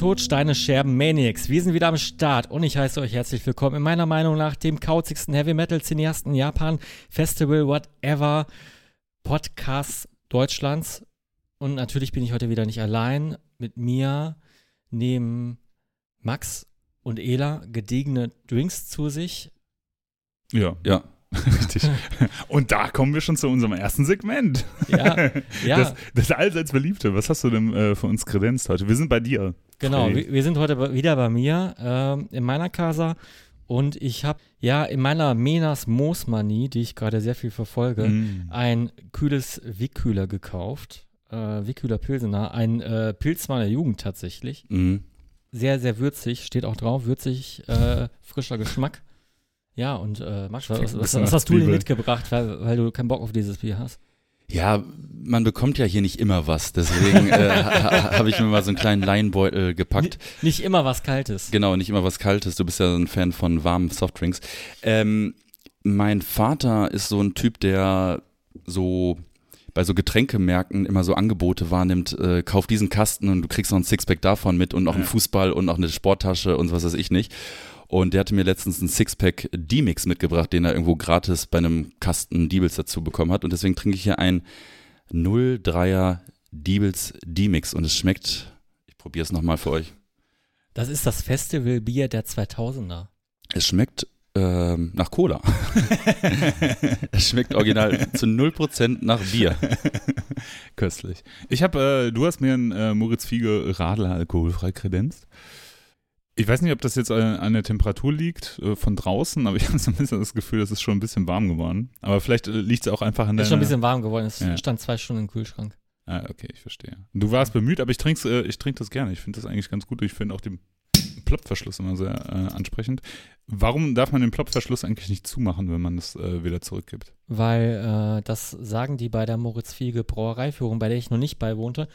Todsteine, Scherben, Maniacs. Wir sind wieder am Start und ich heiße euch herzlich willkommen in meiner Meinung nach dem kauzigsten Heavy Metal Cineasten Japan Festival, whatever, Podcast Deutschlands. Und natürlich bin ich heute wieder nicht allein. Mit mir nehmen Max und Ela gediegene Drinks zu sich. Ja, ja. Richtig. Und da kommen wir schon zu unserem ersten Segment. Ja, ja. Das, das allseits beliebte. Was hast du denn äh, für uns kredenzt heute? Wir sind bei dir. Genau, wir, wir sind heute bei- wieder bei mir ähm, in meiner Casa und ich habe ja in meiner Menas Moosmanie, die ich gerade sehr viel verfolge, Mm. ein kühles Wickkühler gekauft. Äh, Wickkühler Pilsener, ein äh, Pilz meiner Jugend tatsächlich. Mhm. Sehr, sehr würzig, steht auch drauf, würzig, äh, frischer Geschmack. Ja, und äh, Max, was, was, was, hast du denn mitgebracht, weil, weil du keinen Bock auf dieses Bier hast? Ja, man bekommt ja hier nicht immer was, deswegen äh, ha- ha- habe ich mir mal so einen kleinen Leinbeutel gepackt. Nicht immer was Kaltes. Genau, nicht immer was Kaltes. Du bist ja ein Fan von warmen Softdrinks. Ähm, mein Vater ist so ein Typ, der so bei so Getränkemärkten immer so Angebote wahrnimmt, äh, kauf diesen Kasten und du kriegst noch ein Sixpack davon mit und noch einen. Fußball und noch eine Sporttasche und was weiß ich nicht. Und der hatte mir letztens einen Sixpack D-Mix mitgebracht, den er irgendwo gratis bei einem Kasten Diebels dazu bekommen hat. Und deswegen trinke ich hier ein 03er Diebels D-Mix und es schmeckt, ich probiere es nochmal für euch. Das ist das Festivalbier der 2000er. Es schmeckt ähm, nach Cola. es schmeckt original zu 0% nach Bier. Köstlich. Ich habe, äh, du hast mir ein äh, Moritz Fiege Radler alkoholfrei kredenzt. Ich weiß nicht, ob das jetzt an der Temperatur liegt äh, von draußen, aber ich habe so ein bisschen das Gefühl, es ist schon ein bisschen warm geworden. Aber vielleicht äh, liegt es auch einfach an der. Ist schon ein bisschen warm geworden. Es Ja. stand zwei Stunden im Kühlschrank. Ah, okay, ich verstehe. Du warst bemüht, aber ich trinke äh, ich trink das gerne. Ich finde das eigentlich ganz gut. Ich finde auch den Plopverschluss immer sehr äh, ansprechend. Warum darf man den Plopverschluss eigentlich nicht zumachen, wenn man das äh, wieder zurückgibt? Weil äh, das sagen die bei der Moritz Fiege Brauereiführung, bei der ich noch nicht beiwohnte.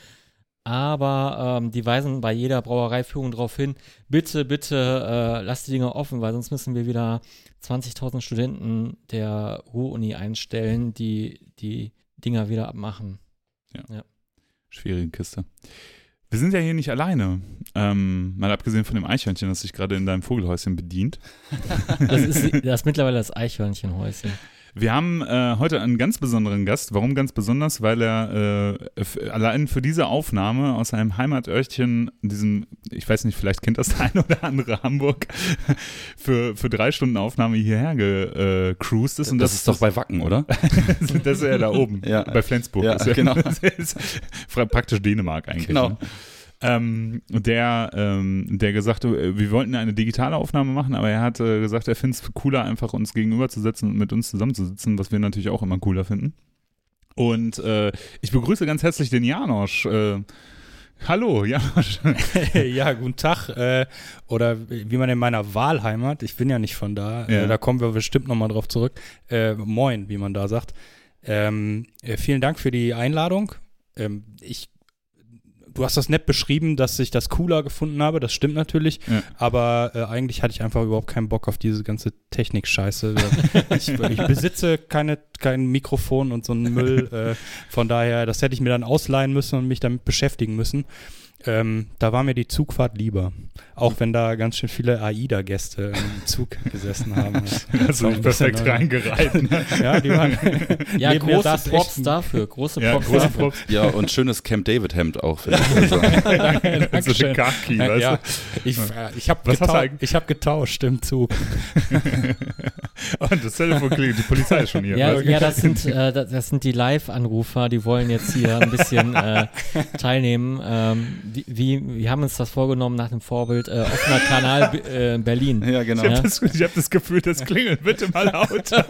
Aber ähm, die weisen bei jeder Brauereiführung darauf hin, bitte, bitte äh, lasst die Dinge offen, weil sonst müssen wir wieder 20.000 Studenten der Ruhr-Uni einstellen, die die Dinger wieder abmachen. Schwierige Kiste. Wir sind ja hier nicht alleine. Ähm, mal abgesehen von dem Eichhörnchen, das sich gerade in deinem Vogelhäuschen bedient. Das ist, das ist mittlerweile das Eichhörnchenhäuschen. Wir haben äh, heute einen ganz besonderen Gast. Warum ganz besonders? Weil er äh, allein für diese Aufnahme aus einem Heimatörtchen, diesem, ich weiß nicht, vielleicht kennt das der eine oder andere Hamburg, für, für drei Stunden Aufnahme hierher gecruised ist. Und das ist doch bei Wacken, oder? das ist ja da oben, Ja. bei Flensburg. Ja, genau. Das ist praktisch Dänemark eigentlich. Genau. Ne? Ähm, der, ähm, der gesagt, hat, äh, wir wollten eine digitale Aufnahme machen, aber er hat äh, gesagt, er findet es cooler, einfach uns gegenüberzusetzen und mit uns zusammenzusitzen, was wir natürlich auch immer cooler finden. Und äh, ich begrüße ganz herzlich den Janosch. Äh, hallo, Janosch. ja, guten Tag. Äh, oder wie man in meiner Wahlheimat, ich bin ja nicht von da, Ja. äh, da kommen wir bestimmt nochmal drauf zurück. Äh, moin, wie man da sagt. Ähm, äh, vielen Dank für die Einladung. Ähm, ich, du hast das nett beschrieben, dass ich das cooler gefunden habe, das stimmt natürlich, Ja. aber äh, eigentlich hatte ich einfach überhaupt keinen Bock auf diese ganze Technik-Scheiße. ich, ich besitze keine, kein Mikrofon und so einen Müll, äh, von daher, das hätte ich mir dann ausleihen müssen und mich damit beschäftigen müssen. Ähm, da war mir die Zugfahrt lieber. Auch wenn da ganz schön viele AIDA-Gäste im Zug gesessen haben. Dich perfekt bisschen, reingereiht. Ne? Ja, die waren. Ja, mir große Props dafür. Große Ja, Props große dafür. Props. Ja, und schönes Camp David-Hemd auch. finde ich. Also, Danke, So Dankeschön. eine Kaki, weißt ja, du? ich, äh, ich habe Was hast du getau hab getauscht im Zug. Und das Telefon klingelt, die Polizei ist schon hier. Ja, weißt du? ja das, sind, äh, das sind die Live-Anrufer, die wollen jetzt hier ein bisschen äh, teilnehmen. Ähm, wie, wie, wir haben uns das vorgenommen nach dem Vorbild äh, offener Kanal äh, Berlin. ja, genau. Ich habe Ja. das, hab das Gefühl, das klingelt bitte mal laut. Vor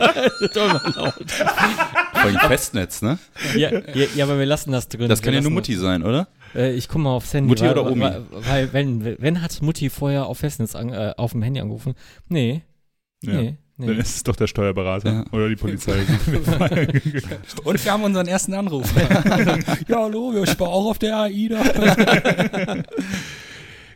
allem Festnetz, ne? Ja, ja, ja, aber wir lassen das drin. Das kann ja nur Mutti sein, oder? Äh, ich gucke mal aufs Handy. Mutti weil, oder Omi? Weil, weil wenn, wenn hat Mutti vorher auf Festnetz an, äh, auf dem Handy angerufen? Nee, Ja. nee, Dann ist es doch der Steuerberater Ja. oder die Polizei. Und wir haben unseren ersten Anruf. ja, hallo, ich war auch auf der AIDA.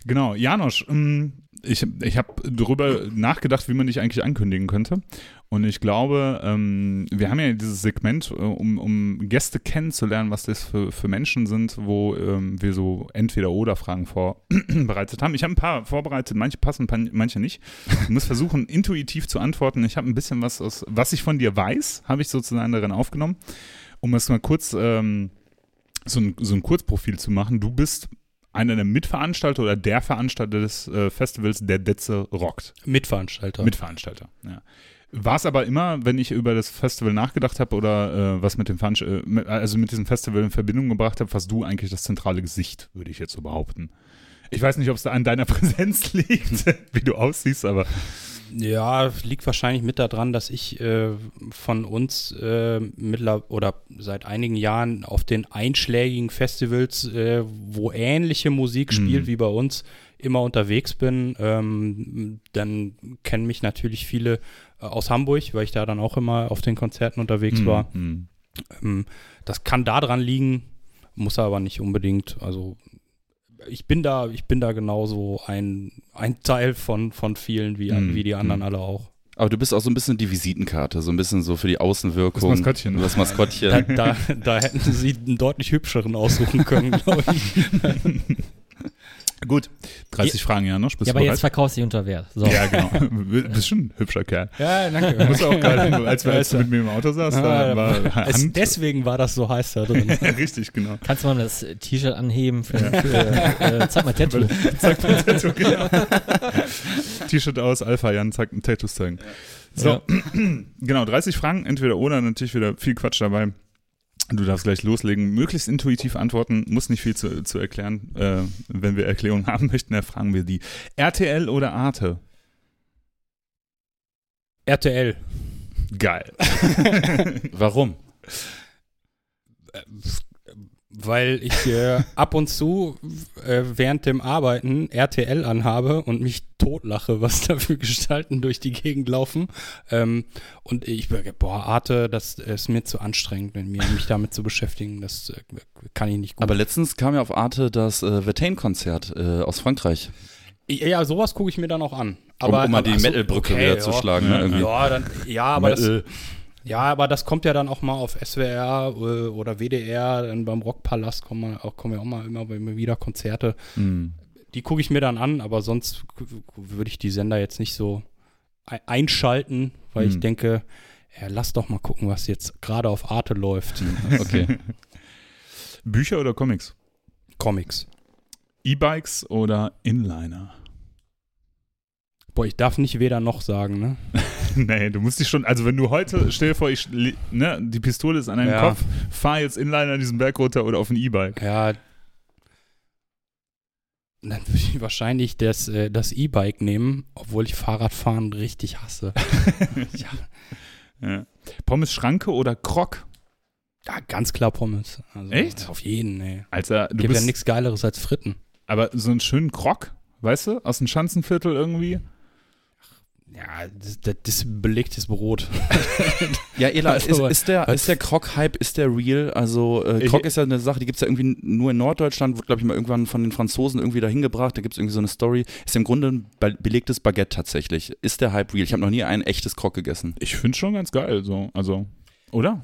Genau, Janosch, ähm, ich, ich habe darüber nachgedacht, wie man dich eigentlich ankündigen könnte. Und ich glaube, ähm, wir haben ja dieses Segment, äh, um, um Gäste kennenzulernen, was das für, für Menschen sind, wo ähm, wir so Entweder-Oder-Fragen vorbereitet haben. Ich habe ein paar vorbereitet, manche passen, manche nicht. Ich muss versuchen, intuitiv zu antworten. Ich habe ein bisschen was aus, was ich von dir weiß, habe ich sozusagen darin aufgenommen. Um es mal kurz so ein, so ein Kurzprofil zu machen. Du bist einer der Mitveranstalter oder der Veranstalter des äh, Festivals, der Detze rockt. Mitveranstalter. Mitveranstalter, ja. War es aber immer, wenn ich über das Festival nachgedacht habe oder äh, was mit dem Veranst äh, mit, also mit diesem Festival in Verbindung gebracht habe, warst du eigentlich das zentrale Gesicht, würde ich jetzt so behaupten. Ich weiß nicht, ob es da an deiner Präsenz liegt, wie du aussiehst, aber ja, liegt wahrscheinlich mit daran, dass ich äh, von uns äh, mittler oder seit einigen Jahren auf den einschlägigen Festivals, äh, wo ähnliche Musik spielt mhm. wie bei uns, immer unterwegs bin. Ähm, dann kennen mich natürlich viele äh, aus Hamburg, weil ich da dann auch immer auf den Konzerten unterwegs mhm. war. Mhm. Ähm, das kann daran liegen, muss aber nicht unbedingt. Also ich bin da, ich bin da genauso ein, ein Teil von, von vielen wie, mm, wie die anderen mm. alle auch. Aber du bist auch so ein bisschen die Visitenkarte, so ein bisschen so für die Außenwirkung. Das Maskottchen. Das Maskottchen. Da, da, da hätten sie einen deutlich hübscheren aussuchen können, glaube ich. Gut, 30 ja, Fragen, Janosch. Bist ja, aber bereit? jetzt verkaufst du dich unter Wert. So. Ja, genau. Du bist schon ein hübscher Kerl. Ja, danke. Du musst auch gerade, als, wir, als du mit mir im Auto saßt, da war es, Deswegen war das so heiß da drin. Richtig, genau. Kannst du mal das T-Shirt anheben für, für äh, zeig mal Tattoo. zeig mal Tattoo, genau. T-Shirt aus, Alpha Jan, zeig ein Tattoo zeigen. So, ja. genau, 30 Fragen, entweder oder, natürlich wieder viel Quatsch dabei. Du darfst gleich loslegen. Möglichst intuitiv antworten, muss nicht viel zu, zu erklären. Äh, wenn wir Erklärungen haben möchten, dann fragen wir die. RTL oder Arte? RTL. Geil. Warum? Weil ich äh, ab und zu äh, während dem Arbeiten RTL anhabe und mich totlache, was da für Gestalten durch die Gegend laufen. Ähm, und ich, boah, Arte, das ist mir zu anstrengend, mich damit zu beschäftigen. Das äh, kann ich nicht gut. Aber letztens kam ja auf Arte das äh, Vertain-Konzert äh, aus Frankreich. Ja, sowas gucke ich mir dann auch an. Aber, um, um mal die Metal-Brücke okay, wieder ja, zu schlagen. Ne, ja, ja, dann, ja aber Metal. das ja, aber das kommt ja dann auch mal auf SWR äh, oder WDR, dann beim Rockpalast kommen, auch, kommen ja auch mal immer, immer wieder Konzerte. Mhm. Die gucke ich mir dann an, aber sonst würde ich die Sender jetzt nicht so einschalten, weil mhm. ich denke, ja, lass doch mal gucken, was jetzt gerade auf Arte läuft. Okay. Bücher oder Comics? Comics. E-Bikes oder Inliner? Boah, ich darf nicht weder noch sagen, ne? nee, du musst dich schon, also wenn du heute, stell dir vor, ich, ne, die Pistole ist an deinem ja. Kopf, fahr jetzt Inliner diesen Berg runter oder auf ein E-Bike. Ja. Dann würde ich wahrscheinlich das, äh, das E-Bike nehmen, obwohl ich Fahrradfahren richtig hasse. ja. ja. Pommes Schranke oder Krog? Ja, ganz klar Pommes. Also, Echt? Auf jeden, ey. Alter, du Gibt ja nichts Geileres als Fritten. Aber so einen schönen Krog, weißt du, aus dem Schanzenviertel irgendwie? Ja, das, das, das belegtes Brot. ja, Ela, also, ist, ist, der, ist der Krog-Hype, ist der real? Also äh, Krog ist ja eine Sache, die gibt es ja irgendwie nur in Norddeutschland, wurde, glaube ich, mal irgendwann von den Franzosen irgendwie dahin gebracht. Da gibt es irgendwie so eine Story. Ist im Grunde ein belegtes Baguette tatsächlich. Ist der Hype real? Ich habe noch nie ein echtes Krog gegessen. Ich finde schon ganz geil, so. Also, oder?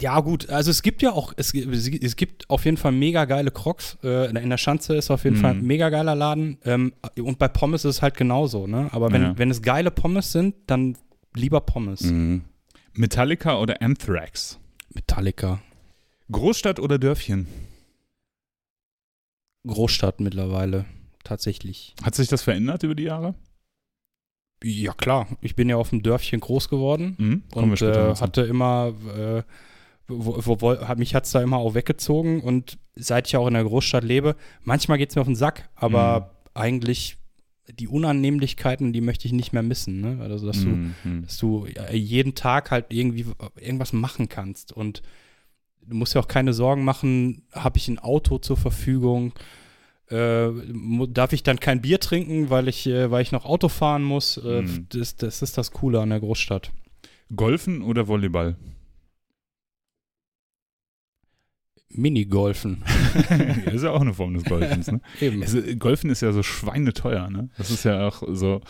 Ja, gut. Also es gibt ja auch, es, es gibt auf jeden Fall mega geile Crocs. Äh, in der Schanze ist auf jeden mhm. Fall ein mega geiler Laden. Ähm, und bei Pommes ist es halt genauso, ne? Aber wenn, ja. wenn es geile Pommes sind, dann lieber Pommes. Mhm. Metallica oder Anthrax? Metallica. Großstadt oder Dörfchen? Großstadt mittlerweile, tatsächlich. Hat sich das verändert über die Jahre? Ja, klar. Ich bin ja auf dem Dörfchen groß geworden mhm. und äh, hatte immer, äh, wo, wo, wo, mich hat es da immer auch weggezogen und seit ich auch in der Großstadt lebe, manchmal geht es mir auf den Sack, aber mhm. eigentlich die Unannehmlichkeiten, die möchte ich nicht mehr missen. Ne? Also, dass, mhm. du, dass du jeden Tag halt irgendwie irgendwas machen kannst und du musst ja auch keine Sorgen machen, habe ich ein Auto zur Verfügung, äh, darf ich dann kein Bier trinken, weil ich, äh, weil ich noch Auto fahren muss. Äh, mhm. das, das ist das Coole an der Großstadt. Golfen oder Volleyball? Minigolfen. das ist ja auch eine Form des Golfens, ne? Eben. Also, Golfen ist ja so schweineteuer, ne? Das ist ja auch so.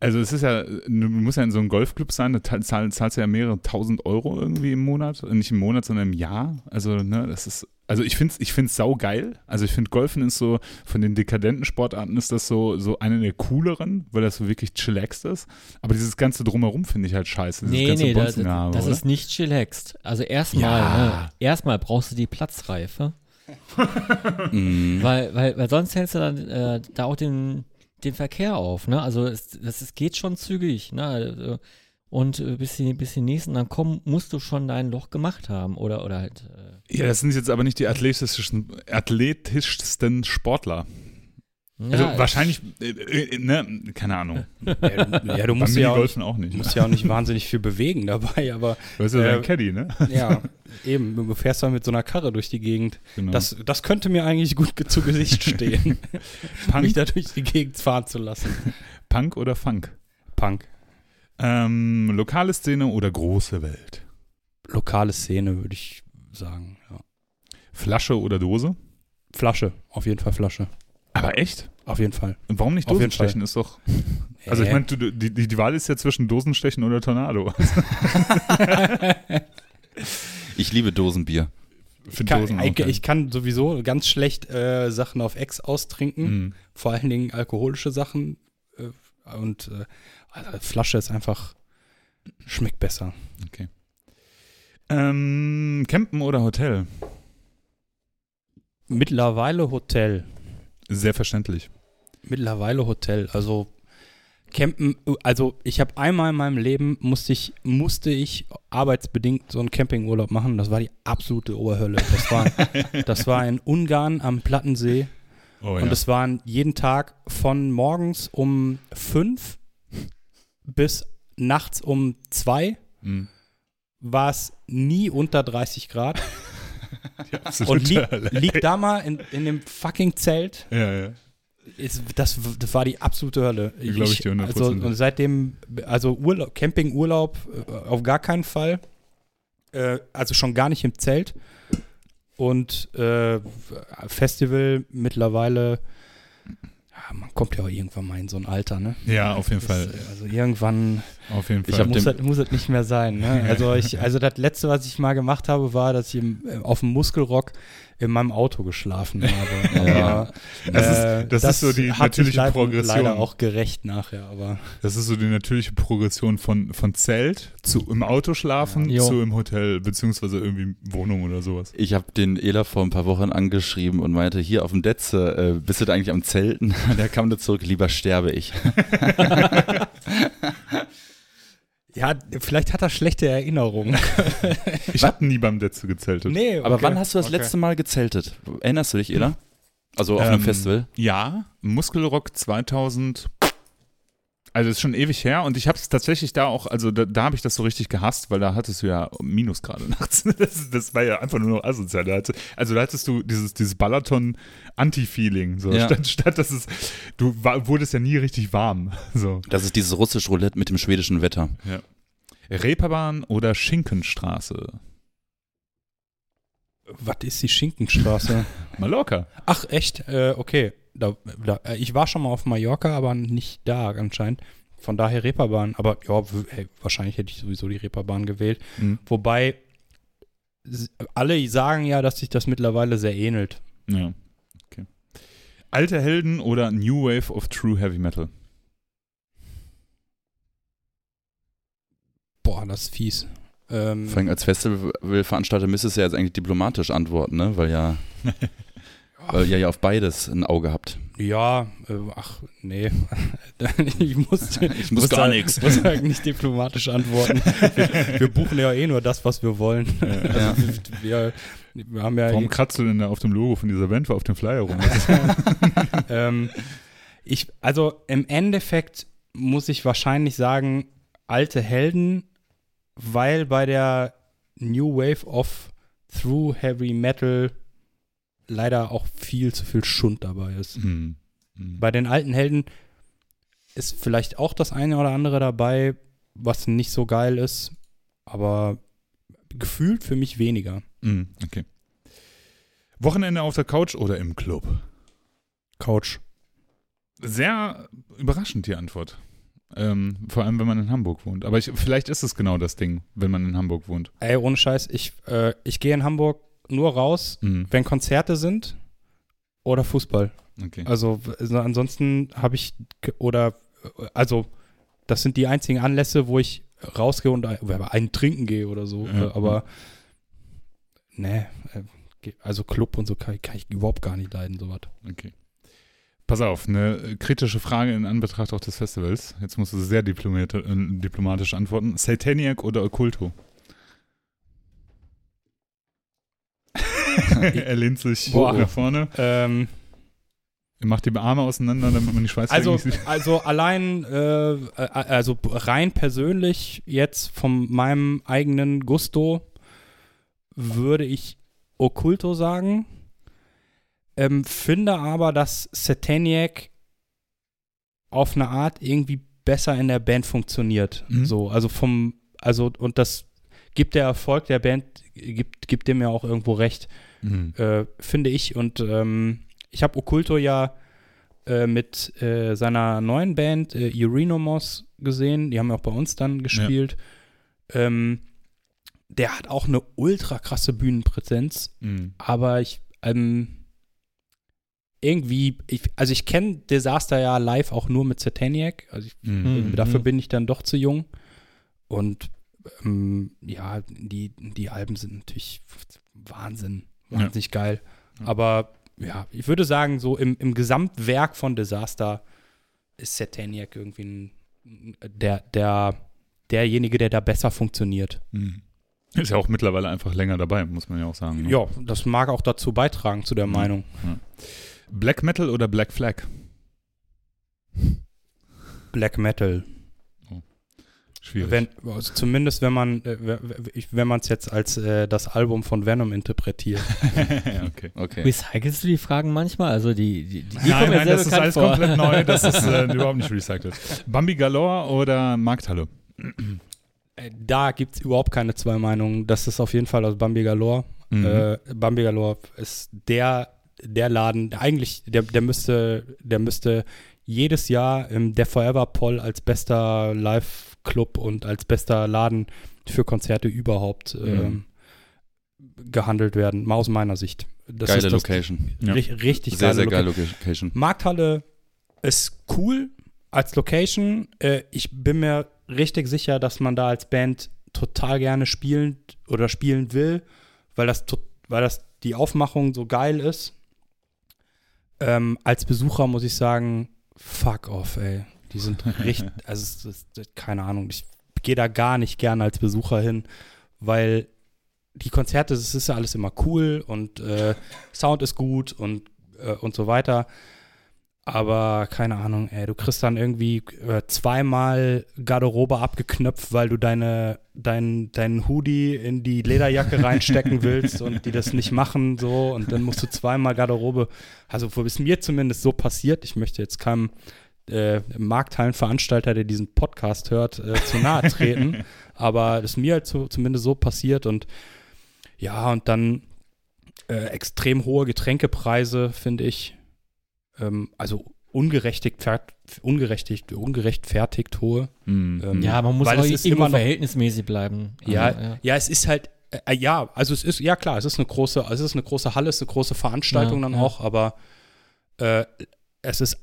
Also es ist ja, du musst ja in so einem Golfclub sein, da zahl, zahlst du ja mehrere tausend Euro irgendwie im Monat. Nicht im Monat, sondern im Jahr. Also, ne, das ist, also ich finde es ich find's sau geil. Also ich finde Golfen ist so, von den dekadenten Sportarten ist das so, so eine der cooleren, weil das so wirklich chillaxed ist. Aber dieses ganze Drumherum finde ich halt scheiße. Dieses Nee, ganze nee, das, das ist nicht chillaxed. Also erstmal, Ja. ne, erstmal brauchst du die Platzreife, Mhm. weil, weil, weil sonst hältst du dann äh, da auch den, den Verkehr auf, ne? Also es, das es geht schon zügig, ne? Also, Und äh, bis die, bis die nächsten dann kommen, musst du schon dein Loch gemacht haben oder, oder halt. Äh, Ja, das sind jetzt aber nicht die athletischsten, athletischsten Sportler. Also ja, wahrscheinlich, äh, äh, ne, keine Ahnung. Ja, ja, du musst ja, auch, Minigolfen auch nicht. du Ne? musst ja auch nicht wahnsinnig viel bewegen dabei, aber Du hast ja äh, dein Caddy, ne? ja, eben, du fährst dann mit so einer Karre durch die Gegend. Genau. Das, das könnte mir eigentlich gut zu Gesicht stehen, mich Punk, da durch die Gegend fahren zu lassen. Punk oder Funk? Punk. Ähm, lokale Szene oder große Welt? Lokale Szene, würde ich sagen. Ja. Flasche oder Dose? Flasche, auf jeden Fall Flasche. Aber echt? Auf jeden Fall. Und warum nicht Auf jeden Dosenstechen? Ist doch. Also ich meine, die, die, die Wahl ist ja zwischen Dosenstechen oder Tornado. Ich liebe Dosenbier. Für kann, Dosen auch ich, ich kann sowieso ganz schlecht äh, Sachen auf Ex austrinken, Mhm. vor allen Dingen alkoholische Sachen. Äh, und äh, also Flasche ist einfach, schmeckt besser. Ähm, Campen oder Hotel? Mittlerweile Hotel. Sehr verständlich. Mittlerweile Hotel. Also Campen, also ich habe einmal in meinem Leben musste ich, musste ich arbeitsbedingt so einen Campingurlaub machen. Das war die absolute Oberhölle. Das war, das war in Ungarn am Plattensee. Oh Und es waren jeden Tag von morgens um fünf bis nachts um zwei Mhm. war es nie unter 30 Grad. Und lieg, lieg da mal in, in dem fucking Zelt. ja, ja. Ist, das, das war die absolute Hölle. Glaub ich dir also 100%. und seitdem, also Urlaub, Campingurlaub äh, auf gar keinen Fall. Äh, also schon gar nicht im Zelt. Und äh, Festival mittlerweile, man kommt ja auch irgendwann mal in so ein Alter, ne? Ja, auf jeden Das, Fall. äh, also irgendwann Auf jeden Ich Fall. hab muss das, muss das nicht mehr sein. Ne? Also, ich, also das letzte, was ich mal gemacht habe, war, dass ich äh, auf dem Muskelrock in meinem Auto geschlafen habe. Ja. Aber, Das ist- äh, das ist so die hat sich natürliche leider, Progression. Leider auch gerecht nachher, aber Das ist so die natürliche Progression von, von Zelt zu im Auto schlafen Ja. Zu im Hotel, beziehungsweise irgendwie Wohnung oder sowas. Ich habe den Ela vor ein paar Wochen angeschrieben und meinte, hier auf dem Detze, äh, bist du da eigentlich am Zelten? Der kam da zurück, lieber sterbe ich. ja, vielleicht hat er schlechte Erinnerungen. Ich habe nie beim Detze gezeltet. nee, Aber okay. wann hast du das Okay. letzte Mal gezeltet? Erinnerst du dich, Ela? Also auf einem Ähm, Festival? Ja, Muskelrock 2000. Also ist schon ewig her und ich habe es tatsächlich da auch, also da, da habe ich das so richtig gehasst, weil da hattest du ja Minusgrade nachts. Das, das war ja einfach nur noch asozial. Da hatte, also da hattest du dieses, dieses Balaton-Anti-Feeling. So. Ja. Statt, statt dass es, du war, wurdest ja nie richtig warm. So. Das ist dieses russische Roulette mit dem schwedischen Wetter. Reeperbahn oder Schinkenstraße? Was ist die Schinkenstraße? Mallorca. Ach, echt? Äh, okay. Da, da, äh, ich war schon mal auf Mallorca, aber nicht da anscheinend. Von daher Reeperbahn. Aber ja, hey, wahrscheinlich hätte ich sowieso die Reeperbahn gewählt. Mhm. Wobei alle sagen ja, dass sich das mittlerweile sehr ähnelt. Ja. Okay. Alte Helden oder New Wave of True Heavy Metal? Boah, das ist fies. Ähm, Vor allem als Festivalveranstalter müsstest du ja jetzt eigentlich diplomatisch antworten, ne? Weil ja, weil ihr ja auf beides ein Auge habt. ja, äh, ach, nee. ich muss, Ich muss gar da- nix. muss halt nicht diplomatisch antworten. wir, wir buchen ja eh nur das, was wir wollen. Ja. Also, wir, wir haben ja Warum kratzt du denn da auf dem Logo von dieser Band auf dem Flyer rum? ähm, ich, also im Endeffekt muss ich wahrscheinlich sagen, alte Helden, weil bei der New Wave of Through Heavy Metal leider auch viel zu viel Schund dabei ist. Hm. Hm. Bei den alten Helden ist vielleicht auch das eine oder andere dabei, was nicht so geil ist, aber gefühlt für mich weniger. Hm, Okay. Wochenende auf der Couch oder im Club? Couch. Sehr überraschend die Antwort. Ähm, vor allem, wenn man in Hamburg wohnt. Aber ich, vielleicht ist es genau das Ding, wenn man in Hamburg wohnt. Ey, ohne Scheiß, ich, äh, ich gehe in Hamburg nur raus, Mhm. wenn Konzerte sind oder Fußball. Okay. Also also ansonsten habe ich oder also das sind die einzigen Anlässe, wo ich rausgehe und einen trinken gehe oder so. Ja. Aber ne, äh, also Club und so kann, ich- kann ich überhaupt gar nicht leiden, sowas. Okay. Pass auf, eine kritische Frage in Anbetracht auch des Festivals. Jetzt musst du sehr äh, diplomatisch antworten. Sataniac oder Okkulto? er lehnt sich Boah. nach vorne. Ähm, Er macht die Arme auseinander, damit man die Schweißflecken also, sieht. also allein, äh, äh, also rein persönlich jetzt von meinem eigenen Gusto würde ich Okkulto sagen. Ähm, finde aber, dass Sataniac auf eine Art irgendwie besser in der Band funktioniert. Mhm. So, also vom, also und das gibt der Erfolg der Band, gibt, gibt dem ja auch irgendwo recht Mhm. äh, finde ich. Und ähm, ich habe Okkulto ja äh, mit äh, seiner neuen Band äh, Eurenomos gesehen. Die haben ja auch bei uns dann gespielt. Ähm, der hat auch eine ultra krasse Bühnenpräsenz, Mhm. aber ich ähm, irgendwie, ich, also ich kenne Disaster ja live auch nur mit Sataniac. Also ich, Mhm. Mhm. dafür bin ich dann doch zu jung. Und ähm, ja, die, die Alben sind natürlich Wahnsinn. Wahnsinnig geil. Ja. Aber ja, ich würde sagen, so im, im Gesamtwerk von Disaster ist Sataniac irgendwie ein, der, der, derjenige, der da besser funktioniert. Mhm. Ist ja auch mittlerweile einfach länger dabei, muss man ja auch sagen. ne? Ja, das mag auch dazu beitragen, zu der Ja. Meinung. Black Metal oder Black Flag? Black Metal. Schwierig. Wenn, also zumindest wenn man äh, wenn man es jetzt als äh, das Album von Venom interpretiert. ja, okay. Okay. Recycelst du die Fragen manchmal? Also die, die, die, nein, nein, das ist alles vor. komplett neu. Das ist äh, überhaupt nicht recycelt. Bambi Galore oder Markthalle? Äh, Da gibt es überhaupt keine zwei Meinungen. Das ist auf jeden Fall aus Bambi Galore. Mhm. Äh, Bambi Galore ist der, der Laden, eigentlich, der, der müsste, der müsste jedes Jahr im der Forever Poll als bester Live-Club und als bester Laden für Konzerte überhaupt ähm, gehandelt werden, mal aus meiner Sicht. Das Geile ist das, Location. Ja. ri- Richtig Sehr, geile sehr Location. geile Location. Markthalle ist cool als Location. Äh, ich bin mir richtig sicher, dass man da als Band total gerne spielen oder spielen will, weil das, weil das die Aufmachung so geil ist. Ähm, als Besucher muss ich sagen, fuck off, ey. Die sind richtig, also es ist, es- keine Ahnung, ich gehe da gar nicht gerne als Besucher hin, weil die Konzerte, das ist ja alles immer cool und äh, Sound ist gut und, äh, und so weiter. Aber keine Ahnung, ey, du kriegst dann irgendwie äh, zweimal Garderobe abgeknöpft, weil du deine, dein, deinen Hoodie in die Lederjacke reinstecken willst und die das nicht machen, so. Und dann musst du zweimal Garderobe, also wo ist mir zumindest so passiert, ich möchte jetzt keinem äh, Markthallenveranstalter, der diesen Podcast hört, äh, zu nahe treten. aber das ist mir halt so, zumindest so passiert und ja, und dann äh, extrem hohe Getränkepreise, finde ich. Ähm, also ungerechtigt, ungerechtigt, ungerechtfertigt hohe. Mhm. Ähm, Ja, man muss Weil auch es ist irgendwo immer noch- verhältnismäßig bleiben. Also, Ja, ja, es ist halt, äh, ja, also es ist, ja klar, es ist eine große, es ist eine große Halle, es ist eine große Veranstaltung Ja, dann ja. auch, aber äh, es ist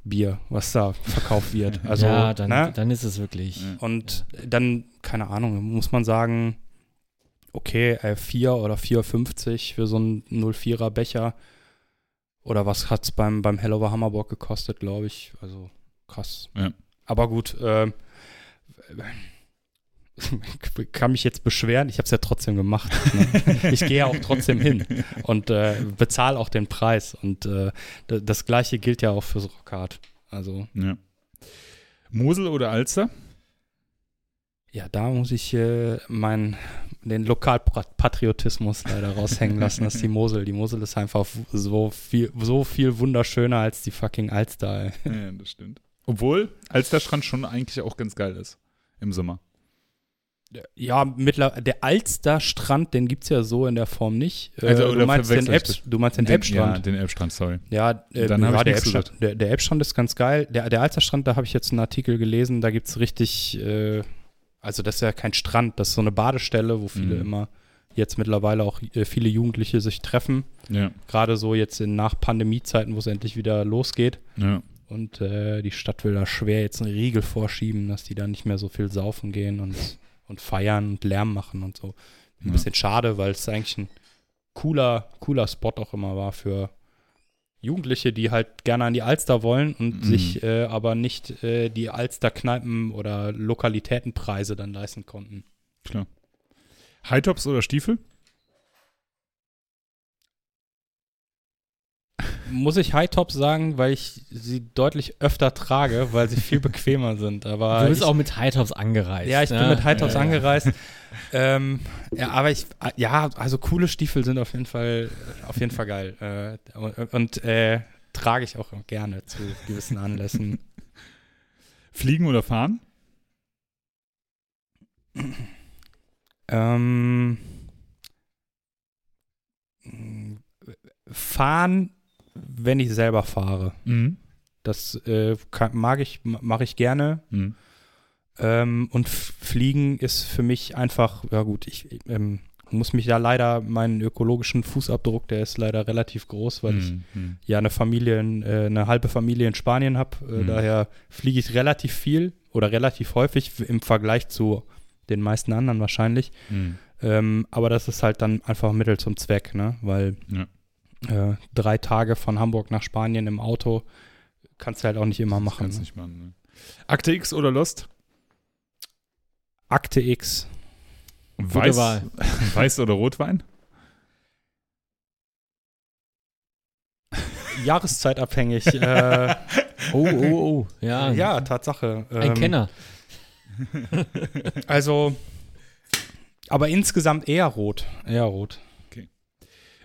Astra-Bier, was da verkauft wird. Also, ja dann, ne? dann ist es wirklich. Ja. Und dann, keine Ahnung, muss man sagen, okay, äh, 4 oder 4,50 für so einen 04er Becher. Oder was hat es beim, beim Hellover Hammerbock gekostet, glaube ich. Also krass. Ja. Aber gut, ähm, ich kann mich jetzt beschweren, ich habe es ja trotzdem gemacht. Ne? Ich gehe ja auch trotzdem hin und äh, bezahle auch den Preis. Und äh, das gleiche gilt ja auch fürs Rockhard. Also Ja. Mosel oder Alster? Ja, da muss ich äh, meinen den Lokalpatriotismus leider raushängen lassen. Das ist die Mosel. Die Mosel ist einfach so viel, so viel wunderschöner als die fucking Alster. Ey. Ja, das stimmt. Obwohl Alsterstrand schon eigentlich auch ganz geil ist im Sommer. Ja, mittlerweile, der Alster-Strand, den gibt es ja so in der Form nicht. Äh, Also, du, meinst den Elb, du meinst den Ja, Elbstrand. den Elbstrand, sorry. Ja, äh, Dann ja ich der, Elbstrand, der, der Elbstrand ist ganz geil. Der, der Alsterstrand, da habe ich jetzt einen Artikel gelesen, da gibt es richtig, äh, also das ist ja kein Strand, das ist so eine Badestelle, wo viele Mhm. immer jetzt mittlerweile auch äh, viele Jugendliche sich treffen. Ja, Gerade so jetzt in Nach-Pandemie-Zeiten, wo es endlich wieder losgeht. ja. Und äh, die Stadt will da schwer jetzt einen Riegel vorschieben, dass die da nicht mehr so viel saufen gehen und, und feiern und Lärm machen und so. Ein Ja. bisschen schade, weil es eigentlich ein cooler, cooler Spot auch immer war für Jugendliche, die halt gerne an die Alster wollen und Mhm. sich äh, aber nicht äh, die Alster-Kneipen oder Lokalitätenpreise dann leisten konnten. Klar. High-Tops oder Stiefel? Muss ich High-Tops sagen, weil ich sie deutlich öfter trage, weil sie viel bequemer sind. Aber Du bist ich, auch mit High-Tops angereist. Ja, ich bin ne? mit High-Tops ja. angereist. ähm, ja, aber ich, ja, also coole Stiefel sind auf jeden Fall, auf jeden Fall geil. Äh, und und äh, trage ich auch gerne zu gewissen Anlässen. Fliegen oder fahren? ähm, fahren, wenn ich selber fahre. Mhm. Das äh, kann, mag ich, mache ich gerne. Mhm. Ähm, und Fliegen ist für mich einfach, ja gut, ich ähm, muss mich da leider, meinen ökologischen Fußabdruck, der ist leider relativ groß, weil ich Mhm. ja eine Familie, in, äh, eine halbe Familie in Spanien habe. Äh, Mhm. Daher fliege ich relativ viel oder relativ häufig im Vergleich zu den meisten anderen wahrscheinlich. Mhm. Ähm, aber das ist halt dann einfach Mittel zum Zweck, ne? Weil äh, drei Tage von Hamburg nach Spanien im Auto kannst du halt auch nicht immer machen. Kannst Ne? nicht machen. Ne? Akte X oder Lost? Akte X. Weiß, Wahl. Weiß oder Rotwein? Jahreszeitabhängig. äh, Oh, oh, oh. Ja, ja, Tatsache. ein Ähm, Kenner. Also, aber insgesamt eher rot. Eher rot.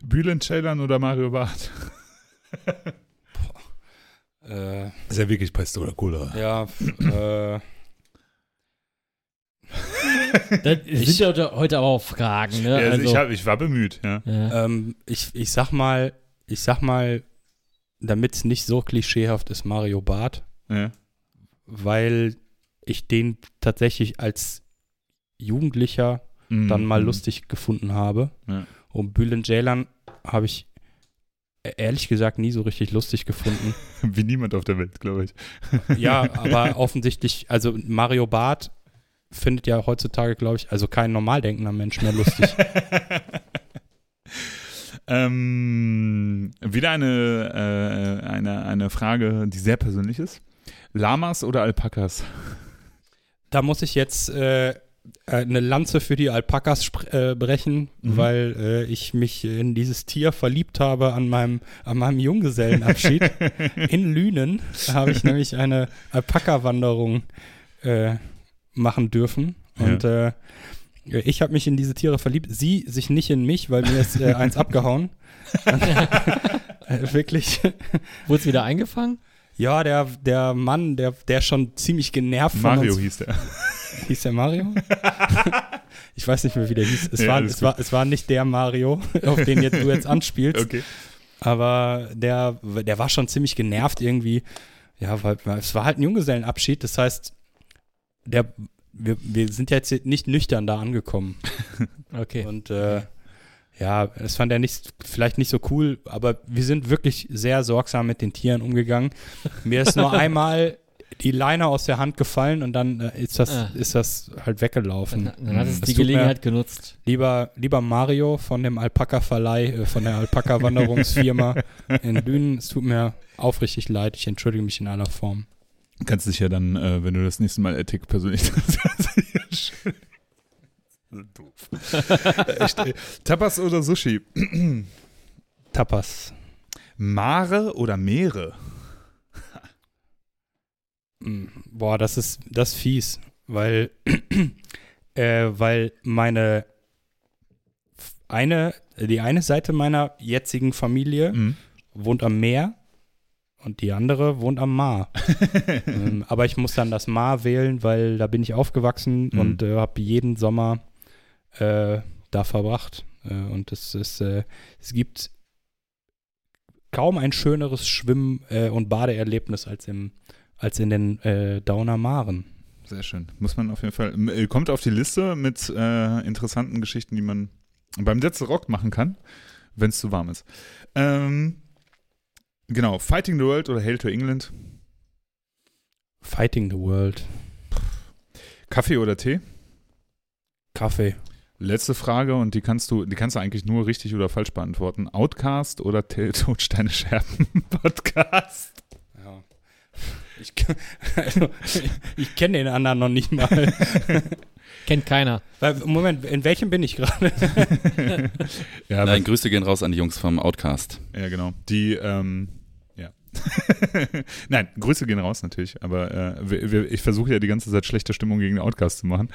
Bülent Ceylan oder Mario Barth? Äh, Ist ja wirklich Pest oder Cola. ja, äh, Das sind ja heute- heute aber auch Fragen, ne? Ja, also also, ich, hab, ich war bemüht, ja. ja. ähm, ich, ich sag mal, ich sag mal, damit es nicht so klischeehaft ist, Mario Barth, ja. weil ich den tatsächlich als Jugendlicher Mhm. dann mal Mhm. lustig gefunden habe. Ja. Und Bülent Ceylan habe ich e- ehrlich gesagt nie so richtig lustig gefunden. Wie niemand auf der Welt, glaube ich. ja, aber offensichtlich, also Mario Barth findet ja heutzutage, glaube ich, also kein normal denkender Mensch mehr lustig. ähm, wieder eine, äh, eine, eine Frage, die sehr persönlich ist. Lamas oder Alpakas? da muss ich jetzt äh, äh, eine Lanze für die Alpakas äh, brechen, Mhm. weil äh, ich mich in dieses Tier verliebt habe an meinem, an meinem Junggesellenabschied. in Lünen habe ich nämlich eine Alpaka-Wanderung äh, machen dürfen. Und äh, ich habe mich in diese Tiere verliebt. Sie sich nicht in mich, weil mir ist äh, eins abgehauen. äh, wirklich. Wurde es wieder eingefangen? Ja, der, der Mann, der, der schon ziemlich genervt von Mario hieß der. Hieß der Mario? ich weiß nicht mehr, wie der hieß. Es, Ja, war, es, war, es war nicht der Mario, auf den jetzt, du jetzt anspielst. Okay. Aber der, der war schon ziemlich genervt irgendwie. Ja, weil weil es war halt ein Junggesellenabschied. Das heißt, der, wir, wir sind jetzt nicht nüchtern da angekommen. Okay. Und äh, ja, das fand er nicht, vielleicht nicht so cool, aber wir sind wirklich sehr sorgsam mit den Tieren umgegangen. Mir ist nur einmal die Leine aus der Hand gefallen und dann äh, ist, das, Ah. ist das halt weggelaufen. Dann, dann hat es Es die Gelegenheit genutzt. Lieber, lieber Mario von dem Alpaka-Verleih, äh, von der Alpaka-Wanderungsfirma in Dünen, es tut mir aufrichtig leid, ich entschuldige mich in aller Form. Kannst dich ja dann, äh, wenn du das nächste Mal Ethik persönlich. Doof. Echt, ey. Tapas oder Sushi? Tapas. Mare oder Meere? Mm, Boah, das ist, das ist fies, weil, äh, weil meine eine, die eine Seite meiner jetzigen Familie Mhm. wohnt am Meer und die andere wohnt am Mar. ähm, aber ich muss dann das Mar wählen, weil da bin ich aufgewachsen Mhm. und äh, habe jeden Sommer äh, da verbracht. Äh, und es ist, äh, es gibt kaum ein schöneres Schwimm- äh, und Badeerlebnis als, im, als in den äh, Dauner Maren. Sehr schön. Muss man auf jeden Fall. Kommt auf die Liste mit interessanten Geschichten, die man beim letzten Rock machen kann, wenn es zu warm ist. Ähm, genau. Fighting the World oder Hail to England? Fighting the World. Kaffee oder Tee? Kaffee. Letzte Frage und die kannst du, die kannst du eigentlich nur richtig oder falsch beantworten. Outcast oder Tell Todsteine Scherben Podcast? Ja. Ich, also, ich kenne den anderen noch nicht mal. Kennt keiner. Weil, Moment, in welchem bin ich gerade? ja, Nein, Grüße gehen raus an die Jungs vom Outcast. ja, genau. Die, ähm. Nein, Grüße gehen raus natürlich, aber äh, wir, wir, ich versuche ja die ganze Zeit schlechte Stimmung gegen den Outcast zu machen.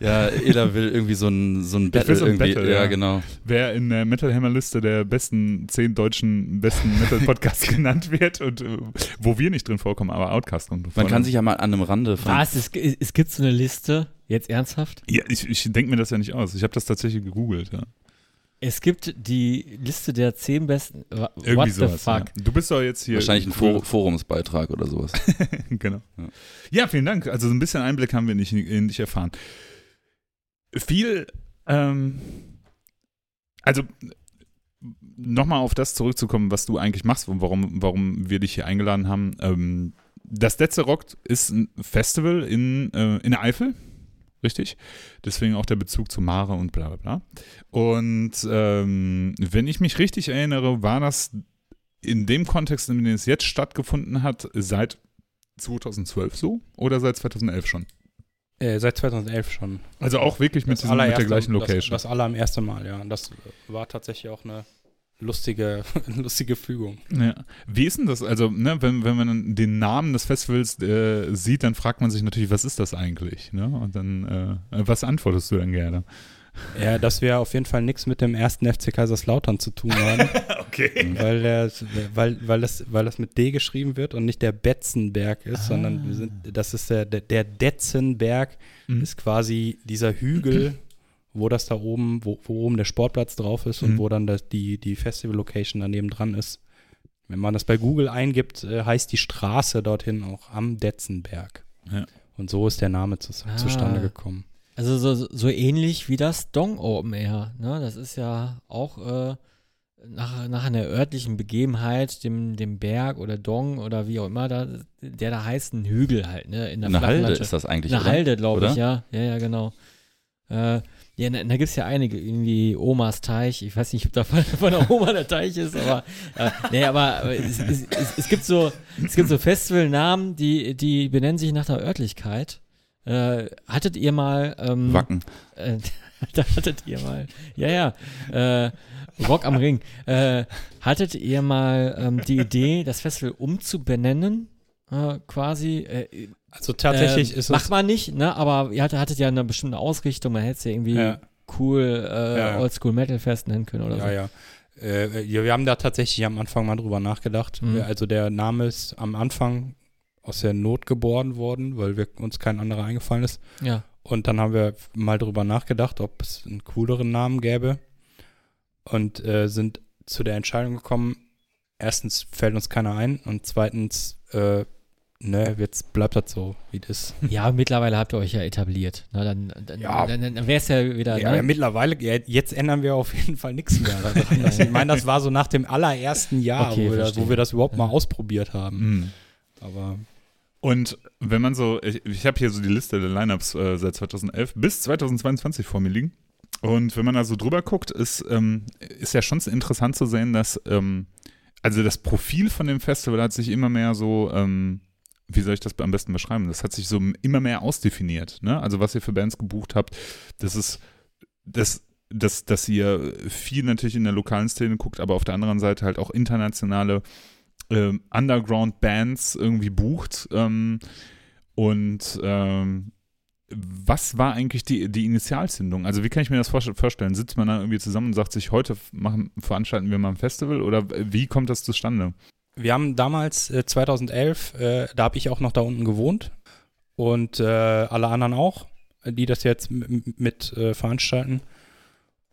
Ja, Eda will irgendwie so ein, so ein Battle will so ein irgendwie. Battle, ja, ja. genau. Wer in der Metal Hammer Liste der besten zehn deutschen besten Metal Podcasts genannt wird und äh, wo wir nicht drin vorkommen, aber Outcast kommt Man kann sich ja mal an einem Rande von. Was? Es, es gibt so eine Liste, jetzt ernsthaft? Ja, ich, ich denke mir das ja nicht aus. Ich habe das tatsächlich gegoogelt. Ja. Es gibt die Liste der zehn besten. Irgendwie What the sowas. fuck? Ja. Du bist doch jetzt hier. Wahrscheinlich ein For Forumsbeitrag oder sowas. genau. Ja. Ja. vielen Dank. Also so ein bisschen Einblick haben wir nicht, in dich erfahren. Viel, ähm, also nochmal auf das zurückzukommen, was du eigentlich machst und warum, warum wir dich hier eingeladen haben. Ähm, das Letze Rock ist ein Festival in, äh, in der Eifel, richtig? Deswegen auch der Bezug zu Mare und bla bla bla. Und ähm, wenn ich mich richtig erinnere, war das in dem Kontext, in dem es jetzt stattgefunden hat, seit 2012 so oder seit 2011 schon? Äh, seit 2011 schon. Also auch wirklich mit, diesem, mit der allererste- gleichen Location. Das, das aller am ersten Mal, ja. Und das war tatsächlich auch eine lustige, lustige Fügung. Ja. Wie ist denn das? Also, ne, wenn, wenn man den Namen des Festivals äh, sieht, dann fragt man sich natürlich, was ist das eigentlich? Ne? Und dann, äh, was antwortest du dann gerne? Ja, dass wir auf jeden Fall nichts mit dem ersten FC Kaiserslautern zu tun haben, Okay. weil, der, weil, weil, das, weil das mit D geschrieben wird und nicht der Betzenberg ist, sondern wir sind, das ist der, der, der Detzenberg, Mhm. ist quasi dieser Hügel, wo das da oben, wo, wo oben der Sportplatz drauf ist und Mhm. wo dann das, die, die Festival-Location daneben dran ist. Wenn man das bei Google eingibt, äh, heißt die Straße dorthin auch am Detzenberg. Ja. Und so ist der Name zu, Ah. zustande gekommen. Also so, so ähnlich wie das Dong Open Air. Ne? Das ist ja auch äh, nach, nach einer örtlichen Begebenheit, dem, dem Berg oder Dong oder wie auch immer, da, der da heißt ein Hügel halt, ne? In der Eine Halde ist das eigentlich, Eine oder? Halde, glaube ich, ja. Ja, ja, genau. Äh, ja, da, da gibt es ja einige, irgendwie Omas Teich. Ich weiß nicht, ob da von, von der Oma der Teich ist, aber, äh, nee, aber, aber es, es, es, es gibt so, es gibt so Festivalnamen, die, die benennen sich nach der Örtlichkeit. Äh, hattet ihr mal, ähm, Wacken. äh, da hattet ihr mal, ja, ja, äh, Rock am Ring. Äh, hattet ihr mal ähm, die Idee, das Festival umzubenennen? Äh, quasi, äh, Also tatsächlich ähm, ist Macht es. man nicht, ne? Aber ihr hattet, hattet ja eine bestimmte Ausrichtung, man hätte es ja irgendwie Ja. cool äh, Ja. Oldschool Metal Fest nennen können oder Ja, so. ja. Äh, ja, wir haben da tatsächlich am Anfang mal drüber nachgedacht. Mhm. Also der Name ist am Anfang aus der Not geboren worden, weil wir, uns kein anderer eingefallen ist. Ja. Und dann haben wir mal drüber nachgedacht, ob es einen cooleren Namen gäbe. Und äh, sind zu der Entscheidung gekommen, erstens fällt uns keiner ein und zweitens, äh, ne, jetzt bleibt das so, wie das. Ja, mittlerweile habt ihr euch ja etabliert. Na, dann dann, Ja. dann, dann wäre es ja wieder. Ja, ne? ja, mittlerweile, jetzt ändern wir auf jeden Fall nichts mehr daran. Das, ich meine, das war so nach dem allerersten Jahr, Okay, wo, wir das, wo wir das überhaupt Ja. mal ausprobiert haben. Mhm. Aber Und wenn man so, ich, ich habe hier so die Liste der Lineups äh, seit 2011 bis 2022 vor mir liegen. Und wenn man da so drüber guckt, ist, ähm, ist ja schon interessant zu sehen, dass, ähm, also das Profil von dem Festival hat sich immer mehr so, ähm, wie soll ich das am besten beschreiben? Das hat sich so immer mehr ausdefiniert. Ne? Also was ihr für Bands gebucht habt, das ist, das, dass, dass ihr viel natürlich in der lokalen Szene guckt, aber auf der anderen Seite halt auch internationale ähm, Underground-Bands irgendwie bucht. Ähm, und ähm, was war eigentlich die, die Initialzündung? Also wie kann ich mir das vorst- vorstellen? Sitzt man dann irgendwie zusammen und sagt sich, heute machen, veranstalten wir mal ein Festival oder wie kommt das zustande? Wir haben damals, äh, 2011, äh, da habe ich auch noch da unten gewohnt und äh, alle anderen auch, die das jetzt mit äh, veranstalten.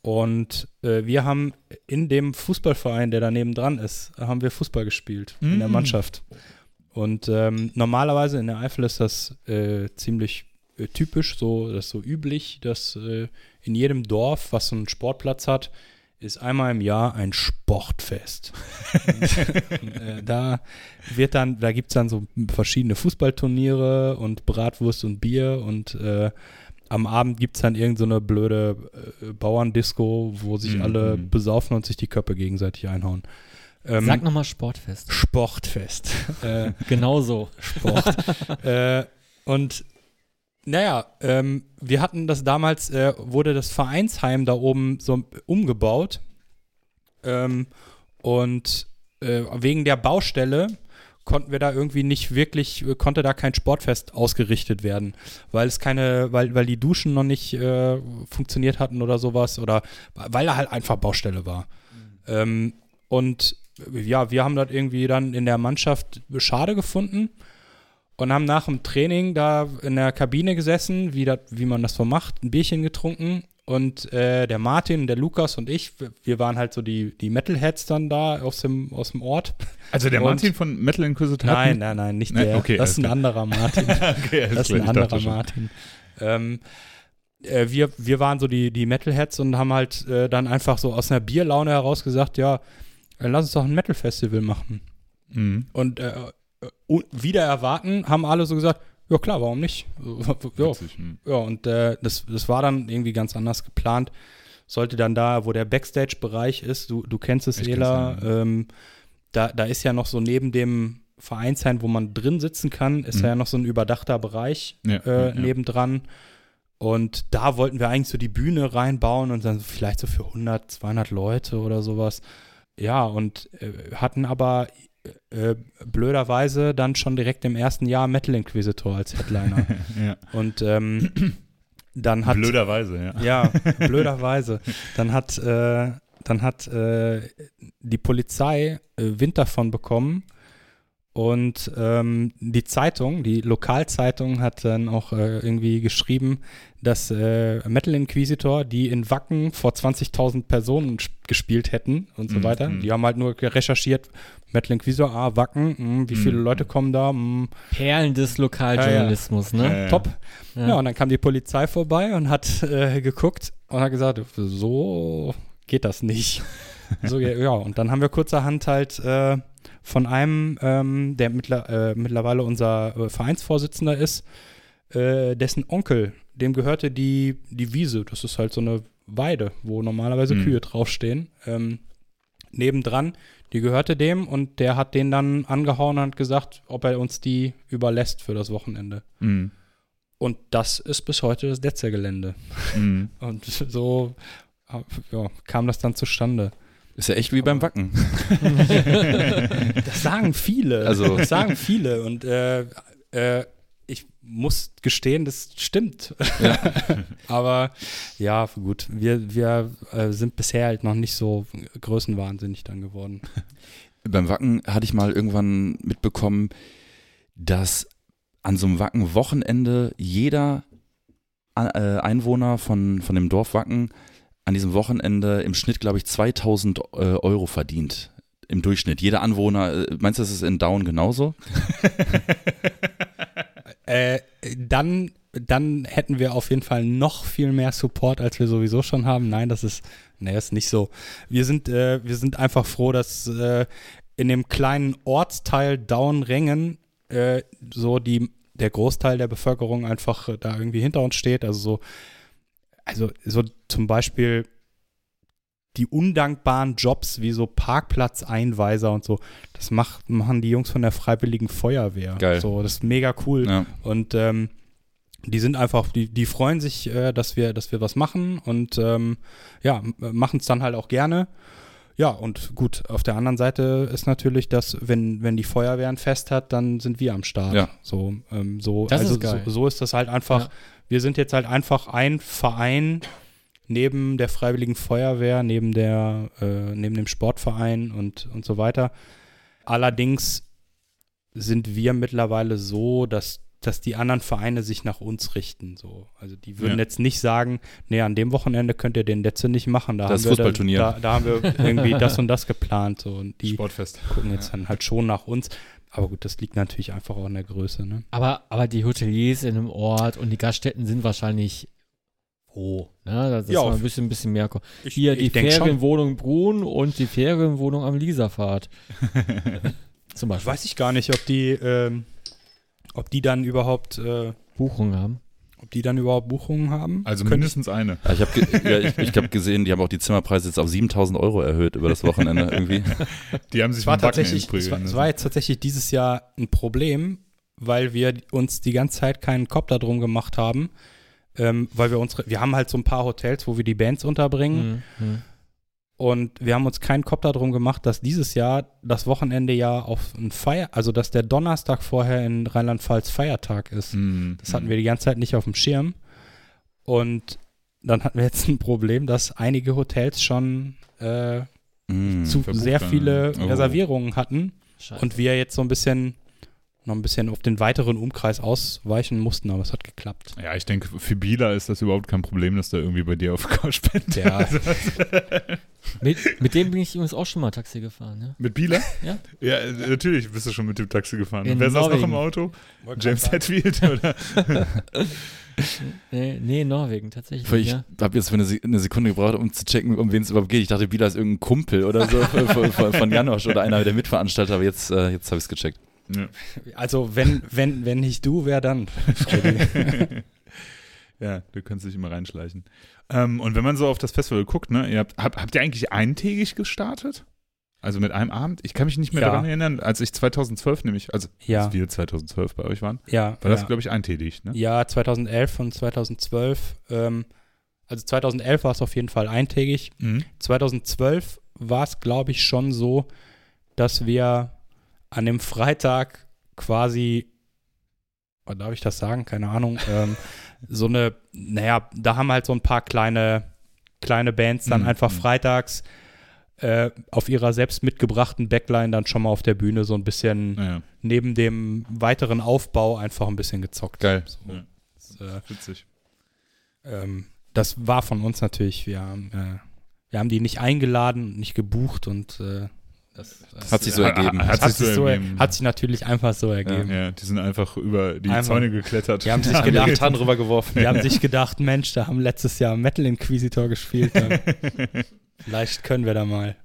Und äh, wir haben in dem Fußballverein, der daneben dran ist, haben wir Fußball gespielt in der Mm. Mannschaft. Und ähm, normalerweise in der Eifel ist das äh, ziemlich typisch, so das ist so üblich, dass in jedem Dorf, was so einen Sportplatz hat, ist einmal im Jahr ein Sportfest. und, äh, da wird dann, da gibt es dann so verschiedene Fußballturniere und Bratwurst und Bier und äh, am Abend gibt es dann irgend so eine blöde äh, Bauerndisco, wo sich Mhm. alle besaufen und sich die Köpfe gegenseitig einhauen. Ähm, Sag nochmal Sportfest. Sportfest. äh, Genau so. Sport. äh, und naja, ähm, wir hatten das damals, äh, wurde das Vereinsheim da oben so umgebaut. Ähm, und äh, wegen der Baustelle konnten wir da irgendwie nicht wirklich, äh, konnte da kein Sportfest ausgerichtet werden, weil es keine, weil, weil die Duschen noch nicht äh, funktioniert hatten oder sowas oder weil da halt einfach Baustelle war. Ähm, und ja, wir haben das irgendwie dann in der Mannschaft schade gefunden und haben nach dem Training da in der Kabine gesessen, wie, dat, wie man das so macht, ein Bierchen getrunken und äh, der Martin, der Lukas und ich, wir- waren halt so die, die Metalheads dann da aus dem, aus dem Ort. Also der Und- Martin von Metal Inquisitor Nein, nein, nein, nicht Nein, der. okay, das ist ein alles anderer Martin. okay, Das ist klar, ein anderer. Martin. Ähm, äh, wir, wir waren so die, die Metalheads und haben halt äh, dann einfach so aus einer Bierlaune heraus gesagt, ja, äh, lass uns doch ein Metal-Festival machen. Mhm. Und äh, und wieder erwarten, haben alle so gesagt, ja klar, warum nicht? ja, Witzig, mhm. ja, und äh, das, das war dann irgendwie ganz anders geplant. Sollte dann da, wo der Backstage-Bereich ist, du, du kennst es, Ich Ela, ja. ähm, da, da ist ja noch so neben dem Vereinsheim, wo man drin sitzen kann, ist Mhm. ja noch so ein überdachter Bereich Ja, äh, ja, nebendran. Und da wollten wir eigentlich so die Bühne reinbauen und dann vielleicht so für 100, 200 Leute oder sowas. Ja, und äh, hatten aber äh, blöderweise dann schon direkt im ersten Jahr Metal Inquisitor als Headliner. ja. und ähm, dann hat Blöderweise, ja. ja, blöderweise. Dann hat, äh, dann hat äh, die Polizei äh, Wind davon bekommen und ähm, die Zeitung, die Lokalzeitung hat dann auch äh, irgendwie geschrieben, dass äh, Metal Inquisitor, die in Wacken vor 20.000 Personen sp- gespielt hätten und so Mhm, weiter. mhm. Die haben halt nur recherchiert, Metal Inquisitor, ah, Wacken, mh, wie viele Mhm. Leute kommen da, mh, Perlen des Lokaljournalismus, ne? Ja, ja. top. Ja. Ja, und dann kam die Polizei vorbei und hat äh, geguckt und hat gesagt, so geht das nicht. so, ja, ja, und dann haben wir kurzerhand halt äh, von einem, ähm, der mittler, äh, mittlerweile unser äh, Vereinsvorsitzender ist, äh, dessen Onkel, dem gehörte die, die Wiese, das ist halt so eine Weide, wo normalerweise Mhm. Kühe draufstehen, ähm, nebendran, die gehörte dem und der hat den dann angehauen und hat gesagt, ob er uns die überlässt für das Wochenende. Mhm. Und das ist bis heute das Detzer-Gelände. Mhm. Und so ja, kam das dann zustande. Ist ja echt wie beim Wacken. Das sagen viele. Also- das sagen viele. Und äh, äh, muss gestehen, das stimmt. Aber ja, gut, wir, wir äh, sind bisher halt noch nicht so größenwahnsinnig dann geworden. Beim Wacken hatte ich mal irgendwann mitbekommen, dass an so einem Wacken-Wochenende jeder äh, Einwohner von, von dem Dorf Wacken an diesem Wochenende im Schnitt, glaube ich, 2000 äh, Euro verdient. Im Durchschnitt. Jeder Anwohner, äh, meinst du, das ist in Down genauso? Äh, dann, dann hätten wir auf jeden Fall noch viel mehr Support, als wir sowieso schon haben. Nein, das ist, nee, ist nicht so. Wir sind, äh, wir sind einfach froh, dass äh, in dem kleinen Ortsteil Downrengen äh, so die, der Großteil der Bevölkerung einfach äh, da irgendwie hinter uns steht. Also so, also so zum Beispiel die undankbaren Jobs wie so Parkplatzeinweiser und so, das macht, machen die Jungs von der Freiwilligen Feuerwehr. Geil. So, das ist mega cool. Ja. Und ähm, die sind einfach, die, die freuen sich, äh, dass wir, dass wir was machen und ähm, ja, machen es dann halt auch gerne. Ja, und gut, auf der anderen Seite ist natürlich, dass, wenn, wenn die Feuerwehr ein Fest hat, dann sind wir am Start. Ja. So, ähm, so, Das also ist geil. So, so ist das halt einfach. Ja. Wir sind jetzt halt einfach ein Verein neben der Freiwilligen Feuerwehr, neben der, äh, neben dem Sportverein und, und so weiter. Allerdings sind wir mittlerweile so, dass, dass die anderen Vereine sich nach uns richten. So. Also die würden Ja. jetzt nicht sagen, nee, an dem Wochenende könnt ihr den Letze nicht machen. Da Das haben wir Fußballturnier. Da, da haben wir irgendwie das und das geplant. So. Und die Sportfest. gucken jetzt dann halt schon nach uns. Aber gut, das liegt natürlich einfach auch in der Größe. Ne? Aber, aber die Hoteliers in einem Ort und die Gaststätten sind wahrscheinlich froh. Ne? Das ist Ja, mal ein bisschen, bisschen mehr. Ich, Hier die. Ferienwohnung Brun und die Ferienwohnung am Liesafahrt. Zum Beispiel. Weiß ich gar nicht, ob die, ähm, ob die dann überhaupt, äh, Buchungen haben. ob die dann überhaupt Buchungen haben. Also Könnte mindestens eine. Ja, ich habe ge ja, ich, ich hab gesehen, die haben auch die Zimmerpreise jetzt auf 7000 Euro erhöht über das Wochenende irgendwie. Die haben sich Es war tatsächlich, es war, es lassen. war jetzt tatsächlich dieses Jahr ein Problem, weil wir uns die ganze Zeit keinen Kopf darum gemacht haben, ähm, weil wir unsere, wir haben halt so ein paar Hotels, wo wir die Bands unterbringen Mhm. Mhm. und wir haben uns keinen Kopf darum gemacht, dass dieses Jahr das Wochenende ja auf ein Feier, also dass der Donnerstag vorher in Rheinland-Pfalz Feiertag ist. Mhm. Das hatten wir die ganze Zeit nicht auf dem Schirm und dann hatten wir jetzt ein Problem, dass einige Hotels schon äh, Mm. zu sehr viele Oh. Reservierungen hatten Scheiße. und wir jetzt so ein bisschen noch ein bisschen auf den weiteren Umkreis ausweichen mussten, aber es hat geklappt. Ja, ich denke, für Bila ist das überhaupt kein Problem, dass der irgendwie bei dir auf Couch pennt. Ja. mit, mit dem bin ich übrigens auch schon mal Taxi gefahren. Ne? Mit Bila? Ja. Ja, natürlich bist du schon mit dem Taxi gefahren. In Und wer saß noch im Auto? James Hetfield oder? Nee, nee, Norwegen tatsächlich. Ich ja. habe jetzt für eine, Se- eine Sekunde gebraucht, um zu checken, um wen es überhaupt geht. Ich dachte, Bila ist irgendein Kumpel oder so von, von, von Janosch oder einer der Mitveranstalter, aber jetzt, äh, jetzt habe ich es gecheckt. Ja. Also wenn, wenn, wenn nicht du, wer dann? ja, du kannst dich immer reinschleichen. Ähm, und wenn man so auf das Festival guckt, ne, ihr habt, habt, habt ihr eigentlich eintägig gestartet? Also mit einem Abend? Ich kann mich nicht mehr Ja. daran erinnern, als ich 2012 nämlich, also Ja, als wir 2012 bei euch waren, ja. war das, ja. glaube ich, eintägig, ne? Ja, 2011 und 2012. Ähm, also 2011 war es auf jeden Fall eintägig. Mhm. 2012 war es, glaube ich, schon so, dass wir an dem Freitag quasi, darf ich das sagen? Keine Ahnung. Ähm, so eine, naja, da haben halt so ein paar kleine, kleine Bands dann Mhm. einfach freitags äh, auf ihrer selbst mitgebrachten Backline dann schon mal auf der Bühne so ein bisschen Ja, neben dem weiteren Aufbau einfach ein bisschen gezockt. Geil. So, Ja. das, äh, witzig. ähm, das war von uns natürlich. Wir haben, äh, wir haben die nicht eingeladen, nicht gebucht und das, äh, Hat sich so ergeben. ha- das Hat sich so ergeben. hat sich natürlich einfach so ergeben. Ja, die sind einfach über die Einfach- Zäune geklettert. Die haben sich Ja, gedacht- Gitarren rübergeworfen. Die haben sich gedacht, Mensch, da haben letztes Jahr Metal Inquisitor gespielt. Vielleicht können wir da mal.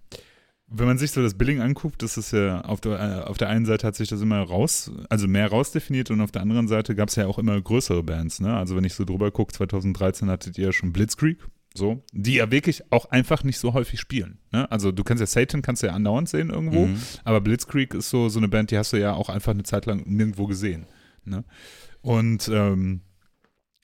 Wenn man sich so das Billing anguckt, das ist ja auf der, äh, auf der einen Seite hat sich das immer raus, also mehr rausdefiniert und auf der anderen Seite gab es ja auch immer größere Bands, ne? Also wenn ich so drüber gucke, 2013 hattet ihr ja schon Blitzkrieg, so, die ja wirklich auch einfach nicht so häufig spielen. Ne? Also du kannst ja Satan kannst du ja andauernd sehen irgendwo, Mhm. aber Blitzkrieg ist so, so eine Band, die hast du ja auch einfach eine Zeit lang nirgendwo gesehen. Ne? Und ähm,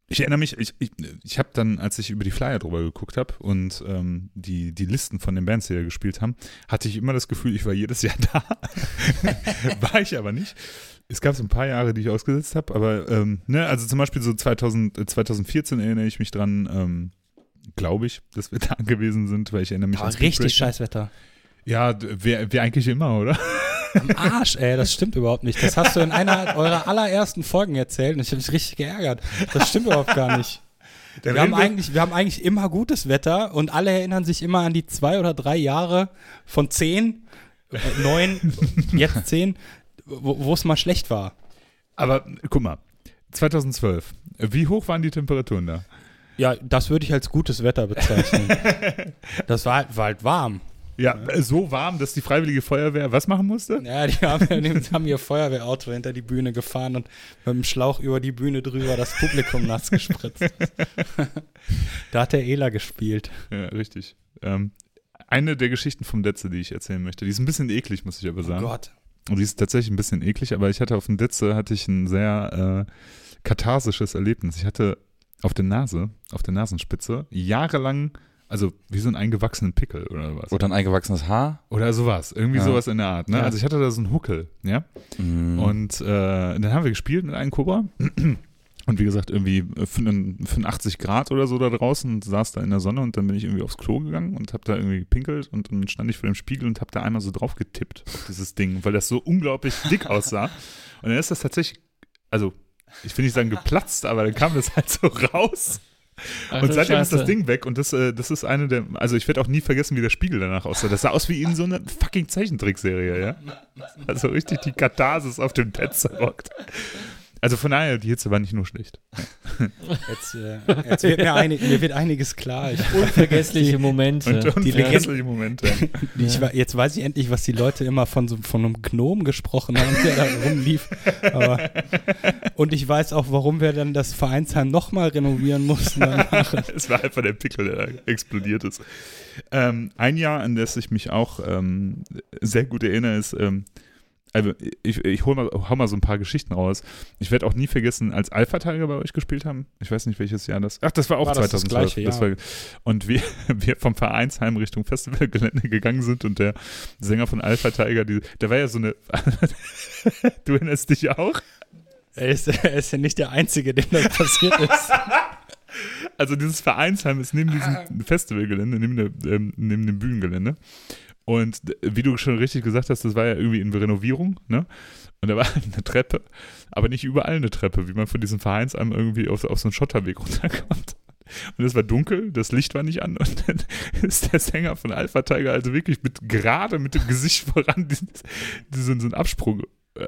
ich erinnere mich, ich, ich, ich habe dann, als ich über die Flyer drüber geguckt habe und ähm, die, die Listen von den Bands, die da gespielt haben, hatte ich immer das Gefühl, ich war jedes Jahr da. war ich aber nicht. Es gab so ein paar Jahre, die ich ausgesetzt habe, aber ähm, ne, also zum Beispiel so 2000, äh, 2014 erinnere ich mich dran, ähm, glaube ich, dass wir da gewesen sind, weil ich erinnere mich Aber an richtig Speedbreaker. Scheißwetter. Ja, wir, wir eigentlich immer, oder? Am Arsch, ey, das stimmt überhaupt nicht. Das hast du in einer eurer allerersten Folgen erzählt und ich habe mich richtig geärgert. Das stimmt überhaupt gar nicht. Wir haben, eigentlich, wir haben eigentlich immer gutes Wetter und alle erinnern sich immer an die zwei oder drei Jahre von zehn, äh, neun, jetzt zehn, wo wo es mal schlecht war. Aber guck mal, 2012, wie hoch waren die Temperaturen da? Ja, das würde ich als gutes Wetter bezeichnen. das war halt, war halt warm. Ja, äh, so warm, dass die Freiwillige Feuerwehr was machen musste? Ja, die haben, die haben ihr Feuerwehrauto hinter die Bühne gefahren und mit dem Schlauch über die Bühne drüber das Publikum nass gespritzt. da hat der Ela gespielt. Ja, richtig. Ähm, eine der Geschichten vom Detze, die ich erzählen möchte, die ist ein bisschen eklig, muss ich aber Oh sagen. Gott. Und die ist tatsächlich ein bisschen eklig, aber ich hatte auf dem Detze hatte ich ein sehr äh, katharsisches Erlebnis. Ich hatte auf der Nase, auf der Nasenspitze, jahrelang, also wie so einen eingewachsenen Pickel oder was. Oder ein eingewachsenes Haar. Oder sowas, irgendwie Ja. sowas in der Art. Ne? Ja. Also ich hatte da so einen Huckel, ja. Mhm. Und äh, dann haben wir gespielt mit einem Cobra. Und wie gesagt, irgendwie 85 Grad oder so da draußen und saß da in der Sonne und dann bin ich irgendwie aufs Klo gegangen und habe da irgendwie gepinkelt und dann stand ich vor dem Spiegel und habe da einmal so drauf getippt auf dieses Ding, weil das so unglaublich dick aussah. Und dann ist das tatsächlich, also ich will nicht sagen geplatzt, aber dann kam das halt so raus. Ach und du seitdem ist das. Ding weg und das, äh, das ist eine der, also ich werde auch nie vergessen, wie der Spiegel danach aussah. Das sah aus wie in so einer fucking Zeichentrickserie, ja. Also richtig die Katharsis auf dem Pad zerrockt. Also von daher, die Hitze war nicht nur schlecht. Jetzt, äh, jetzt wird mir, einig, mir wird einiges klar. Ich, Unvergessliche Momente. Und, und die Legende- vergessliche Momente. ich, wa- jetzt weiß ich endlich, was die Leute immer von, so, von einem Gnom gesprochen haben, der da rumlief. Aber, und ich weiß auch, warum wir dann das Vereinsheim nochmal renovieren mussten. Danach. Es war einfach der Pickel, der da explodiert ist. Ähm, ein Jahr, an das ich mich auch ähm, sehr gut erinnere, ist, ähm, also ich, ich hol mal, hau mal so ein paar Geschichten raus. Ich werde auch nie vergessen, als Alpha-Tiger bei euch gespielt haben. Ich weiß nicht, welches Jahr das. Ach, das war auch War das das 2012. gleiche, ja. war, und wir, wir vom Vereinsheim Richtung Festivalgelände gegangen sind und der Sänger von Alpha-Tiger, die- der war ja so eine. du erinnerst dich auch? Er ist, er ist ja nicht der Einzige, dem das passiert ist. Also dieses Vereinsheim ist neben diesem Festivalgelände, neben, der, ähm, neben dem Bühnengelände. Und wie du schon richtig gesagt hast, das war ja irgendwie in Renovierung, ne? Und da war eine Treppe, aber nicht überall eine Treppe, wie man von diesem Vereinsheim irgendwie auf, auf so einen Schotterweg runterkommt. Und es war dunkel, das Licht war nicht an und dann ist der Sänger von Alpha Tiger also wirklich mit gerade mit dem Gesicht voran diesen, diesen, so einen Absprung, äh,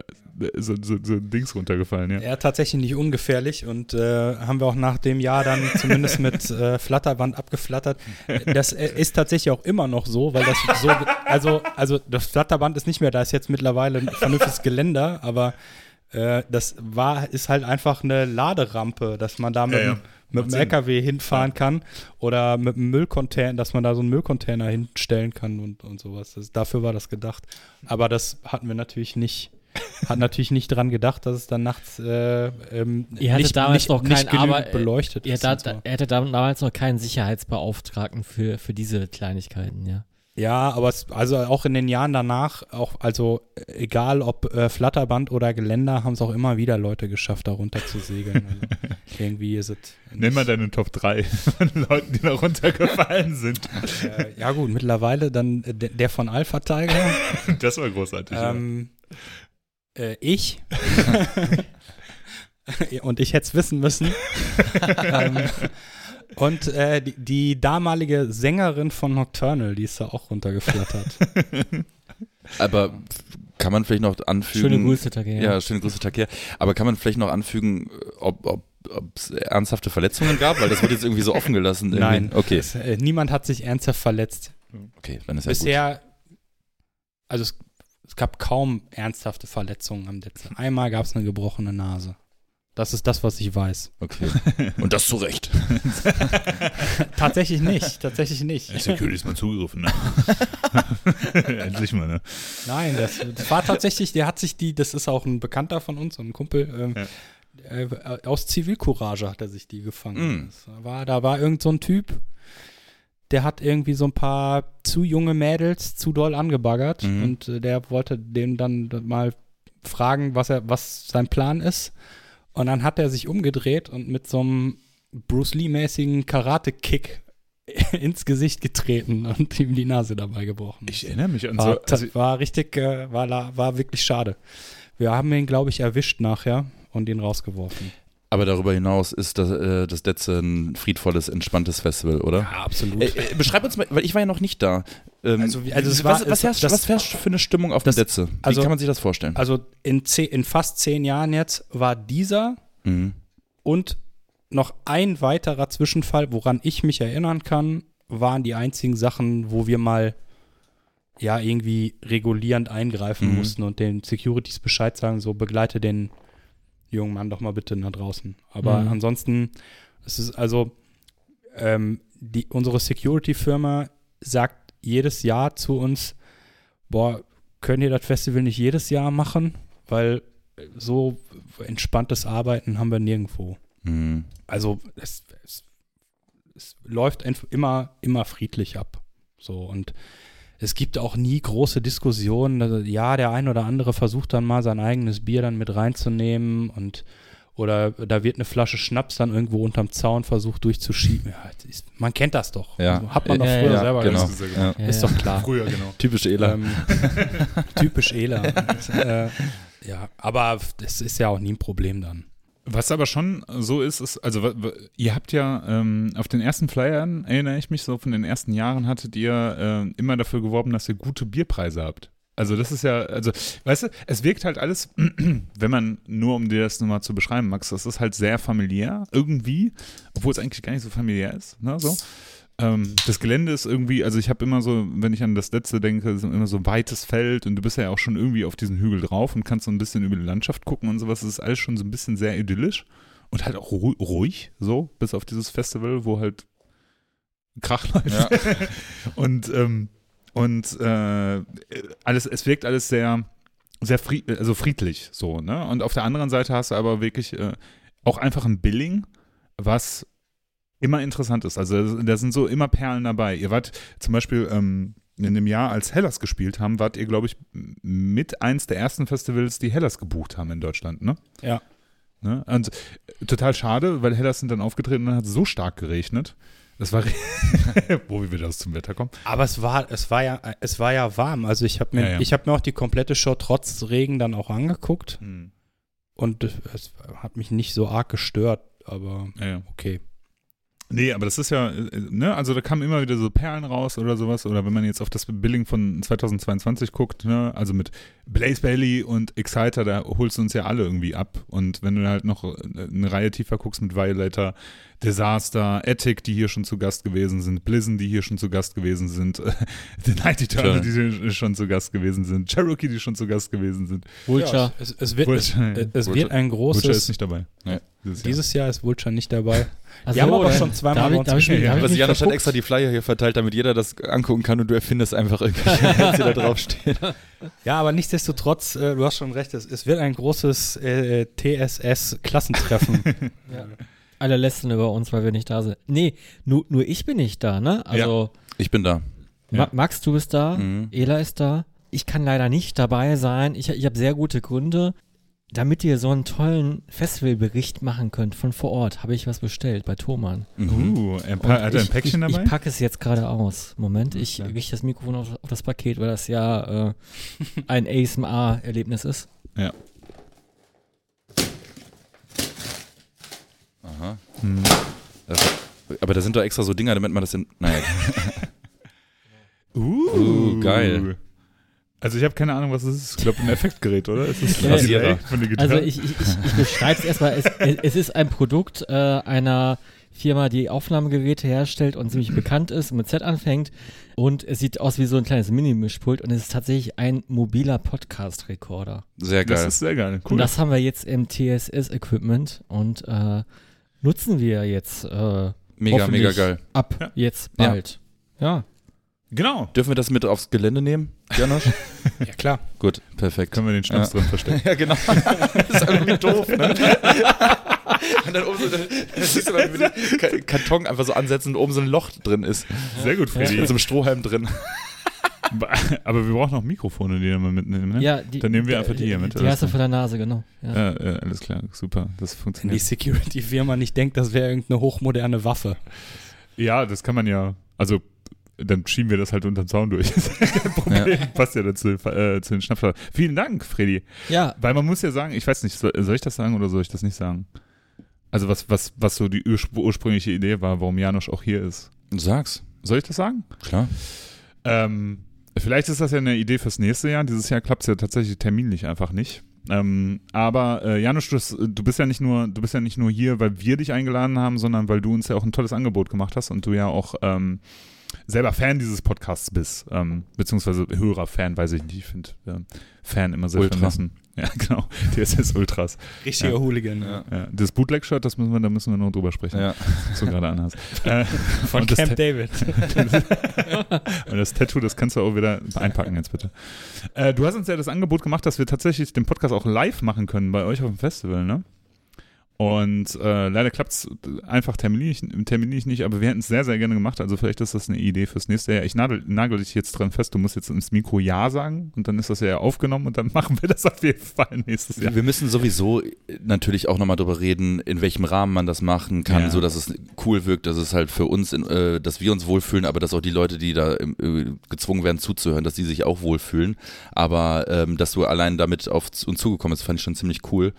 so, so, so ein Dings runtergefallen, ja. Ja, tatsächlich nicht ungefährlich und äh, haben wir auch nach dem Jahr dann zumindest mit äh, Flatterband abgeflattert. Das äh, ist tatsächlich auch immer noch so, weil das so, also, also das Flatterband ist nicht mehr, da ist jetzt mittlerweile ein vernünftiges Geländer, aber äh, das war, ist halt einfach eine Laderampe, dass man da mit, Ja, ja. Mit dem. LKW hinfahren kann oder mit einem Müllcontainer, dass man da so einen Müllcontainer hinstellen kann und, und sowas. Das, dafür war das gedacht. Aber das hatten wir natürlich nicht. Hat natürlich nicht dran gedacht, dass es dann nachts äh, ähm, Ihr hattet nicht, damals nicht, noch nicht keinen Arbeit- beleuchtet Ihr ist da, so. er hätte damals noch keinen Sicherheitsbeauftragten für, für diese Kleinigkeiten, ja. Ja, aber es, also auch in den Jahren danach, auch also egal ob äh, Flatterband oder Geländer, haben es auch immer wieder Leute geschafft, da runter zu segeln. Also irgendwie ist es. Nenn mal deine Top 3 von Leuten, die da runtergefallen sind. Äh, ja gut, mittlerweile dann äh, der, von Alpha Tiger. Das war großartig. Ähm, äh, ich. und ich hätte es wissen müssen. ähm, und äh, die, die damalige Sängerin von Nocturnal, die ist da auch runtergeflattert. Aber kann man vielleicht noch anfügen. Schöne Grüße, Tage. Ja, schöne Grüße, Takir. Aber kann man vielleicht noch anfügen, ob ob es ernsthafte Verletzungen gab? Weil das wird jetzt irgendwie so offen gelassen. irgendwie. Nein. Okay, Es, äh, niemand hat sich ernsthaft verletzt. okay, dann ist ja gut. Bisher, also es, es gab kaum ernsthafte Verletzungen am Netz. Einmal gab es eine gebrochene Nase. Das ist das, was ich weiß. Okay. Und das zu Recht. tatsächlich nicht, tatsächlich nicht. Security ist mal zugegriffen, ne? Endlich mal, ne? Nein, das, das war tatsächlich, der hat sich die, das ist auch ein Bekannter von uns, ein Kumpel, ähm, äh, aus Zivilcourage hat er sich die gefangen. Mm. Das war, da war irgend so ein Typ, der hat irgendwie so ein paar zu junge Mädels zu doll angebaggert Mhm. und äh, der wollte dem dann mal fragen, was er, was sein Plan ist. Und dann hat er sich umgedreht und mit so einem Bruce Lee-mäßigen Karate-Kick ins Gesicht getreten und ihm die Nase dabei gebrochen. Ich erinnere mich an War, so. Also, war richtig, äh, war, war wirklich schade. Wir haben ihn, glaube ich, erwischt nachher und ihn rausgeworfen. Aber darüber hinaus ist das, äh, das Detze ein friedvolles, entspanntes Festival, oder? absolut. Äh, äh, beschreib uns mal, weil ich war ja noch nicht da. Ähm, Also, also was, war- was, herrscht, das- was herrscht für eine Stimmung auf das- dem Detze? Wie also- kann man sich das vorstellen? also in, ze- in fast zehn Jahren jetzt war dieser mhm. und noch ein weiterer Zwischenfall, woran ich mich erinnern kann, waren die einzigen Sachen, wo wir mal ja irgendwie regulierend eingreifen Mhm. mussten und den Securities Bescheid sagen, so begleite den jungen Mann doch mal bitte nach draußen. Aber Mhm. ansonsten, es ist also ähm, die, unsere Security-Firma sagt jedes Jahr zu uns, boah, könnt ihr das Festival nicht jedes Jahr machen? Weil so entspanntes Arbeiten haben wir nirgendwo. Mhm. Also es, es, es läuft immer, immer friedlich ab. So und es gibt auch nie große Diskussionen. Also, ja, der ein oder andere versucht dann mal sein eigenes Bier dann mit reinzunehmen und Oder da wird eine Flasche Schnaps dann irgendwo unterm Zaun versucht durchzuschieben. Ja, ist, man kennt das doch. Ja. Also hat man doch Ja, früher ja, selber genau. gemacht. Das ist doch klar. Früher, genau. Typisch Ela. Ähm, typisch Ela. äh, ja, aber das ist ja auch nie ein Problem dann. Was aber schon so ist, ist, also ihr habt ja ähm, auf den ersten Flyern, erinnere ich mich so, von den ersten Jahren hattet ihr äh, immer dafür geworben, dass ihr gute Bierpreise habt. Also das ist ja, also, weißt du, es wirkt halt alles, wenn man, nur um dir das nochmal zu beschreiben, Max, das ist halt sehr familiär irgendwie, obwohl es eigentlich gar nicht so familiär ist, ne, so. Ähm, das Gelände ist irgendwie, also ich habe immer so, wenn ich an das letzte denke, ist immer so ein weites Feld und du bist ja auch schon irgendwie auf diesen Hügel drauf und kannst so ein bisschen über die Landschaft gucken und sowas. Das ist alles schon so ein bisschen sehr idyllisch und halt auch ru ruhig, so, bis auf dieses Festival, wo halt Krach läuft. Ja. Und, ähm, und äh, alles, es wirkt alles sehr, sehr fried, also friedlich, so, ne? Und auf der anderen Seite hast du aber wirklich äh, auch einfach ein Billing, was immer interessant ist. Also da sind so immer Perlen dabei. Ihr wart zum Beispiel ähm, in dem Jahr, als Hellas gespielt haben, wart ihr, glaube ich, mit eins der ersten Festivals, die Hellas gebucht haben in Deutschland, ne? Ja. Ne? Und äh, total schade, weil Hellas sind dann aufgetreten und dann hat es so stark geregnet. Das war, wo wir wieder aus zum Wetter kommen. Aber es war, es war ja, es war ja warm. Also ich habe mir, Ja, ja. ich habe mir auch die komplette Show trotz Regen dann auch angeguckt und es es hat mich nicht so arg gestört, aber ja. okay. Nee, aber das ist ja, äh, ne, also da kamen immer wieder so Perlen raus oder sowas. Oder wenn man jetzt auf das Billing von 2022 guckt, ne, also mit Blaze Bailey und Exciter, da holst du uns ja alle irgendwie ab. Und wenn du halt noch eine Reihe tiefer guckst mit Violator, Disaster, Ethic, die hier schon zu Gast gewesen sind, Blizzard, die hier schon zu Gast gewesen sind, The Night Eternal, die hier schon zu Gast gewesen sind, Cherokee, die schon zu Gast gewesen sind. Vulture. Ja, es, es wird, es, Vulture, es Vulture- wird ein Vulture ist großes. nicht dabei. Nee. Dieses Jahr. Dieses Jahr ist Vulture nicht dabei. Ach Wir haben aber schon zweimal darf ich- darf ich darf ich Was mich Janosch hat extra die Flyer hier verteilt, damit jeder das angucken kann und du erfindest einfach irgendwelche, was hier da draufsteht. Ja, aber nichtsdestotrotz, äh, du hast schon recht, es, es wird ein großes äh, TSS-Klassentreffen. Ja. Alle lästern über uns, weil wir nicht da sind. Nee, nur, nur ich bin nicht da, ne? Also, Ich bin da. Ja. Ma Max, du bist da, Mhm. Ela ist da. Ich kann leider nicht dabei sein. Ich, ich habe sehr gute Gründe. Damit ihr so einen tollen Festivalbericht machen könnt von vor Ort, habe ich was bestellt bei Thomann. Mhm. Uh, Und pa- hat er ein ich, Päckchen ich, dabei? Ich packe es jetzt gerade aus. Moment, ich Ja. richte das Mikrofon auf, auf das Paket, weil das ja äh, ein ASMR-Erlebnis ist. Aha. Hm. Aber da sind doch extra so Dinger, damit man das in. Naja. Uh, Uh, geil. Also ich habe keine Ahnung, was es ist. Ich glaube ein Effektgerät, oder? Ist das Ja, ein Rasierer. Delay von der Gitarre? Also ich, ich, ich, ich beschreibe es erstmal. Es, es ist ein Produkt äh, einer Firma, die Aufnahmegeräte herstellt und ziemlich bekannt ist und mit Z anfängt. Und es sieht aus wie so ein kleines Mini-Mischpult und es ist tatsächlich ein mobiler Podcast-Rekorder. Sehr das geil. ist sehr geil. Und Cool. das haben wir jetzt im TSS-Equipment und äh, nutzen wir jetzt äh, Mega, mega geil. ab Ja. jetzt Ja. bald. Ja. Genau. Dürfen wir das mit aufs Gelände nehmen, Janosch? ja, klar. Gut, perfekt. Können wir den Schnaps Ja. drin verstecken. Ja, genau. das ist irgendwie doof, ne? Und dann oben so, dann siehst du wie Karton einfach so ansetzen und oben so ein Loch drin ist. Sehr gut, Mit Freddy. so einem Strohhalm drin. Aber wir brauchen noch Mikrofone, die wir mal mitnehmen. Ne? ja die, Dann nehmen wir die- einfach die hier mit, Die hast du vor der Nase, genau. Ja. Ja, äh, alles klar, super. Das Wenn die funktioniert. Security-Firma nicht denkt, das wäre irgendeine hochmoderne Waffe. Ja, das kann man ja. Also, dann schieben wir das halt unter den Zaun durch. Das ist kein Problem. Passt ja dazu, äh, zu den Schnappschalen. Vielen Dank, Freddy. ja, Weil man muss ja sagen, ich weiß nicht, soll, ich das sagen oder soll ich das nicht sagen? Also, was, was, was so die urspr ursprüngliche Idee war, warum Janosch auch hier ist. Sag's. Soll ich das sagen? Klar. Ähm, vielleicht ist das ja eine Idee fürs nächste Jahr. Dieses Jahr klappt es ja tatsächlich terminlich einfach nicht. Ähm, aber äh, Janusz, du, du bist ja nicht nur, du bist ja nicht nur hier, weil wir dich eingeladen haben, sondern weil du uns ja auch ein tolles Angebot gemacht hast und du ja auch ähm, selber Fan dieses Podcasts bist, ähm, beziehungsweise Hörer-Fan, weiß ich nicht. Ich finde ähm, Fan immer sehr Ultra. vermessen. Ja, genau. TSS Ultras. Richtiger Ja. Hooligan. Ja. Ja, das Bootleg-Shirt, das müssen wir, da müssen wir noch drüber sprechen, Ja. was du gerade anhast. äh, Von das Camp Ta- David. und das Tattoo, das kannst du auch wieder einpacken jetzt bitte. Äh, du hast uns ja das Angebot gemacht, dass wir tatsächlich den Podcast auch live machen können bei euch auf dem Festival, ne? Und äh, leider klappt es einfach terminlich, terminlich nicht, aber wir hätten es sehr, sehr gerne gemacht. Also vielleicht ist das eine Idee fürs nächste Jahr. Ich nagel, nagel dich jetzt dran fest, du musst jetzt ins Mikro Ja sagen und dann ist das ja aufgenommen und dann machen wir das auf jeden Fall nächstes Jahr. Wir müssen sowieso natürlich auch nochmal drüber reden, in welchem Rahmen man das machen kann, Ja. so dass es cool wirkt, dass es halt für uns, in, äh, dass wir uns wohlfühlen, aber dass auch die Leute, die da äh, gezwungen werden zuzuhören, dass die sich auch wohlfühlen. Aber ähm, dass du allein damit auf uns zugekommen bist, fand ich schon ziemlich cool.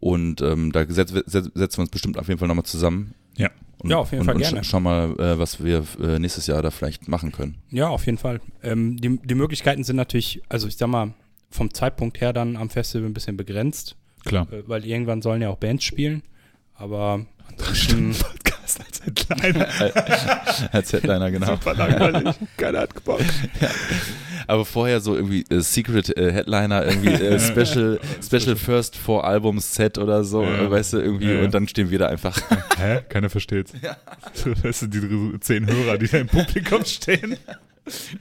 Und ähm, da setz, setz, setzen wir uns bestimmt auf jeden Fall nochmal zusammen. Ja. Und, Ja, auf jeden und, Fall und gerne. sch Schau mal, äh, was wir äh, nächstes Jahr da vielleicht machen können. Ja, auf jeden Fall. Ähm, die, die Möglichkeiten sind natürlich, also ich sag mal, vom Zeitpunkt her dann am Festival ein bisschen begrenzt, Klar. äh, weil irgendwann sollen ja auch Bands spielen. Aber ansonsten, Podcast als Headliner. Als Headliner, genau. Super langweilig. Keiner hat Bock. Aber vorher so irgendwie äh, Secret äh, Headliner, irgendwie äh, Special, Special First Four Albums Set oder so, Ja. weißt du, irgendwie, Ja, ja. und dann stehen wir da einfach. Hä? Keiner versteht's. So, weißt du, die zehn Hörer, die da im Publikum stehen.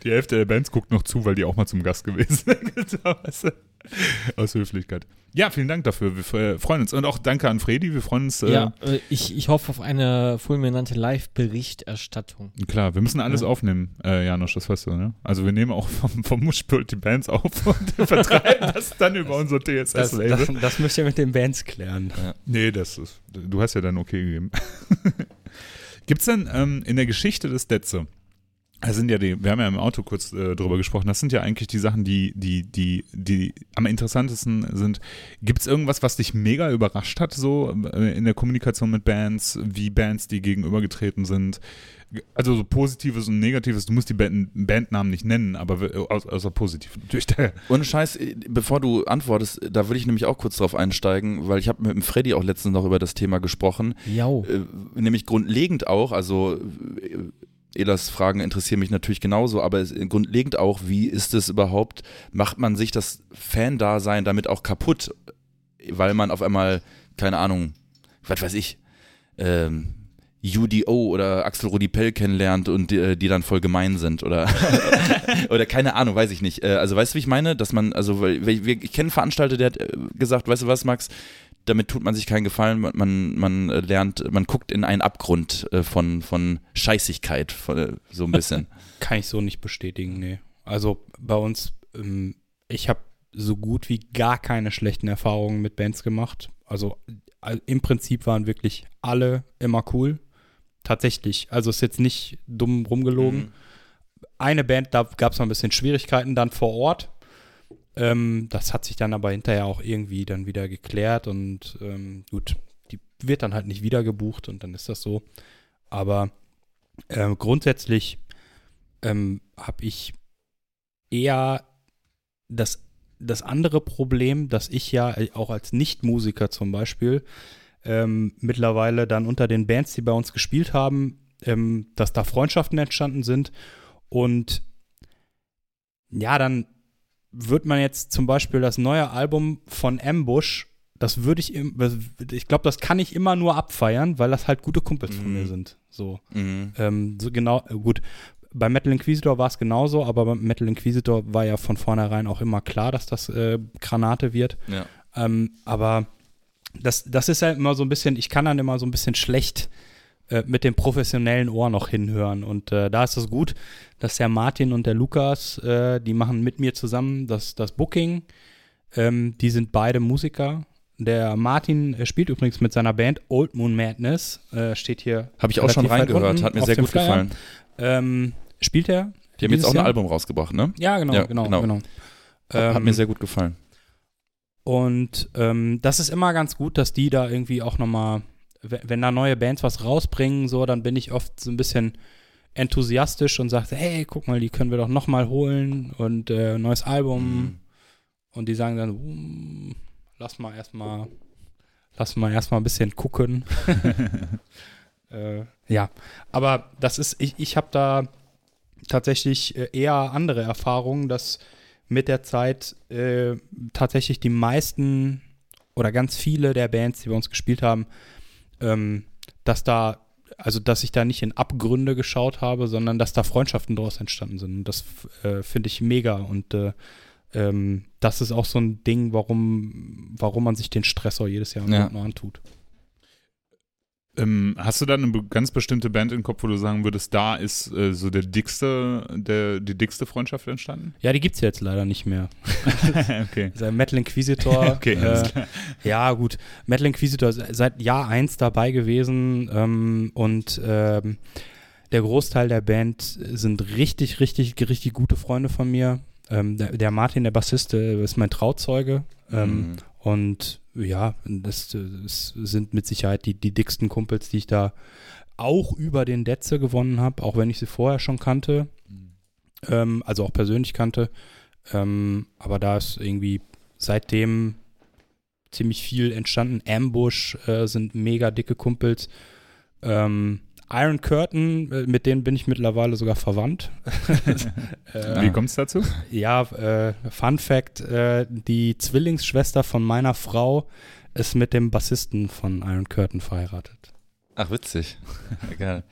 Die Hälfte der Bands guckt noch zu, weil die auch mal zum Gast gewesen sind. So, weißt du? Aus Höflichkeit. Ja, vielen Dank dafür. Wir fre- freuen uns. Und auch danke an Fredi. Wir freuen uns. Äh, Ja, äh, ich, ich hoffe auf eine fulminante Live-Berichterstattung. Klar, wir müssen alles Ja. aufnehmen, äh, Janosch, das weißt du, ne? Also wir nehmen auch vom, vom Muschpult die Bands auf und vertreiben das dann über unser das, TSS-Label. das, das müsst ihr mit den Bands klären. Nee, das ist. Du hast ja dann okay gegeben. Gibt's denn ähm, in der Geschichte des Detze, da sind ja die, wir haben ja im Auto kurz äh, drüber gesprochen, das sind ja eigentlich die Sachen, die, die, die, die am interessantesten sind. Gibt's irgendwas, was dich mega überrascht hat, so äh, in der Kommunikation mit Bands, wie Bands die gegenübergetreten sind? Also so Positives und Negatives, du musst die Band, Bandnamen nicht nennen, aber äh, aus, außer positiv natürlich. Ohne Scheiß, äh, bevor du antwortest, da würde ich nämlich auch kurz drauf einsteigen, weil ich habe mit dem Freddy auch letztens noch über das Thema gesprochen. Jau. Äh, nämlich grundlegend auch, also äh, Elas Fragen interessieren mich natürlich genauso, aber grundlegend auch, wie ist es überhaupt, macht man sich das Fan-Dasein damit auch kaputt, weil man auf einmal, keine Ahnung, was weiß ich, ähm, UDO oder Axel Rudi Pell kennenlernt und die, die dann voll gemein sind oder oder keine Ahnung, weiß ich nicht. Äh, Also weißt du, wie ich meine, dass man also weil wir, wir- ich kenne einen Veranstalter, der hat äh, gesagt, weißt du was, Max, damit tut man sich keinen Gefallen, man, man, man äh, lernt, man guckt in einen Abgrund äh, von, von Scheißigkeit, von, äh, so ein bisschen. Kann ich so nicht bestätigen, nee. Also bei uns, ähm, ich habe so gut wie gar keine schlechten Erfahrungen mit Bands gemacht. Also im Prinzip waren wirklich alle immer cool. Tatsächlich. Also ist jetzt nicht dumm rumgelogen. Eine Band, da gab es mal ein bisschen Schwierigkeiten dann vor Ort. Ähm, das hat sich dann aber hinterher auch irgendwie dann wieder geklärt und ähm, gut, die wird dann halt nicht wieder gebucht und dann ist das so. Aber ähm, grundsätzlich ähm, habe ich eher das, das andere Problem, dass ich ja äh, auch als Nichtmusiker zum Beispiel ähm, mittlerweile dann unter den Bands, die bei uns gespielt haben, ähm, dass da Freundschaften entstanden sind und ja, dann wird man jetzt zum Beispiel das neue Album von Ambush, das würde ich, ich glaube, das kann ich immer nur abfeiern, weil das halt gute Kumpels von Mhm. mir sind. So. Mhm. Ähm, so genau, äh, gut. Bei Metal Inquisitor war es genauso, aber bei Metal Inquisitor war ja von vornherein auch immer klar, dass das äh, Granate wird. Ja. Ähm, aber das, das ist ja immer so ein bisschen, ich kann dann immer so ein bisschen schlecht äh, mit dem professionellen Ohr noch hinhören. Und äh, da ist es gut, dass der Martin und der Lukas, äh, die machen mit mir zusammen das, das Booking. Ähm, die sind beide Musiker. Der Martin spielt übrigens mit seiner Band Old Moon Madness. Äh, steht hier. Habe ich auch schon reingehört, hat mir sehr gut Flyer. gefallen. Ähm, spielt er? Die haben jetzt auch ein Jahr? Album rausgebracht, ne? Ja, genau, Ja, genau, genau. genau. Hat Ähm, mir sehr gut gefallen. Und ähm, das ist immer ganz gut, dass die da irgendwie auch nochmal, wenn, da neue Bands was rausbringen, so, dann bin ich oft so ein bisschen enthusiastisch und sage, hey, guck mal, die können wir doch nochmal holen und äh, neues Album. Mhm. Und die sagen dann, "Mm, lass mal erstmal, lass mal erstmal ein bisschen gucken. äh, ja, aber das ist, ich, ich habe da tatsächlich äh, eher andere Erfahrungen, dass mit der Zeit äh, tatsächlich die meisten oder ganz viele der Bands, die bei uns gespielt haben, ähm, dass da, also dass ich da nicht in Abgründe geschaut habe, sondern dass da Freundschaften daraus entstanden sind. Und das äh, finde ich mega. Und äh, ähm, das ist auch so ein Ding, warum, warum man sich den Stressor jedes Jahr Ja. antut. Ähm, hast du da eine ganz bestimmte Band im Kopf, wo du sagen würdest, da ist äh, so der dickste, der, die dickste Freundschaft entstanden? Ja, die gibt's jetzt leider nicht mehr. okay. Metal Inquisitor. Okay, äh, ja, gut. Metal Inquisitor ist seit Jahr 1 dabei gewesen ähm, und ähm, der Großteil der Band sind richtig, richtig, richtig gute Freunde von mir. Ähm, der, der Martin, der Bassist, äh, ist mein Trauzeuge. Ähm, Mhm. Und ja, das, das sind mit Sicherheit die, die dicksten Kumpels, die ich da auch über den Detze gewonnen habe, auch wenn ich sie vorher schon kannte. Ähm, also auch persönlich kannte. Ähm, aber da ist irgendwie seitdem ziemlich viel entstanden. Ambush äh, sind mega dicke Kumpels. Ähm, Iron Curtain, äh, mit denen bin ich mittlerweile sogar verwandt. äh, Wie kommt es dazu? ja, äh, Fun Fact: äh, Die Zwillingsschwester von meiner Frau ist mit dem Bassisten von Iron Curtain verheiratet. Ach, witzig. Geil.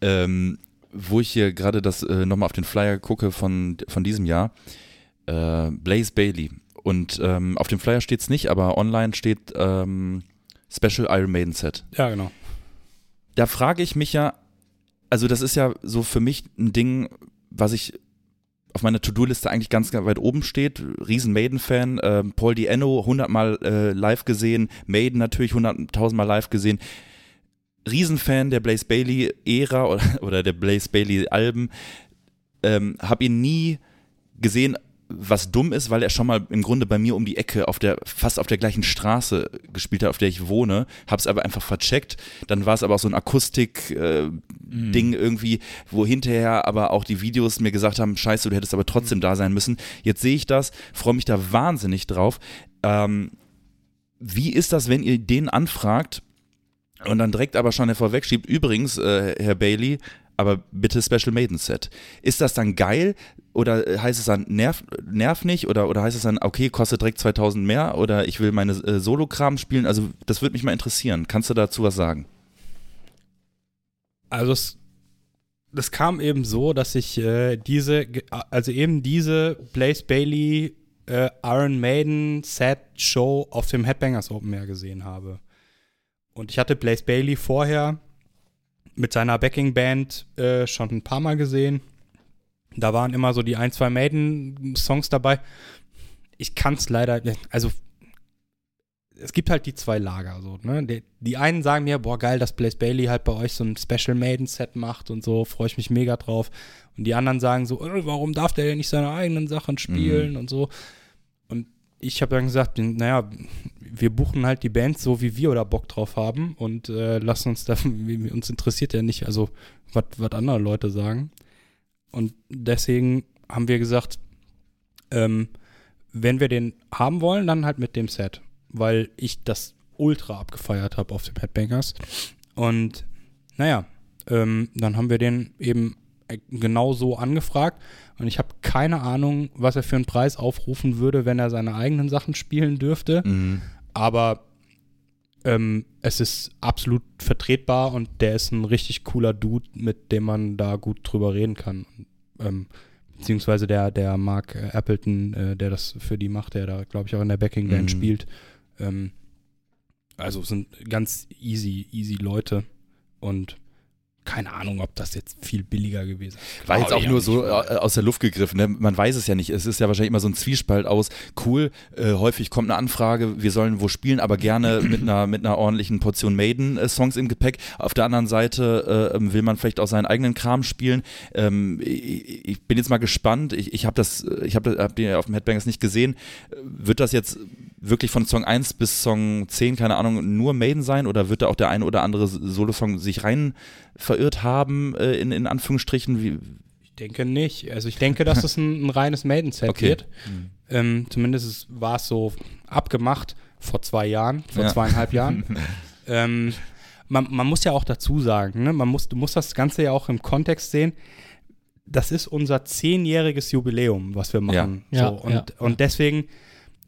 Ähm, wo ich hier gerade das äh, nochmal auf den Flyer gucke von, von diesem Jahr, äh, Blaze Bailey. Und ähm, auf dem Flyer steht es nicht, aber online steht ähm, Special Iron Maiden Set. Ja, genau. Da frage ich mich ja, also das ist ja so für mich ein Ding, was ich auf meiner To-Do-Liste eigentlich ganz, weit oben steht. Riesen Maiden-Fan, ähm, Paul Di'Anno 100 Mal äh, live gesehen, Maiden natürlich 100.000 Mal live gesehen. Riesenfan der Blaze Bailey-Ära oder, oder der Blaze Bailey-Alben. Ähm, hab ihn nie gesehen, was dumm ist, weil er schon mal im Grunde bei mir um die Ecke auf der fast auf der gleichen Straße gespielt hat, auf der ich wohne, hab's aber einfach vercheckt. Dann war es aber auch so ein Akustik äh, Ding irgendwie, wo hinterher aber auch die Videos mir gesagt haben, scheiße, du hättest aber trotzdem da sein müssen. Jetzt sehe ich das, freue mich da wahnsinnig drauf. Ähm, wie ist das, wenn ihr den anfragt und dann direkt aber schon vorweg schiebt, übrigens, äh, Herr Bailey, aber bitte Special Maiden Set. Ist das dann geil oder heißt es dann nerv, nerv nicht oder, oder heißt es dann, okay, kostet direkt 2000 mehr oder ich will meine äh, Solo-Kram spielen? Also das würde mich mal interessieren. Kannst du dazu was sagen? Also es, das kam eben so, dass ich äh, diese, also eben diese Blaze Bailey äh, Iron Maiden Set Show auf dem Headbangers Open Air gesehen habe. Und ich hatte Blaze Bailey vorher mit seiner Backing Band äh, schon ein paar Mal gesehen. Da waren immer so die ein, zwei Maiden-Songs dabei. Ich kann es leider, also es gibt halt die zwei Lager so, ne? Die, die einen sagen mir, boah, geil, dass Blaze Bailey halt bei euch so ein Special Maiden Set macht und so, freue ich mich mega drauf. Und die anderen sagen so, äh, warum darf der denn nicht seine eigenen Sachen spielen und so. Und ich habe dann gesagt, naja, wir buchen halt die Bands so, wie wir da Bock drauf haben und äh, lassen uns da, uns interessiert ja nicht, also was andere Leute sagen. Und deswegen haben wir gesagt, ähm, wenn wir den haben wollen, dann halt mit dem Set, weil ich das ultra abgefeiert habe auf dem Headbangers. Und naja, ähm, dann haben wir den eben äh, genau so angefragt und ich habe keine Ahnung, was er für einen Preis aufrufen würde, wenn er seine eigenen Sachen spielen dürfte. Mhm. Aber ähm, es ist absolut vertretbar und der ist ein richtig cooler Dude, mit dem man da gut drüber reden kann. Ähm, beziehungsweise der, der Mark äh, Appleton, äh, der das für die macht, der da, glaube ich, auch in der Backing Band Mhm. spielt. Ähm, also sind ganz easy, easy Leute und keine Ahnung, ob das jetzt viel billiger gewesen ist. War jetzt auch nur so äh, aus der Luft gegriffen. Ne? Man weiß es ja nicht. Es ist ja wahrscheinlich immer so ein Zwiespalt aus. Cool, äh, häufig kommt eine Anfrage, wir sollen wo spielen, aber gerne mit einer mit einer ordentlichen Portion Maiden-Songs im Gepäck. Auf der anderen Seite äh, ähm, will man vielleicht auch seinen eigenen Kram spielen. Ähm, ich, ich bin jetzt mal gespannt. Ich, ich habe das, ich habe hab den auf dem Headbangers nicht gesehen. Äh, Wird das jetzt wirklich von Song 1 bis Song 10, keine Ahnung, nur Maiden sein oder wird da auch der eine oder andere Solosong sich rein verirrt haben, äh, in, in Anführungsstrichen? Wie, Ich denke nicht. Also ich denke, dass es ein, ein reines Maiden-Set Okay. wird. Ähm, zumindest ist- war es so abgemacht vor zwei Jahren, vor Ja. zweieinhalb Jahren. ähm, man, man muss ja auch dazu sagen, ne? man muss, du musst das Ganze ja auch im Kontext sehen. Das ist unser zehnjähriges Jubiläum, was wir machen. Ja. so, und, Ja, ja. und deswegen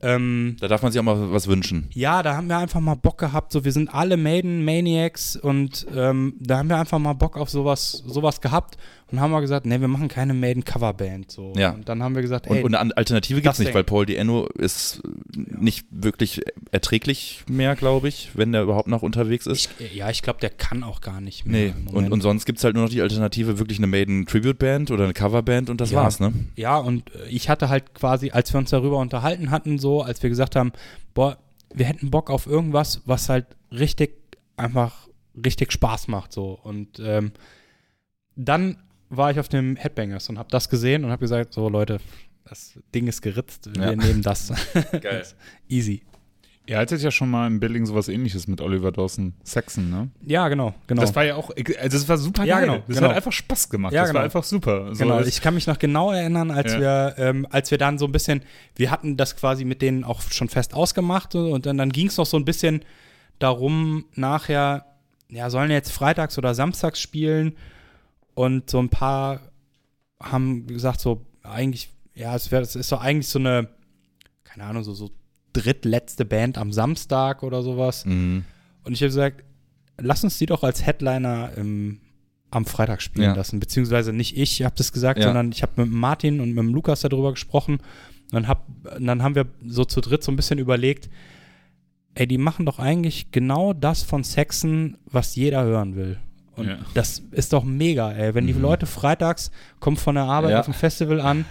Ähm, Da darf man sich auch mal was wünschen. ja, da haben wir einfach mal Bock gehabt. So, wir sind alle Maiden Maniacs und ähm, da haben wir einfach mal Bock auf sowas, sowas gehabt und haben mal gesagt, nee, wir machen keine Maiden Coverband. So. Ja. Und dann haben wir gesagt, Und, ey, und eine Alternative gibt es nicht, weil Paul Di'Anno ist nicht wirklich erträglich mehr, glaube ich, wenn der überhaupt noch unterwegs ist. ich, ja, ich glaube, der kann auch gar nicht mehr. Nee, und, und sonst gibt es halt nur noch die Alternative, wirklich eine Maiden-Tribute-Band oder eine Coverband und das Ja. war's, ne? Ja, und äh, ich hatte halt quasi, als wir uns darüber unterhalten hatten, so, als wir gesagt haben, boah, wir hätten Bock auf irgendwas, was halt richtig, einfach richtig Spaß macht, so. Und ähm, dann war ich auf dem Headbangers und habe das gesehen und habe gesagt, so Leute, das Ding ist geritzt, wir Ja. nehmen das. Geil. Easy. Ihr hattet ja schon mal in Billing sowas ähnliches mit Oliver Dawson Saxon, ne? Ja, genau, genau. Das war ja auch, also das war super Ja, geil. genau, das genau. hat einfach Spaß gemacht. Ja, das genau. war einfach super. So, genau, ich kann mich noch genau erinnern, als Ja. wir, ähm, als wir dann so ein bisschen, wir hatten das quasi mit denen auch schon fest ausgemacht und dann, dann ging es noch so ein bisschen darum, nachher, ja, sollen wir jetzt freitags oder samstags spielen und so ein paar haben gesagt, so eigentlich, ja, es, wär, es ist doch eigentlich so eine, keine Ahnung, so, so drittletzte Band am Samstag oder sowas. Mhm. Und ich habe gesagt, lass uns die doch als Headliner im, am Freitag spielen Ja. lassen. Beziehungsweise nicht ich habe das gesagt, Ja. sondern ich habe mit Martin und mit dem Lukas darüber gesprochen. Und, hab, und dann haben wir so zu dritt so ein bisschen überlegt, ey, die machen doch eigentlich genau das von Saxon, was jeder hören will. Und Ja. das ist doch mega, ey. Wenn die Mhm. Leute freitags kommen von der Arbeit Ja. auf dem Festival an,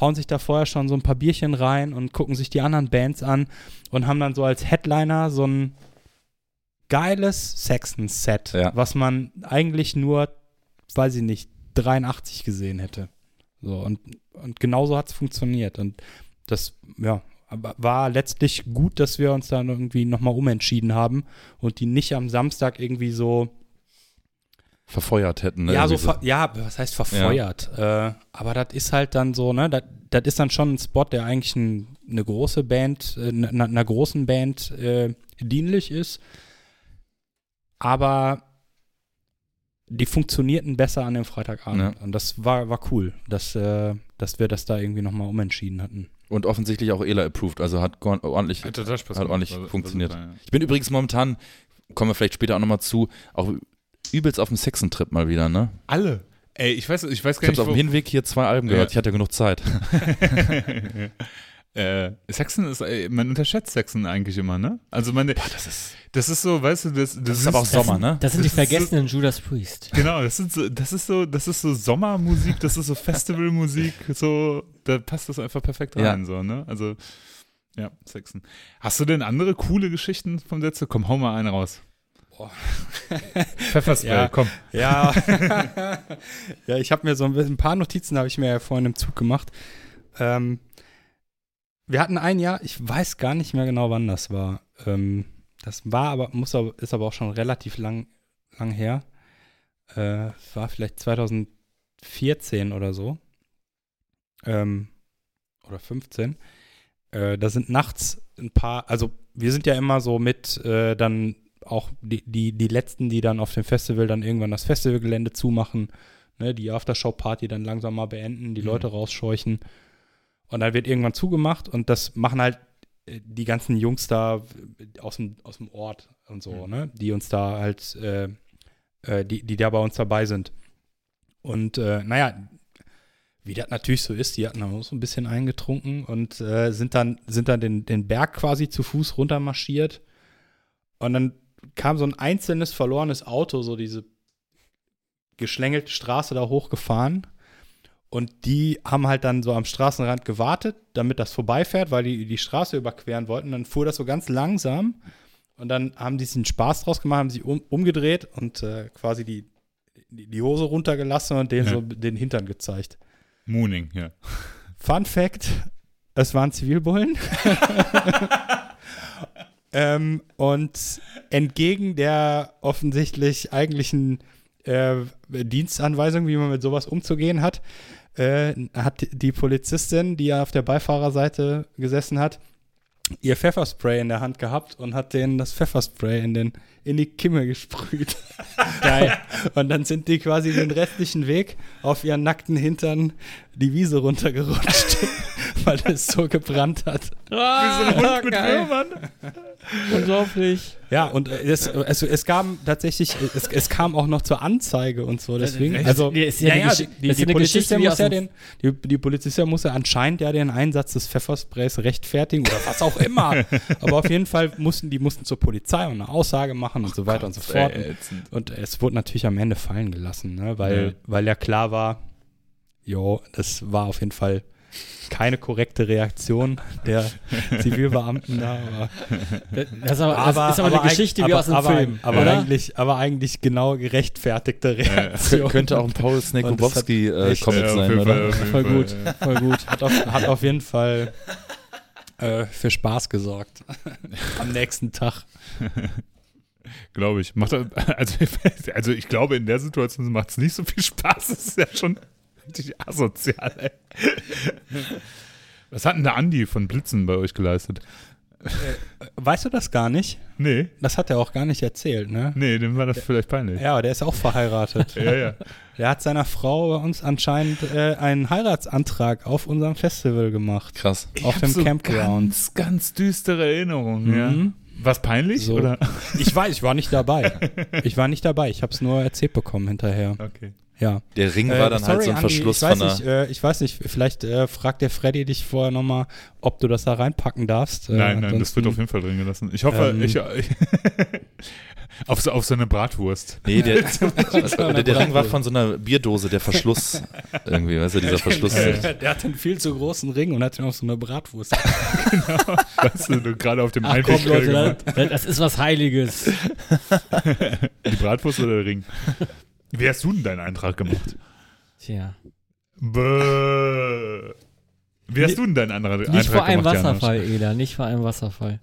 hauen sich da vorher schon so ein paar Bierchen rein und gucken sich die anderen Bands an und haben dann so als Headliner so ein geiles Saxon-Set, Ja. was man eigentlich nur, weiß ich nicht, 83 gesehen hätte. So, und, und genauso hat es funktioniert. Und das, ja, aber war letztlich gut, dass wir uns dann irgendwie nochmal umentschieden haben und die nicht am Samstag irgendwie so Verfeuert hätten, ne? ja, so Irgendwie ver ja, was heißt verfeuert? Äh, aber das ist halt dann so, ne? Das, ist dann schon ein Spot, der eigentlich ein, eine große Band, äh, einer, einer großen Band äh, dienlich ist. Aber die funktionierten besser an dem Freitagabend. Ja. Und das war, war cool, dass, äh, dass wir das da irgendwie nochmal umentschieden hatten. Und offensichtlich auch ELA approved, also hat ordentlich. Hat Hat ordentlich war funktioniert. ja. Ich bin übrigens momentan, kommen wir vielleicht später auch nochmal zu, auch übelst auf dem Sexen-Trip mal wieder, ne? Alle. Ey, ich weiß, ich weiß Ich gar habe nicht, auf dem Hinweg hier zwei Alben gehört, Ja. ich hatte ja genug Zeit. äh, Saxon ist, ey, man unterschätzt Saxon eigentlich immer, ne? Also meine, das ist, das ist so, weißt du, das, das, das ist aber auch Sommer, ne? Das sind die ist so- vergessenen Judas Priest. Genau, das, sind so, das ist so, das ist so Sommermusik, das ist so Festivalmusik, so, da passt das einfach perfekt Ja. rein, so, ne? Also, ja, Saxon. Hast du denn andere coole Geschichten vom Sätze? Komm, hau mal eine raus. Boah. Pfefferspray, Ja. komm. Ja, ja ich habe mir so ein, bisschen- ein paar Notizen habe ich mir ja vorhin im Zug gemacht. Ähm, wir hatten ein Jahr, ich weiß gar nicht mehr genau, wann das war. Ähm, das war aber, muss aber, ist aber auch schon relativ lang, lang her. Äh, es war vielleicht 2014 oder so. Ähm, oder 15. Äh, da sind nachts ein paar, also wir sind ja immer so mit äh, dann auch die, die, die letzten, die dann auf dem Festival dann irgendwann das Festivalgelände zumachen, ne, die Aftershow-Party dann langsam mal beenden, die Mhm. Leute rausscheuchen. Und dann wird irgendwann zugemacht und das machen halt äh, die ganzen Jungs da aus dem, aus dem Ort und so, Mhm. ne, die uns da halt, äh, äh, die, die da bei uns dabei sind. Und äh, naja, wie das natürlich so ist, die hatten auch so ein bisschen eingetrunken und äh, sind dann, sind dann den, den Berg quasi zu Fuß runtermarschiert. Und dann kam so ein einzelnes verlorenes Auto, so diese geschlängelte Straße da hochgefahren. Und die haben halt dann so am Straßenrand gewartet, damit das vorbeifährt, weil die die Straße überqueren wollten. Dann fuhr das so ganz langsam. Und dann haben die sich einen Spaß draus gemacht, haben sich um, umgedreht und äh, quasi die, die, die Hose runtergelassen und denen Ja. so den Hintern gezeigt. Mooning, ja. Fun Fact: Es waren Zivilbullen. ähm, und entgegen der offensichtlich eigentlichen äh, Dienstanweisung, wie man mit sowas umzugehen hat, äh, hat die Polizistin, die ja auf der Beifahrerseite gesessen hat, ihr Pfefferspray in der Hand gehabt und hat denen das Pfefferspray in, den, in die Kimme gesprüht. Geil. Und dann sind die quasi den restlichen Weg auf ihren nackten Hintern die Wiese runtergerutscht. weil es so gebrannt hat. Ah, Wie so ein Hund mit. Würmern. Unglaublich. Ja, und äh, es, also es kam tatsächlich, äh, es, es kam auch noch zur Anzeige und so, deswegen. Also, ist ja die, Polizistin muss ja dem- den, die, die Polizistin muss ja anscheinend ja den Einsatz des Pfeffersprays rechtfertigen oder was auch immer. Aber auf jeden Fall mussten die mussten zur Polizei und eine Aussage machen und so weiter und so fort. Ey, ätzend. Und es wurde natürlich am Ende fallen gelassen, ne? weil, Ja. weil ja klar war, jo, das war auf jeden Fall keine korrekte Reaktion der Zivilbeamten da. Aber, Das ist aber, das ist aber, eine eig- Geschichte wie aber, aus dem aber, Film. Aber, oder? eigentlich, aber eigentlich genau gerechtfertigte Reaktion. Könnte auch ein Paul Snakobowski äh, Comic Ja, sein, oder? Fall, Voll gut, ja. voll gut. Hat auf, hat auf jeden Fall äh, für Spaß gesorgt. Am nächsten Tag. Glaube ich. Macht also, also ich glaube, in der Situation macht es nicht so viel Spaß. Das ist ja schon richtig asozial, ey. Was hat denn der Andi von Blitzen bei euch geleistet? Weißt du das gar nicht? Nee, Das hat er auch gar nicht erzählt, ne? nee, dem war das vielleicht peinlich. Ja, aber der ist auch verheiratet. Ja, ja. Der hat seiner Frau bei uns anscheinend äh, einen Heiratsantrag auf unserem Festival gemacht. Krass. Auf hab dem so Campground. Ganz, ganz düstere Erinnerungen, ja. Mhm. Was peinlich, So. oder? Ich weiß, ich war nicht dabei. Ich war nicht dabei. Ich habe es nur erzählt bekommen hinterher. Okay. Ja. Der Ring Äh, war dann halt sorry, so ein Andi, Verschluss ich weiß von nicht, der. äh, ich weiß nicht, vielleicht äh, fragt der Freddy dich vorher nochmal, ob du das da reinpacken darfst. Äh, Nein, nein, das wird auf jeden Fall drin gelassen. Ich hoffe, Ähm. ich, auf, so, auf so eine Bratwurst. Nee, der, war der, der Ring war von so einer Bierdose, der Verschluss. Irgendwie, weißt du, dieser Verschluss. Der hat einen viel zu großen Ring und hat ihn auf so eine Bratwurst. Weißt du, du gerade auf dem Einweg das, das ist was Heiliges. Die Bratwurst oder der Ring? Wie hast du denn deinen Eintrag gemacht? Tja. Bäh. Wie hast du denn deinen anderen Eintrag Nicht vor einem gemacht, Janosch? Wasserfall, Eda, nicht vor einem Wasserfall.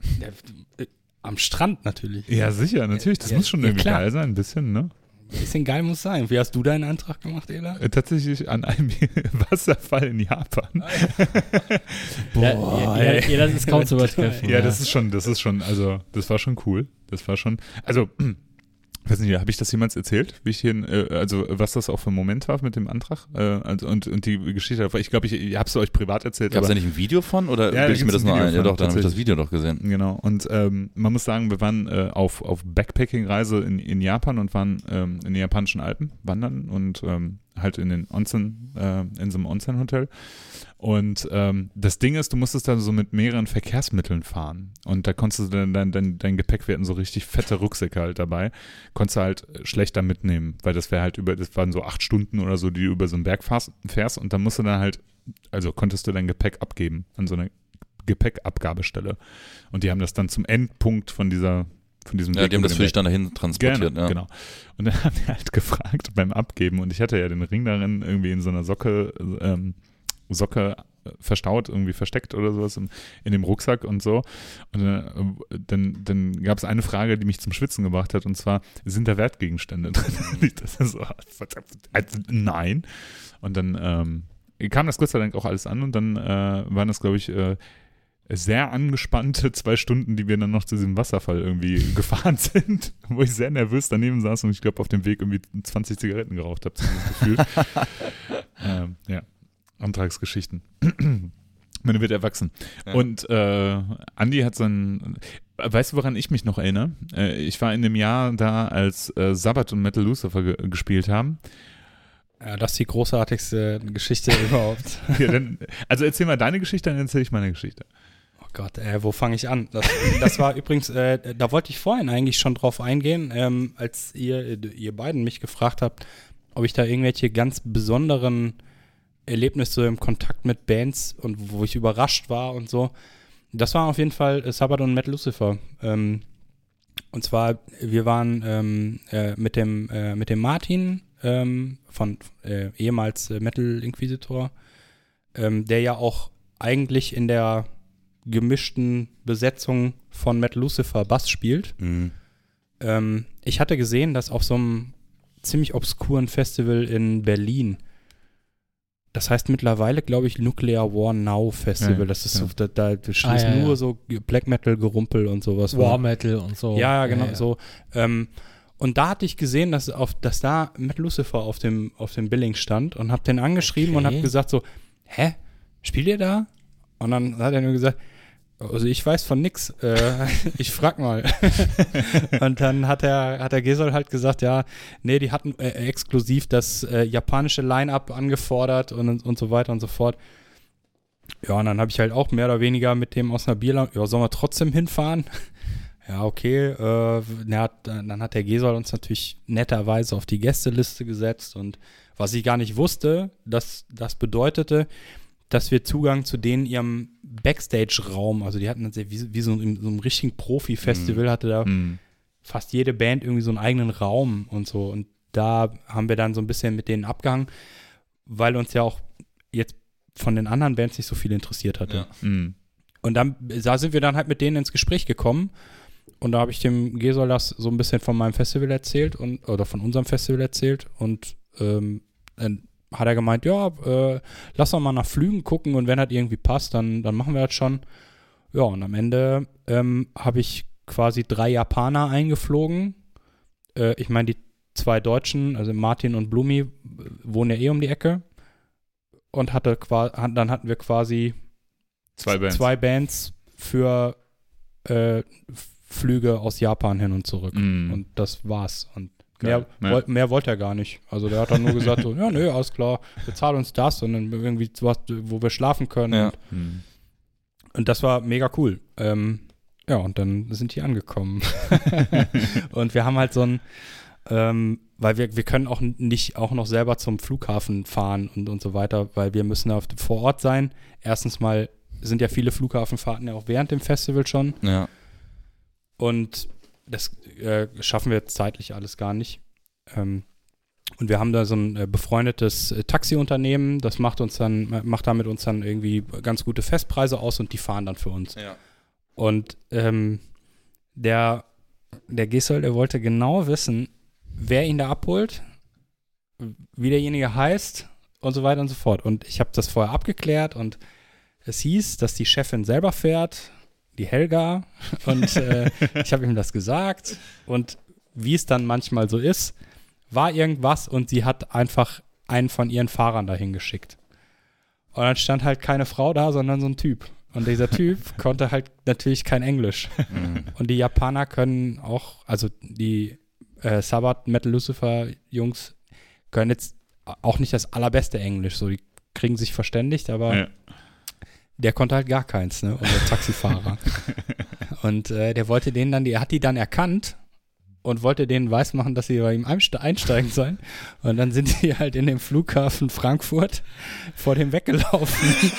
Am Strand natürlich. Ja, sicher, natürlich. Das Ja, muss schon ja, irgendwie klar. geil sein, ein bisschen, ne? Ein bisschen geil muss sein. Wie hast du deinen Antrag gemacht, Ela? Äh, Tatsächlich an einem Wasserfall in Japan. ja, ja, ja, das ist kaum zu übertreffen. Ja, das ist schon, das ist schon, also, das war schon cool. Das war schon, also, weiß nicht, habe ich das jemals erzählt? Wie ich hier, äh, also, was das auch für ein Moment war mit dem Antrag? Äh, also, und, und die Geschichte, ich glaube, ich, ich habe es euch privat erzählt, Gab es da nicht ein Video von oder Ja, bilde ich mir das nur ein? Ja doch, dann habe ich das. Video doch gesehen. Genau, und ähm, man muss sagen, wir waren äh, auf, auf Backpacking-Reise in, in Japan und waren ähm, in den japanischen Alpen wandern und ähm, halt in den Onsen, äh, in so einem Onsen-Hotel. Und ähm, das Ding ist, du musstest da so mit mehreren Verkehrsmitteln fahren. Und da konntest du dann dein, dein, dein Gepäck, wir hatten so richtig fette Rucksäcke halt dabei, konntest du halt schlechter mitnehmen, weil das wäre halt über, das waren so acht Stunden oder so, die du über so einen Berg fährst, fährst und dann musst du dann halt, also konntest du dein Gepäck abgeben an so eine Gepäckabgabestelle. Und die haben das dann zum Endpunkt von dieser, von diesem Ja, Weg die haben das für dich dann dahin transportiert. Genau, ja. genau. Und dann haben die halt gefragt beim Abgeben und ich hatte ja den Ring darin irgendwie in so einer Socke, ähm, Socke verstaut, irgendwie versteckt oder sowas im, in dem Rucksack und so. Und dann, äh, dann, dann gab es eine Frage, die mich zum Schwitzen gebracht hat und zwar, sind da Wertgegenstände drin? So, also, nein. Und dann ähm, kam das Gott sei Dank auch alles an und dann äh, waren das, glaube ich, äh, sehr angespannte zwei Stunden, die wir dann noch zu diesem Wasserfall irgendwie gefahren sind, wo ich sehr nervös daneben saß und ich glaube auf dem Weg irgendwie 20 Zigaretten geraucht habe, zumindest gefühlt. ähm, ja, Antragsgeschichten. Man wird erwachsen. Ja. Und äh, Andi hat so ein, weißt du, woran ich mich noch erinnere? Äh, ich war in dem Jahr da, als äh, Sabbath und Metal Lucifer ge gespielt haben. Ja, das ist die großartigste Geschichte überhaupt. Ja, dann, also erzähl mal deine Geschichte, dann erzähle ich meine Geschichte. Gott, äh, wo fange ich an? Das, das war übrigens, äh, da wollte ich vorhin eigentlich schon drauf eingehen, ähm, als ihr, ihr beiden mich gefragt habt, ob ich da irgendwelche ganz besonderen Erlebnisse im Kontakt mit Bands und wo ich überrascht war und so. Das war auf jeden Fall äh, Sabbath und Matt Lucifer. Ähm, und zwar, wir waren ähm, äh, mit, dem, äh, mit dem Martin ähm, von äh, ehemals äh, Metal Inquisitor, ähm, der ja auch eigentlich in der gemischten Besetzung von Matt Lucifer Bass spielt. Mhm. Ähm, ich hatte gesehen, dass auf so einem ziemlich obskuren Festival in Berlin, das heißt mittlerweile, glaube ich, Nuclear War Now Festival. Ja, das ist ja. so, da, da ist Ah, ja, nur ja. so Black Metal Gerumpel und sowas. War Metal und so. Ja, genau ja. so. Ähm, und da hatte ich gesehen, dass, auf, dass da Matt Lucifer auf dem, auf dem Billing stand und habe den angeschrieben und Okay. habe gesagt so, hä, spielt ihr da? Und dann hat er nur gesagt, also ich weiß von nix, äh, ich frag mal. und dann hat der, hat der Gesol halt gesagt, ja, nee, die hatten äh, exklusiv das äh, japanische Line-Up angefordert und, und so weiter und so fort. Ja, und dann habe ich halt auch mehr oder weniger mit dem aus einer Bierlang, ja, sollen wir trotzdem hinfahren? Ja, okay. Äh, na, dann hat der Gesol uns natürlich netterweise auf die Gästeliste gesetzt und was ich gar nicht wusste, dass das bedeutete, dass wir Zugang zu denen ihrem Backstage-Raum, also die hatten wie, wie so, in so einem richtigen Profi-Festival, hatte da Mhm. fast jede Band irgendwie so einen eigenen Raum und so. Und da haben wir dann so ein bisschen mit denen abgehangen, weil uns ja auch jetzt von den anderen Bands nicht so viel interessiert hatte. Ja. Mhm. Und dann, da sind wir dann halt mit denen ins Gespräch gekommen. Und da habe ich dem Gesol das so ein bisschen von meinem Festival erzählt und oder von unserem Festival erzählt. Und ähm, dann hat er gemeint, ja, äh, lass doch mal nach Flügen gucken und wenn das irgendwie passt, dann, dann machen wir das schon. Ja, und am Ende ähm, habe ich quasi drei Japaner eingeflogen. Äh, ich meine, die zwei Deutschen, also Martin und Blumi, äh, wohnen ja eh um die Ecke. Und hatte dann hatten wir quasi Zwei Bands. zwei Bands für äh, Flüge aus Japan hin und zurück. Mhm. Und das war's. Und. Mehr, Ja. mehr wollte er gar nicht. Also der hat dann nur gesagt, so, ja, nö, alles klar, bezahl uns das und dann irgendwie was, wo wir schlafen können. Ja. Und, Mhm. und das war mega cool. Ähm, ja, und dann sind die angekommen. und wir haben halt so ein, ähm, weil wir, wir können auch nicht auch noch selber zum Flughafen fahren und, und so weiter, weil wir müssen auf, vor Ort sein. Erstens mal sind ja viele Flughafenfahrten ja auch während dem Festival schon. Ja. Und das äh, schaffen wir zeitlich alles gar nicht. Ähm, und wir haben da so ein äh, befreundetes äh, Taxiunternehmen, das macht uns dann, macht damit uns dann irgendwie ganz gute Festpreise aus und die fahren dann für uns. Ja. Und ähm, der, der Gisel, der wollte genau wissen, wer ihn da abholt, wie derjenige heißt und so weiter und so fort. Und ich habe das vorher abgeklärt und es hieß, dass die Chefin selber fährt, die Helga. Und äh, ich habe ihm das gesagt. Und wie es dann manchmal so ist, war irgendwas und sie hat einfach einen von ihren Fahrern dahin geschickt. Und dann stand halt keine Frau da, sondern so ein Typ. Und dieser Typ konnte halt natürlich kein Englisch. Mhm. Und die Japaner können auch, also die äh, Sabbath Metal Lucifer Jungs können jetzt auch nicht das allerbeste Englisch. So, die kriegen sich verständigt, aber Ja. Der konnte halt gar keins, ne? Unser Taxifahrer. und äh, der wollte den dann, der hat die dann erkannt und wollte denen weismachen, dass sie bei ihm einste- einsteigen sollen. Und dann sind die halt in dem Flughafen Frankfurt vor dem weggelaufen.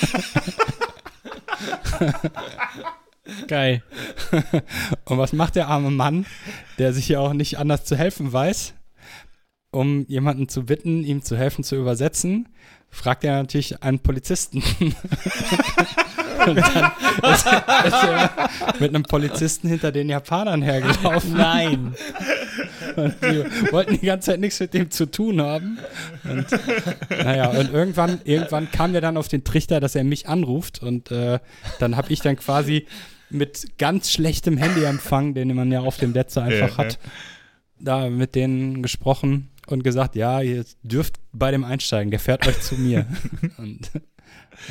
Geil. Und was macht der arme Mann, der sich ja auch nicht anders zu helfen weiß, um jemanden zu bitten, ihm zu helfen zu übersetzen, fragt er natürlich einen Polizisten. Und dann ist er, ist er mit einem Polizisten hinter den Japanern hergelaufen. Nein. Und die wollten die ganze Zeit nichts mit dem zu tun haben. Und, naja, und irgendwann, irgendwann kam er dann auf den Trichter, dass er mich anruft. Und äh, dann habe ich dann quasi mit ganz schlechtem Handyempfang, den man ja auf dem Netze einfach Ja, hat, da mit denen gesprochen und gesagt, ja, ihr dürft bei dem einsteigen, der fährt euch zu mir. und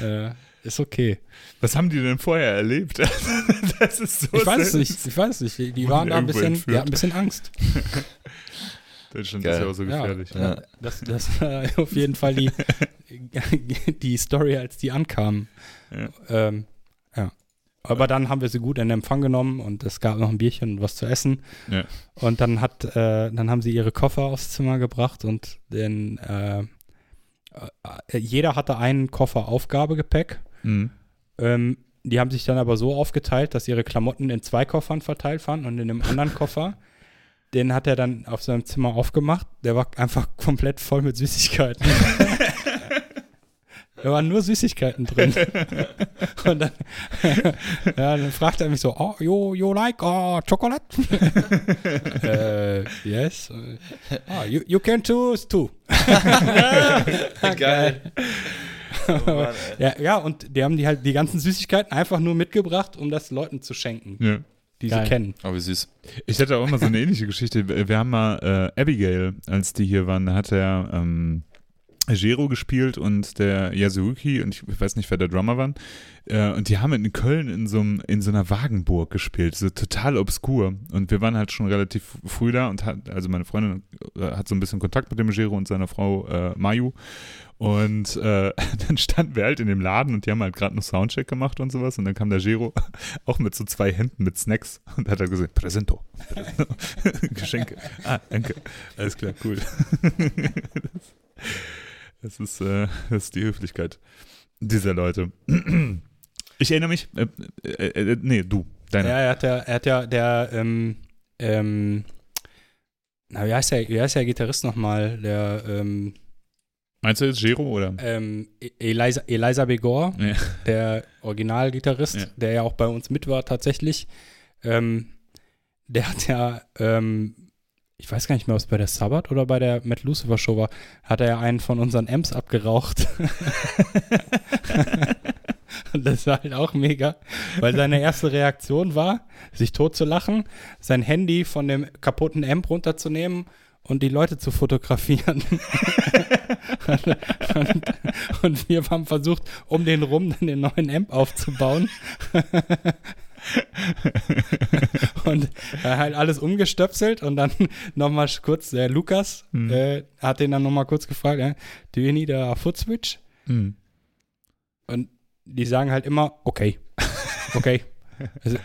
äh, ist okay. Was haben die denn vorher erlebt? das ist so Ich weiß es nicht, ich weiß es nicht. Die- waren da ein bisschen, die hatten ein bisschen Angst. Deutschland Geil. ist ja auch so gefährlich. Ja, Ja. Das, das war auf jeden Fall die, die Story, als die ankamen. Ja. Ähm, ja. Aber dann haben wir sie gut in Empfang genommen und es gab noch ein Bierchen und was zu essen. Ja. Und dann hat, äh, dann haben sie ihre Koffer aufs Zimmer gebracht und den, äh, äh, jeder hatte einen Koffer Aufgabegepäck. Mhm. Ähm, die haben sich dann aber so aufgeteilt, dass ihre Klamotten in zwei Koffern verteilt waren und in dem anderen Koffer, den hat er dann auf seinem Zimmer aufgemacht. Der war einfach komplett voll mit Süßigkeiten. da waren nur Süßigkeiten drin. und dann, ja, dann fragt er mich so, oh, you, you like oh, chocolate? äh, yes. Ah, you, you can choose two. Geil. Oh Ja, ja, und die haben die halt die ganzen Süßigkeiten einfach nur mitgebracht, um das Leuten zu schenken, Ja. die Geil. sie kennen. Oh, wie süß. Ich hatte auch immer so eine ähnliche Geschichte. Wir haben mal äh, Abigail, als die hier waren, da hat er, ähm, Jero gespielt und der Yasuki und ich weiß nicht, wer der Drummer war. Äh, und die haben in Köln in so, in so einer Wagenburg gespielt, so total obskur. Und wir waren halt schon relativ früh da und hat, also meine Freundin äh, hat so ein bisschen Kontakt mit dem Jero und seiner Frau äh, Mayu. Und äh, dann standen wir halt in dem Laden und die haben halt gerade einen Soundcheck gemacht und sowas. Und dann kam der Giro auch mit so zwei Händen mit Snacks und hat halt gesagt, Präsento. Geschenke. Ah, danke. Alles klar, cool. Das, ist, äh, das ist die Höflichkeit dieser Leute. Ich erinnere mich, äh, äh, äh, nee, du, deine. Ja, er hat ja, er hat ja der, ähm, ähm, na, wie heißt der, wie heißt der Gitarrist nochmal? Der, ähm, Meinst du jetzt Gero oder? ähm, Eliza, Eliza Begor, Ja. der Originalgitarrist, Ja. der ja auch bei uns mit war tatsächlich, ähm, der hat ja, ähm, ich weiß gar nicht mehr, ob es bei der Sabbath oder bei der Matt Lucifer Show war, hat er ja einen von unseren Amps abgeraucht. Und das war halt auch mega, weil seine erste Reaktion war, sich tot zu lachen, sein Handy von dem kaputten Amp runterzunehmen und die Leute zu fotografieren. und, und, und wir haben versucht, um den rum dann den neuen Amp aufzubauen. und er halt alles umgestöpselt und dann nochmal kurz, der Lukas Mhm. äh, hat den dann nochmal kurz gefragt, äh, do you need a foot switch? Hm. Und die sagen halt immer, okay, okay. Also,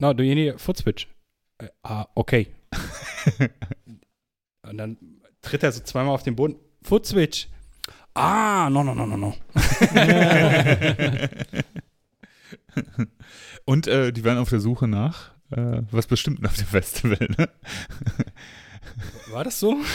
no, do you need a foot switch? Äh, ah, okay. Und dann tritt er so zweimal auf den Boden, foot switch. Ah, no, no, no, no, no. Und äh, die waren auf der Suche nach äh, was Bestimmten auf dem Festival. Ne? War das so?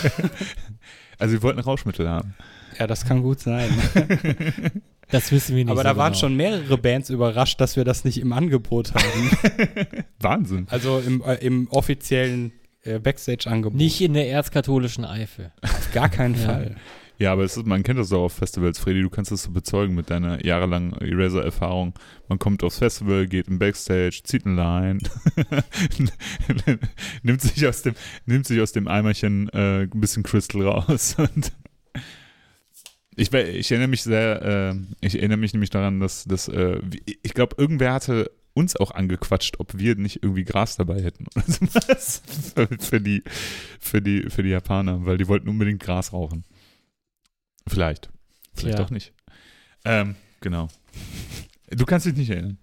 Also sie wollten Rauschmittel haben. Ja, das kann gut sein. Das wissen wir nicht. Aber so da waren genau. schon mehrere Bands überrascht, dass wir das nicht im Angebot haben. Wahnsinn. Also im, äh, im offiziellen äh, Backstage-Angebot. Nicht in der erzkatholischen Eifel. Auf gar keinen Ja. Fall. Ja, aber ist, man kennt das auch auf Festivals, Freddy, du kannst das so bezeugen mit deiner jahrelangen Eraser-Erfahrung. Man kommt aufs Festival, geht im Backstage, zieht ein Line, nimmt, sich aus dem, nimmt sich aus dem Eimerchen äh, ein bisschen Crystal raus und ich, ich erinnere mich sehr, äh, ich erinnere mich nämlich daran, dass, dass äh, ich glaube, irgendwer hatte uns auch angequatscht, ob wir nicht irgendwie Gras dabei hätten oder sowas für, die, für, die, für die Japaner, weil die wollten unbedingt Gras rauchen. Vielleicht. Vielleicht Tja. auch nicht. Ähm, genau. Du kannst dich nicht erinnern.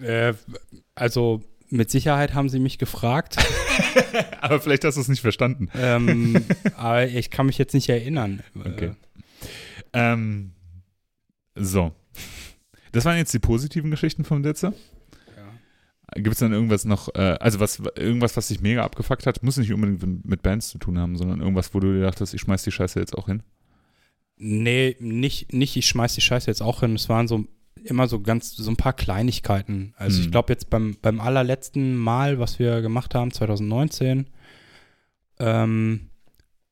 Äh, also mit Sicherheit haben sie mich gefragt, Aber vielleicht hast du es nicht verstanden. ähm, aber ich kann mich jetzt nicht erinnern. Okay. Ähm, so. Das waren jetzt die positiven Geschichten vom Setzer. Äh, Gibt es dann irgendwas noch, äh, also was, irgendwas, was dich mega abgefuckt hat? Muss nicht unbedingt mit Bands zu tun haben, sondern irgendwas, wo du dir dachtest, ich schmeiß die Scheiße jetzt auch hin. Nee, nicht, nicht, ich schmeiß die Scheiße jetzt auch hin. Es waren so immer so ganz, so ein paar Kleinigkeiten. Also Hm. ich glaube jetzt beim, beim allerletzten Mal, was wir gemacht haben, 2019, ähm,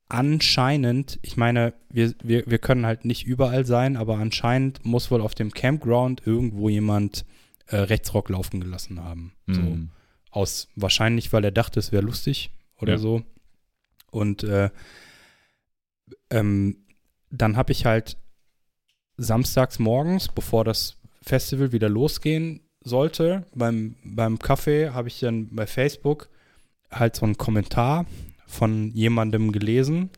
anscheinend, ich meine, wir, wir, wir können halt nicht überall sein, aber anscheinend muss wohl auf dem Campground irgendwo jemand äh, Rechtsrock laufen gelassen haben. So. Mhm. Aus wahrscheinlich, weil er dachte, es wäre lustig oder Ja. so. Und äh, ähm, dann habe ich halt samstags morgens, bevor das Festival wieder losgehen sollte, beim, beim Kaffee habe ich dann bei Facebook halt so einen Kommentar von jemandem gelesen,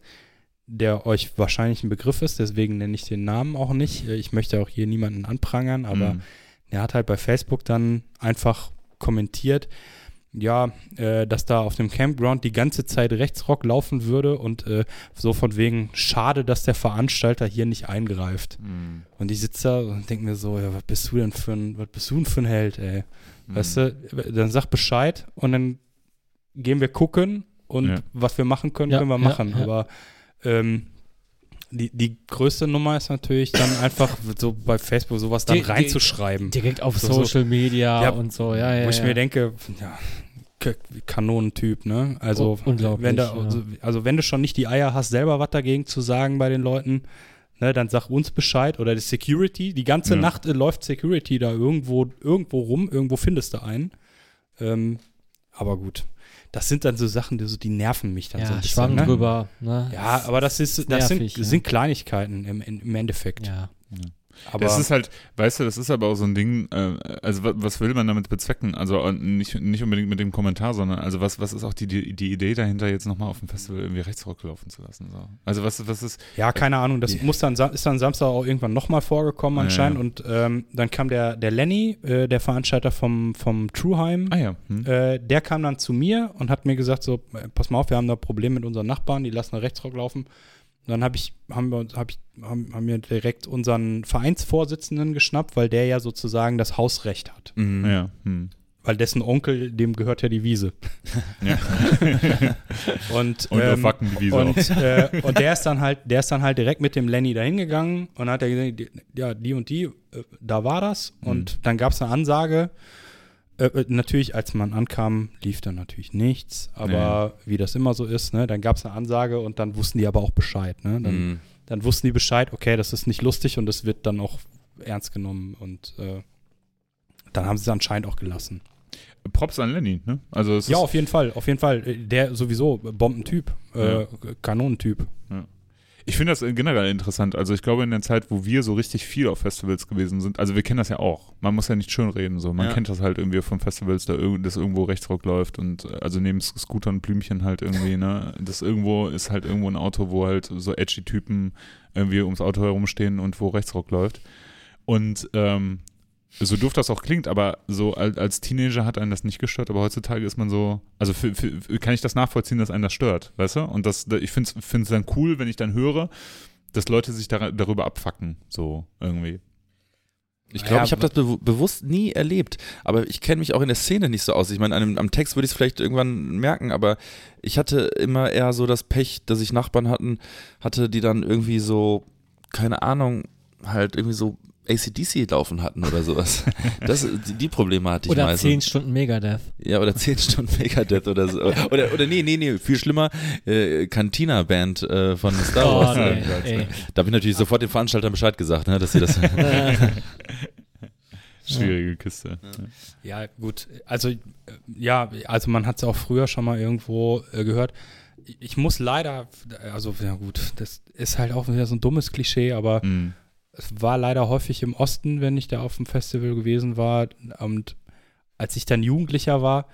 der euch wahrscheinlich ein Begriff ist, deswegen nenne ich den Namen auch nicht. Ich möchte auch hier niemanden anprangern, aber Mhm. er hat halt bei Facebook dann einfach kommentiert, ja, äh, dass da auf dem Campground die ganze Zeit Rechtsrock laufen würde und äh, so von wegen, schade, dass der Veranstalter hier nicht eingreift. Mhm. Und ich sitze da und denke mir so, ja, was bist du denn für ein, was bist du denn für ein Held, ey? Weißt du, dann sag Bescheid und dann gehen wir gucken und Ja. was wir machen können, Ja, können wir ja, machen. ja. Aber ähm, die, die größte Nummer ist natürlich dann einfach so bei Facebook sowas dann die- reinzuschreiben. Direkt auf So- so- Social Media Ja, und so, ja, ja. wo ich ja. mir denke, ja, Kanonentyp, ne? Also, unglaublich, wenn ja. also, also wenn du schon nicht die Eier hast, selber was dagegen zu sagen bei den Leuten, ne, dann sag uns Bescheid oder die Security. Die ganze Ja. Nacht äh, läuft Security da irgendwo, irgendwo rum, irgendwo findest du einen. Ähm, aber gut. Das sind dann so Sachen, die, so, die nerven mich dann so ein Ja, bisschen. Schwamm ne? drüber. Ne? Ja, aber das ist, das nervig, sind, ja. sind Kleinigkeiten im, im Endeffekt. Ja. Aber das ist halt, weißt du, das ist aber auch so ein Ding, äh, also was, was will man damit bezwecken? Also äh, nicht, nicht unbedingt mit dem Kommentar, sondern also was, was ist auch die, die, die Idee dahinter, jetzt nochmal auf dem Festival irgendwie Rechtsrock laufen zu lassen? So. Also was, was ist, Ja, keine Ahnung. Das Ja. muss dann, ist dann Samstag auch irgendwann nochmal vorgekommen Ja, anscheinend. ja. Und ähm, dann kam der, der Lenny, äh, der Veranstalter vom, vom Trueheim, ah ja, hm? äh, der kam dann zu mir und hat mir gesagt, so, äh, pass mal auf, wir haben da ein Problem mit unseren Nachbarn, die lassen Rechtsrock laufen. Und dann habe ich, haben wir uns, hab ich, haben, haben wir direkt unseren Vereinsvorsitzenden geschnappt, weil der ja sozusagen das Hausrecht hat. Mhm. ja, hm. Weil dessen Onkel, dem gehört ja die Wiese. ja. Und, Und ähm, die Wiese. Und, äh, und der ist dann halt, der ist dann halt direkt mit dem Lenny dahin gegangen und hat er gesagt, die- ja, die und die, äh, da war das. Und dann gab es eine Ansage. Äh, äh, natürlich, als man ankam, lief dann natürlich nichts, aber wie das immer so ist, ne, dann gab es eine Ansage und dann wussten die aber auch Bescheid. Ne? Dann, Mhm. dann wussten die Bescheid, okay, das ist nicht lustig und das wird dann auch ernst genommen und äh, dann haben sie es anscheinend auch gelassen. Props an Lenny, ne? Also es Ja, auf jeden Fall, auf jeden Fall. Äh, Der sowieso Bombentyp, äh, Kanonentyp. Ich finde das generell interessant. Also ich glaube in der Zeit, wo wir so richtig viel auf Festivals gewesen sind, also wir kennen das ja auch. Man muss ja nicht schön reden, so. Man Ja. kennt das halt irgendwie von Festivals, da irg dass irgendwo Rechtsrock läuft und äh, also neben Scooter und Blümchen halt irgendwie, ne? Das irgendwo ist halt irgendwo ein Auto, wo halt so edgy Typen irgendwie ums Auto herumstehen und wo Rechtsrock läuft. Und ähm, so doof das auch klingt, aber so als, Teenager hat einen das nicht gestört, aber heutzutage ist man so, also für, für, kann ich das nachvollziehen, dass einen das stört, weißt du? Und das, ich finde es dann cool, wenn ich dann höre, dass Leute sich dar darüber abfacken, so irgendwie. Ich glaube, Ja, ich habe das bewu- bewusst nie erlebt, aber ich kenne mich auch in der Szene nicht so aus. Ich meine, am Text würde ich es vielleicht irgendwann merken, aber ich hatte immer eher so das Pech, dass ich Nachbarn hatten, hatte, die dann irgendwie so, keine Ahnung, halt irgendwie so ACDC laufen hatten oder sowas. Das, die, Probleme hatte ich Oder meistens. 10 Stunden Megadeth. Ja, oder 10 Stunden Megadeth oder so. Oder, oder nee, nee, nee, viel schlimmer, äh, Cantina-Band äh, von Star Oh, Wars. nee, ey. Da habe ich natürlich sofort den Veranstaltern Bescheid gesagt, ne, dass sie das. Schwierige Kiste. Ja, gut. Also, ja, also man hat es auch früher schon mal irgendwo äh, gehört. Ich muss leider, also, ja gut, das ist halt auch wieder so ein dummes Klischee, aber Mhm. Es war leider häufig im Osten, wenn ich da auf dem Festival gewesen war. Und als ich dann Jugendlicher war,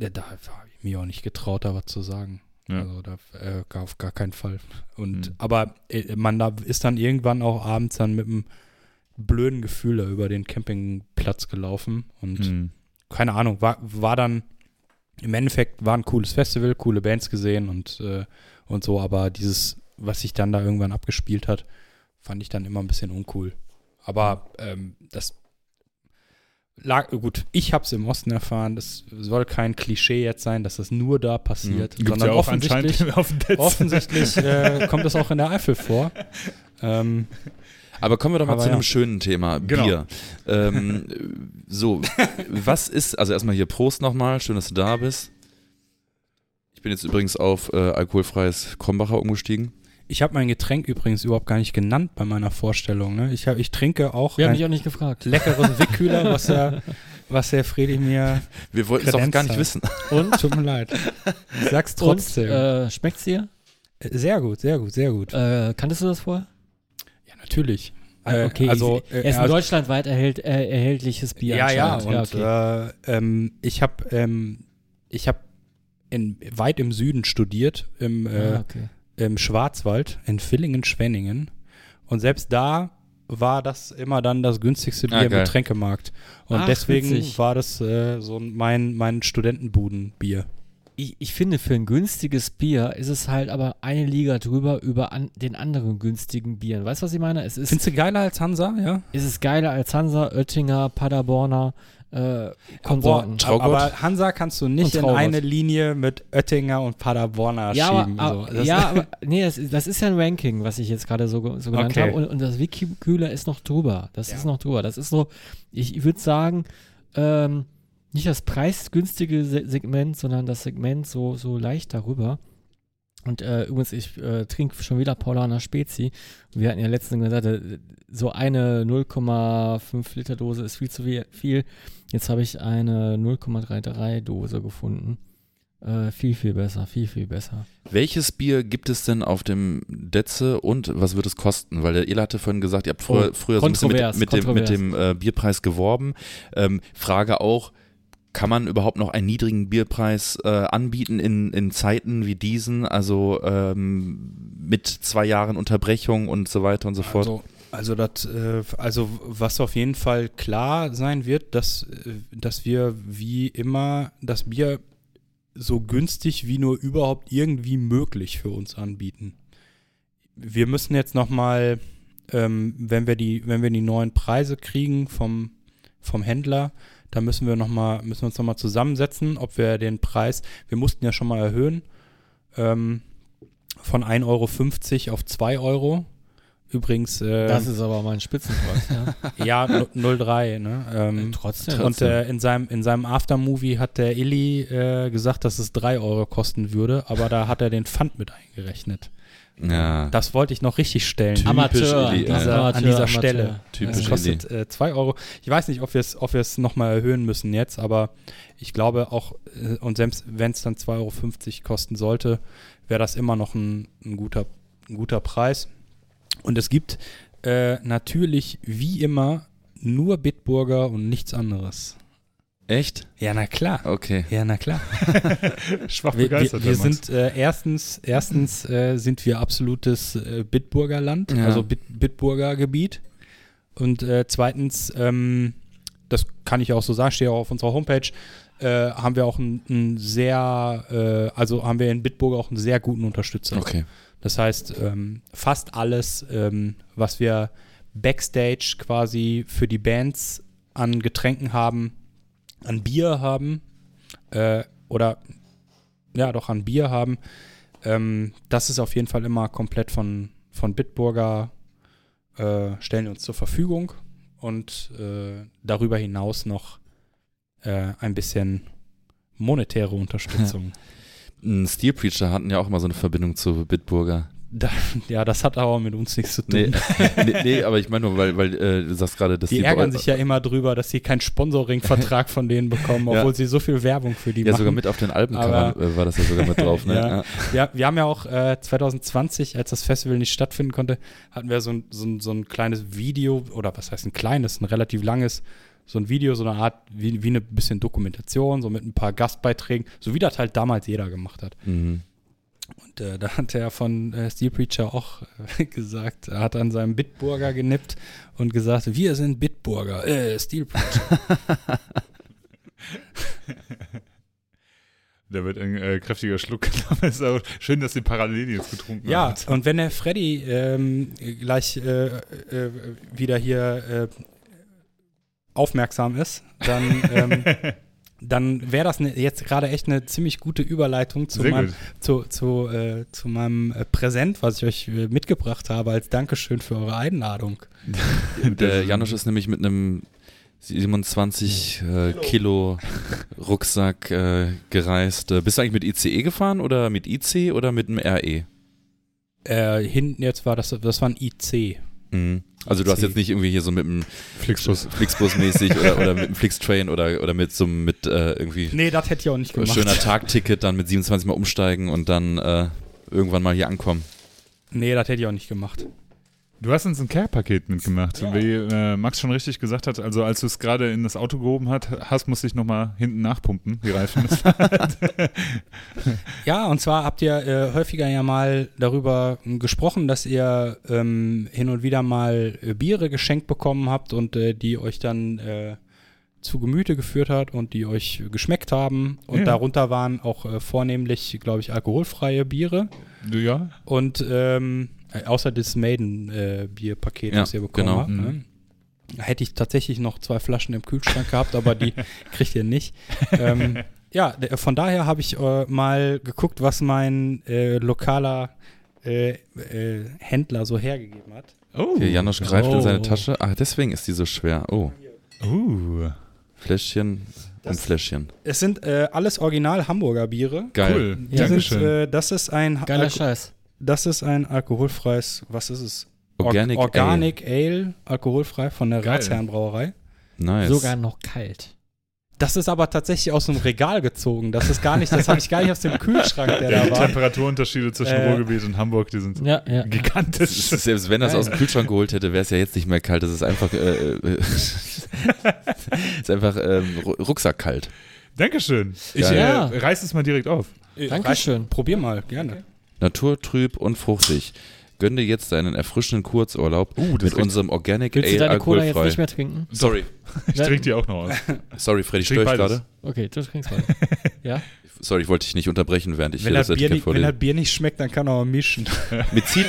äh, da habe ich mir auch nicht getraut, da was zu sagen. Ja. Also da äh, auf gar keinen Fall. Und Mhm. aber äh, man da ist dann irgendwann auch abends dann mit einem blöden Gefühl da über den Campingplatz gelaufen und Mhm. keine Ahnung, war, war dann im Endeffekt war ein cooles Festival, coole Bands gesehen und, äh, und so, aber dieses, was sich dann da irgendwann abgespielt hat, fand ich dann immer ein bisschen uncool. Aber ähm, das lag, gut, ich habe es im Osten erfahren, das soll kein Klischee jetzt sein, dass das nur da passiert, Gibt's sondern ja auch offensichtlich, auf offensichtlich äh, kommt das auch in der Eifel vor. Ähm, Aber kommen wir doch mal Aber zu ja. einem schönen Thema, Genau. Bier. Ähm, so, was ist, also erstmal hier Prost nochmal, schön, dass du da bist. Ich bin jetzt übrigens auf äh, alkoholfreies Krombacher umgestiegen. Ich habe mein Getränk übrigens überhaupt gar nicht genannt bei meiner Vorstellung. Ne? Ich, hab, ich trinke auch Wir haben dich auch nicht gefragt. leckeren Wickkühler, was der, was der Fredi mir. Wir wollten es auch gar nicht hat. wissen. Und? Tut mir leid. Ich sag's Und, trotzdem. äh, schmeckt's dir? sehr gut, sehr gut, sehr gut. Äh, kanntest du das vorher? ja, natürlich. Ah, Äh, okay, also, er äh, ist ein also- deutschlandweit erhält, äh, erhältliches Bier. ja, ja, und okay. äh, ähm, ich habe ähm, ich hab in, weit im Süden studiert, im, äh, ah, okay. Im Schwarzwald, in Villingen-Schwenningen. Und selbst da war das immer dann das günstigste Bier Ah, im. Getränkemarkt. Und Ach, deswegen witzig. war das äh, so mein, mein Studentenbudenbier. Ich, ich finde, für ein günstiges Bier ist es halt aber eine Liga drüber über an, den anderen günstigen Bieren. Weißt du, was ich meine? Es ist, Findest du geiler als Hansa, ja? ist es geiler als Hansa, Oettinger, Paderborner, äh, Konsorten. Traugott? aber Hansa kannst du nicht in eine Linie mit Oettinger und Paderborner ja, schieben. aber, so. Das- ja, aber nee, das, ist- das ist ja ein Ranking, was ich jetzt gerade so, so genannt Okay. habe. Und, und das Wiki-Kühler ist noch drüber. Das Ja. ist noch drüber. Das ist so, ich würde sagen, ähm, nicht das preisgünstige Se Segment, sondern das Segment so, so leicht darüber. Und äh, übrigens, ich äh, trinke schon wieder Paulaner Spezi. Wir hatten ja letztens gesagt, äh, so eine 0,5 Liter Dose ist viel zu viel. Jetzt habe ich eine 0,33 Dose gefunden. Äh, viel, viel besser, viel, viel besser. Welches Bier gibt es denn auf dem Detze und was wird es kosten? Weil der Ela hatte vorhin gesagt, ihr habt früher, Oh, früher so ein bisschen mit, mit dem, mit dem äh, Bierpreis geworben. Ähm, Frage auch, kann man überhaupt noch einen niedrigen Bierpreis äh, anbieten in, in Zeiten wie diesen? Also ähm, mit zwei Jahren Unterbrechung und so weiter und so fort. Also, also, das, äh, also was auf jeden Fall klar sein wird, dass, äh, dass wir wie immer das Bier so günstig wie nur überhaupt irgendwie möglich für uns anbieten. Wir müssen jetzt nochmal, ähm, wenn wir die, wenn wir die neuen Preise kriegen vom, vom Händler, da müssen wir noch mal, müssen wir uns nochmal zusammensetzen, ob wir den Preis, wir mussten ja schon mal erhöhen, ähm, von 1,50 Euro auf 2 Euro. Übrigens, äh, Das ist aber mein Spitzenpreis, ja. ja, no- 03, ne? Ähm, Trotzdem. und äh, in seinem, in seinem Aftermovie hat der Illy äh, gesagt, dass es 3 Euro kosten würde, aber da hat er den Pfand mit eingerechnet. Ja. Das wollte ich noch richtig stellen. Typisch Amateur, an äh, dieser, Amateur, an dieser Amateur. Stelle. Typisch Es kostet äh, 2 Euro. Ich weiß nicht, ob wir es ob wir es nochmal erhöhen müssen jetzt, aber ich glaube auch, äh, und selbst wenn es dann 2,50 Euro kosten sollte, wäre das immer noch ein, ein, guter, ein guter Preis. Und es gibt äh, natürlich wie immer nur Bitburger und nichts anderes. Echt? Ja, na klar. Okay. Ja, na klar. Schwach Wir, wir, begeistert. wir der Max. sind äh, erstens, erstens äh, sind wir absolutes äh, Bitburger Land, Ja. also Bit, Bitburger Gebiet. Und äh, zweitens, ähm, das kann ich auch so sagen, stehe auch auf unserer Homepage, äh, haben wir auch einen, einen sehr, äh, also haben wir in Bitburger auch einen sehr guten Unterstützer. Okay. Das heißt, ähm, fast alles, ähm, was wir backstage quasi für die Bands an Getränken haben, an Bier haben, äh, oder ja, doch an Bier haben, ähm, das ist auf jeden Fall immer komplett von, von Bitburger, äh, stellen uns zur Verfügung und äh, darüber hinaus noch äh, ein bisschen monetäre Unterstützung. Steel Preacher hatten ja auch immer so eine Verbindung zu Bitburger. Da, ja, das hat aber mit uns nichts zu tun. Nee, nee, nee aber ich meine nur, weil, weil äh, du sagst gerade, dass Die die, ärgern sich ja immer drüber, dass sie keinen Sponsoring-Vertrag von denen bekommen, Ja. obwohl sie so viel Werbung für die Ja, machen. sogar mit auf den Alben Aber- äh, war das ja sogar mit drauf, ne? Ja. Ja, wir haben ja auch äh, 2020, als das Festival nicht stattfinden konnte, hatten wir so ein, so, ein, so ein kleines Video, oder was heißt ein kleines, ein relativ langes, so ein Video, so eine Art, wie, wie eine bisschen Dokumentation, so mit ein paar Gastbeiträgen, so wie das halt damals jeder gemacht hat. Mhm. Und äh, da hat er von äh, Steel Preacher auch äh, gesagt, er hat an seinem Bitburger genippt und gesagt, wir sind Bitburger, äh, Steel Preacher. Da wird ein äh, kräftiger Schluck genommen. Schön, dass die parallel jetzt getrunken Ja, hat. und wenn der Freddy ähm, gleich äh, äh, wieder hier äh, aufmerksam ist, dann, ähm, dann wäre das ne, jetzt gerade echt eine ziemlich gute Überleitung zu gut. zu, zu, äh, zu meinem äh, Präsent, was ich euch äh, mitgebracht habe als Dankeschön für eure Einladung. Der Janusz ist nämlich mit einem 27 äh, Kilo Rucksack äh, gereist. Äh, bist du eigentlich mit ICE gefahren oder mit IC oder mit einem RE? Äh, hinten jetzt war das, das war ein IC. Mhm. Also du hast jetzt nicht irgendwie hier so mit einem Flixbus. Flixbus-mäßig oder, oder mit einem Flixtrain oder, oder mit so einem mit äh, irgendwie Nee, das hätte ich auch nicht gemacht. schöner Tagticket dann mit 27 Mal umsteigen und dann äh, irgendwann mal hier ankommen. Nee, das hätte ich auch nicht gemacht. Du hast uns ein Care-Paket mitgemacht. Wie äh, Max schon richtig gesagt hat, also als du es gerade in das Auto gehoben hat, hast, musste ich nochmal hinten nachpumpen, die Reifen. Ja, und zwar habt ihr äh, häufiger ja mal darüber gesprochen, dass ihr ähm, hin und wieder mal äh, Biere geschenkt bekommen habt und äh, die euch dann äh, zu Gemüte geführt hat und die euch geschmeckt haben. Und Ja. darunter waren auch äh, vornehmlich, glaube ich, alkoholfreie Biere. ja? Und ähm, äh, außer das Maiden-Bier-Paket, Ja, was ihr bekommen genau. habt. Mhm. Ne? Hätte ich tatsächlich noch zwei Flaschen im Kühlschrank gehabt, aber die kriegt ihr nicht. Ähm, ja, von daher habe ich äh, mal geguckt, was mein äh, lokaler äh, äh, Händler so hergegeben hat. Oh. Hier, Janusz greift in Oh. seine Tasche. Ah, deswegen ist die so schwer. Oh, Uh. Fläschchen. ein Fläschchen. Es sind äh, alles original Hamburger Biere. Geil. Cool. Die sind, Dankeschön. äh, das ist ein Geiler Alko- Scheiß. Das ist ein alkoholfreies, was ist es? Or- Organic, Organic Ale. alkoholfrei von der. Ratsherrenbrauerei. Nice. Sogar noch kalt. Das ist aber tatsächlich aus dem Regal gezogen. Das ist gar nicht, das habe ich gar nicht aus dem Kühlschrank, der Ja, die da war. Temperaturunterschiede zwischen Äh, Ruhrgebiet und Hamburg, die sind Ja, ja. gigantisch. Selbst wenn er es aus dem Kühlschrank geholt hätte, wäre es ja jetzt nicht mehr kalt. Das ist einfach, äh, äh, ist einfach ähm, Ru- Rucksackkalt. Dankeschön. Ich äh, Ja. reiß es mal direkt auf. Äh, Dankeschön. Probier mal, gerne. Naturtrüb und fruchtig. Gönn dir jetzt einen erfrischenden Kurzurlaub Uh, mit unserem Organic Willst du Ale deine Cola jetzt nicht mehr trinken? Sorry, Ich trinke die auch noch aus. sorry, Freddy, störe ich gerade? Okay, du trinkst mal. ja? Sorry, ich wollte dich nicht unterbrechen, während ich Wenn hier das, Bier Etikett nicht, wenn vorlese. das Bier nicht schmeckt, dann kann er auch mischen. Mit, Zit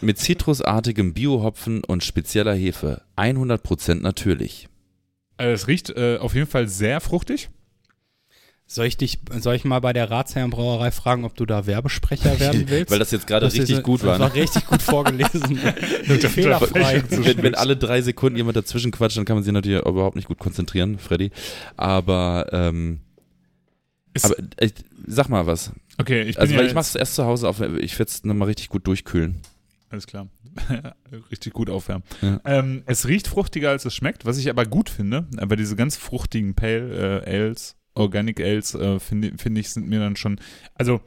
mit zitrusartigem Biohopfen und spezieller Hefe. 100% natürlich. Äh, es riecht äh, auf jeden Fall sehr fruchtig. Soll ich dich, soll ich mal bei der Ratsherrenbrauerei fragen, ob du da Werbesprecher werden willst? Weil das jetzt gerade Das ist richtig gut das war. war Ne? richtig gut vorgelesen. Fehlerfrei. Wenn, wenn alle drei Sekunden jemand dazwischen quatscht, dann kann man sich natürlich überhaupt nicht gut konzentrieren, Freddy. Aber, ähm, aber äh, sag mal was. Okay, ich bin Also, ja weil ich mach's erst zu Hause auf, ich werde es nochmal richtig gut durchkühlen. Alles klar. Richtig gut aufwärmen. Ja. Ähm, es riecht fruchtiger, als es schmeckt, was ich aber gut finde. Aber diese ganz fruchtigen Pale äh, Ales, Organic Ales, äh, finde finde ich, sind mir dann schon. Also,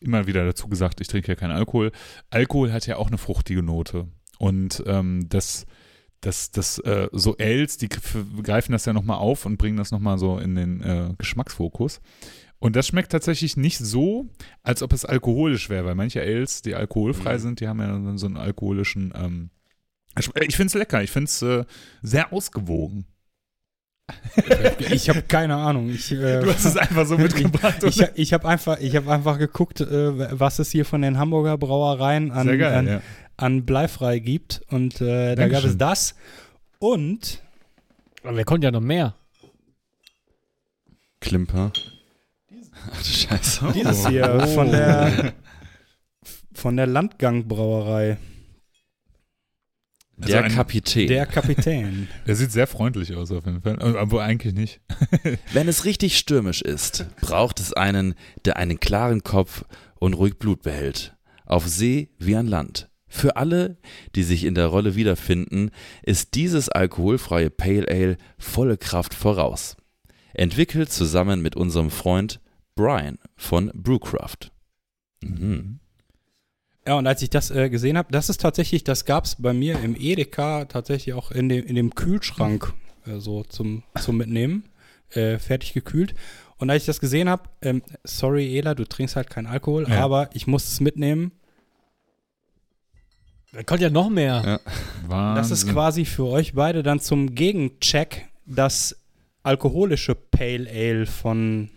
immer wieder dazu gesagt, ich trinke ja keinen Alkohol. Alkohol hat ja auch eine fruchtige Note. Und ähm, das. Das, das, äh, so Ales, die gr- greifen das ja nochmal auf und bringen das nochmal so in den äh, Geschmacksfokus. Und das schmeckt tatsächlich nicht so, als ob es alkoholisch wäre, weil manche Ales, die alkoholfrei Mhm. sind, die haben ja dann so einen alkoholischen. Ähm, ich finde es lecker, ich finde es äh, sehr ausgewogen. Ich habe keine Ahnung. Ich, äh, Du hast es einfach so mitgebracht. ich, ich habe einfach, ich hab einfach geguckt, äh, was es hier von den Hamburger Brauereien an, geil, an, ja. an Bleifrei gibt. Und äh, da gab es das. Und Aber wir konnten ja noch mehr. Klimper. Ach du Scheiße. dieses hier von der von der Landgang-Brauerei. Der Also ein- Kapitän. Der Kapitän. Der sieht sehr freundlich aus auf jeden Fall, aber eigentlich nicht. Wenn es richtig stürmisch ist, braucht es einen, der einen klaren Kopf und ruhig Blut behält. Auf See wie an Land. Für alle, die sich in der Rolle wiederfinden, ist dieses alkoholfreie Pale Ale volle Kraft voraus. Entwickelt zusammen mit unserem Freund Brian von Brewcraft. Mhm. Ja, und als ich das äh, gesehen habe, das ist tatsächlich, das gab es bei mir im Edeka tatsächlich auch in dem, in dem Kühlschrank äh, so zum, zum Mitnehmen, äh, fertig gekühlt. Und als ich das gesehen habe, ähm, sorry Ela, du trinkst halt keinen Alkohol, Ja. aber ich muss es mitnehmen. Wir konnten ja noch mehr. Ja. Das ist quasi für euch beide dann zum Gegencheck das alkoholische Pale Ale von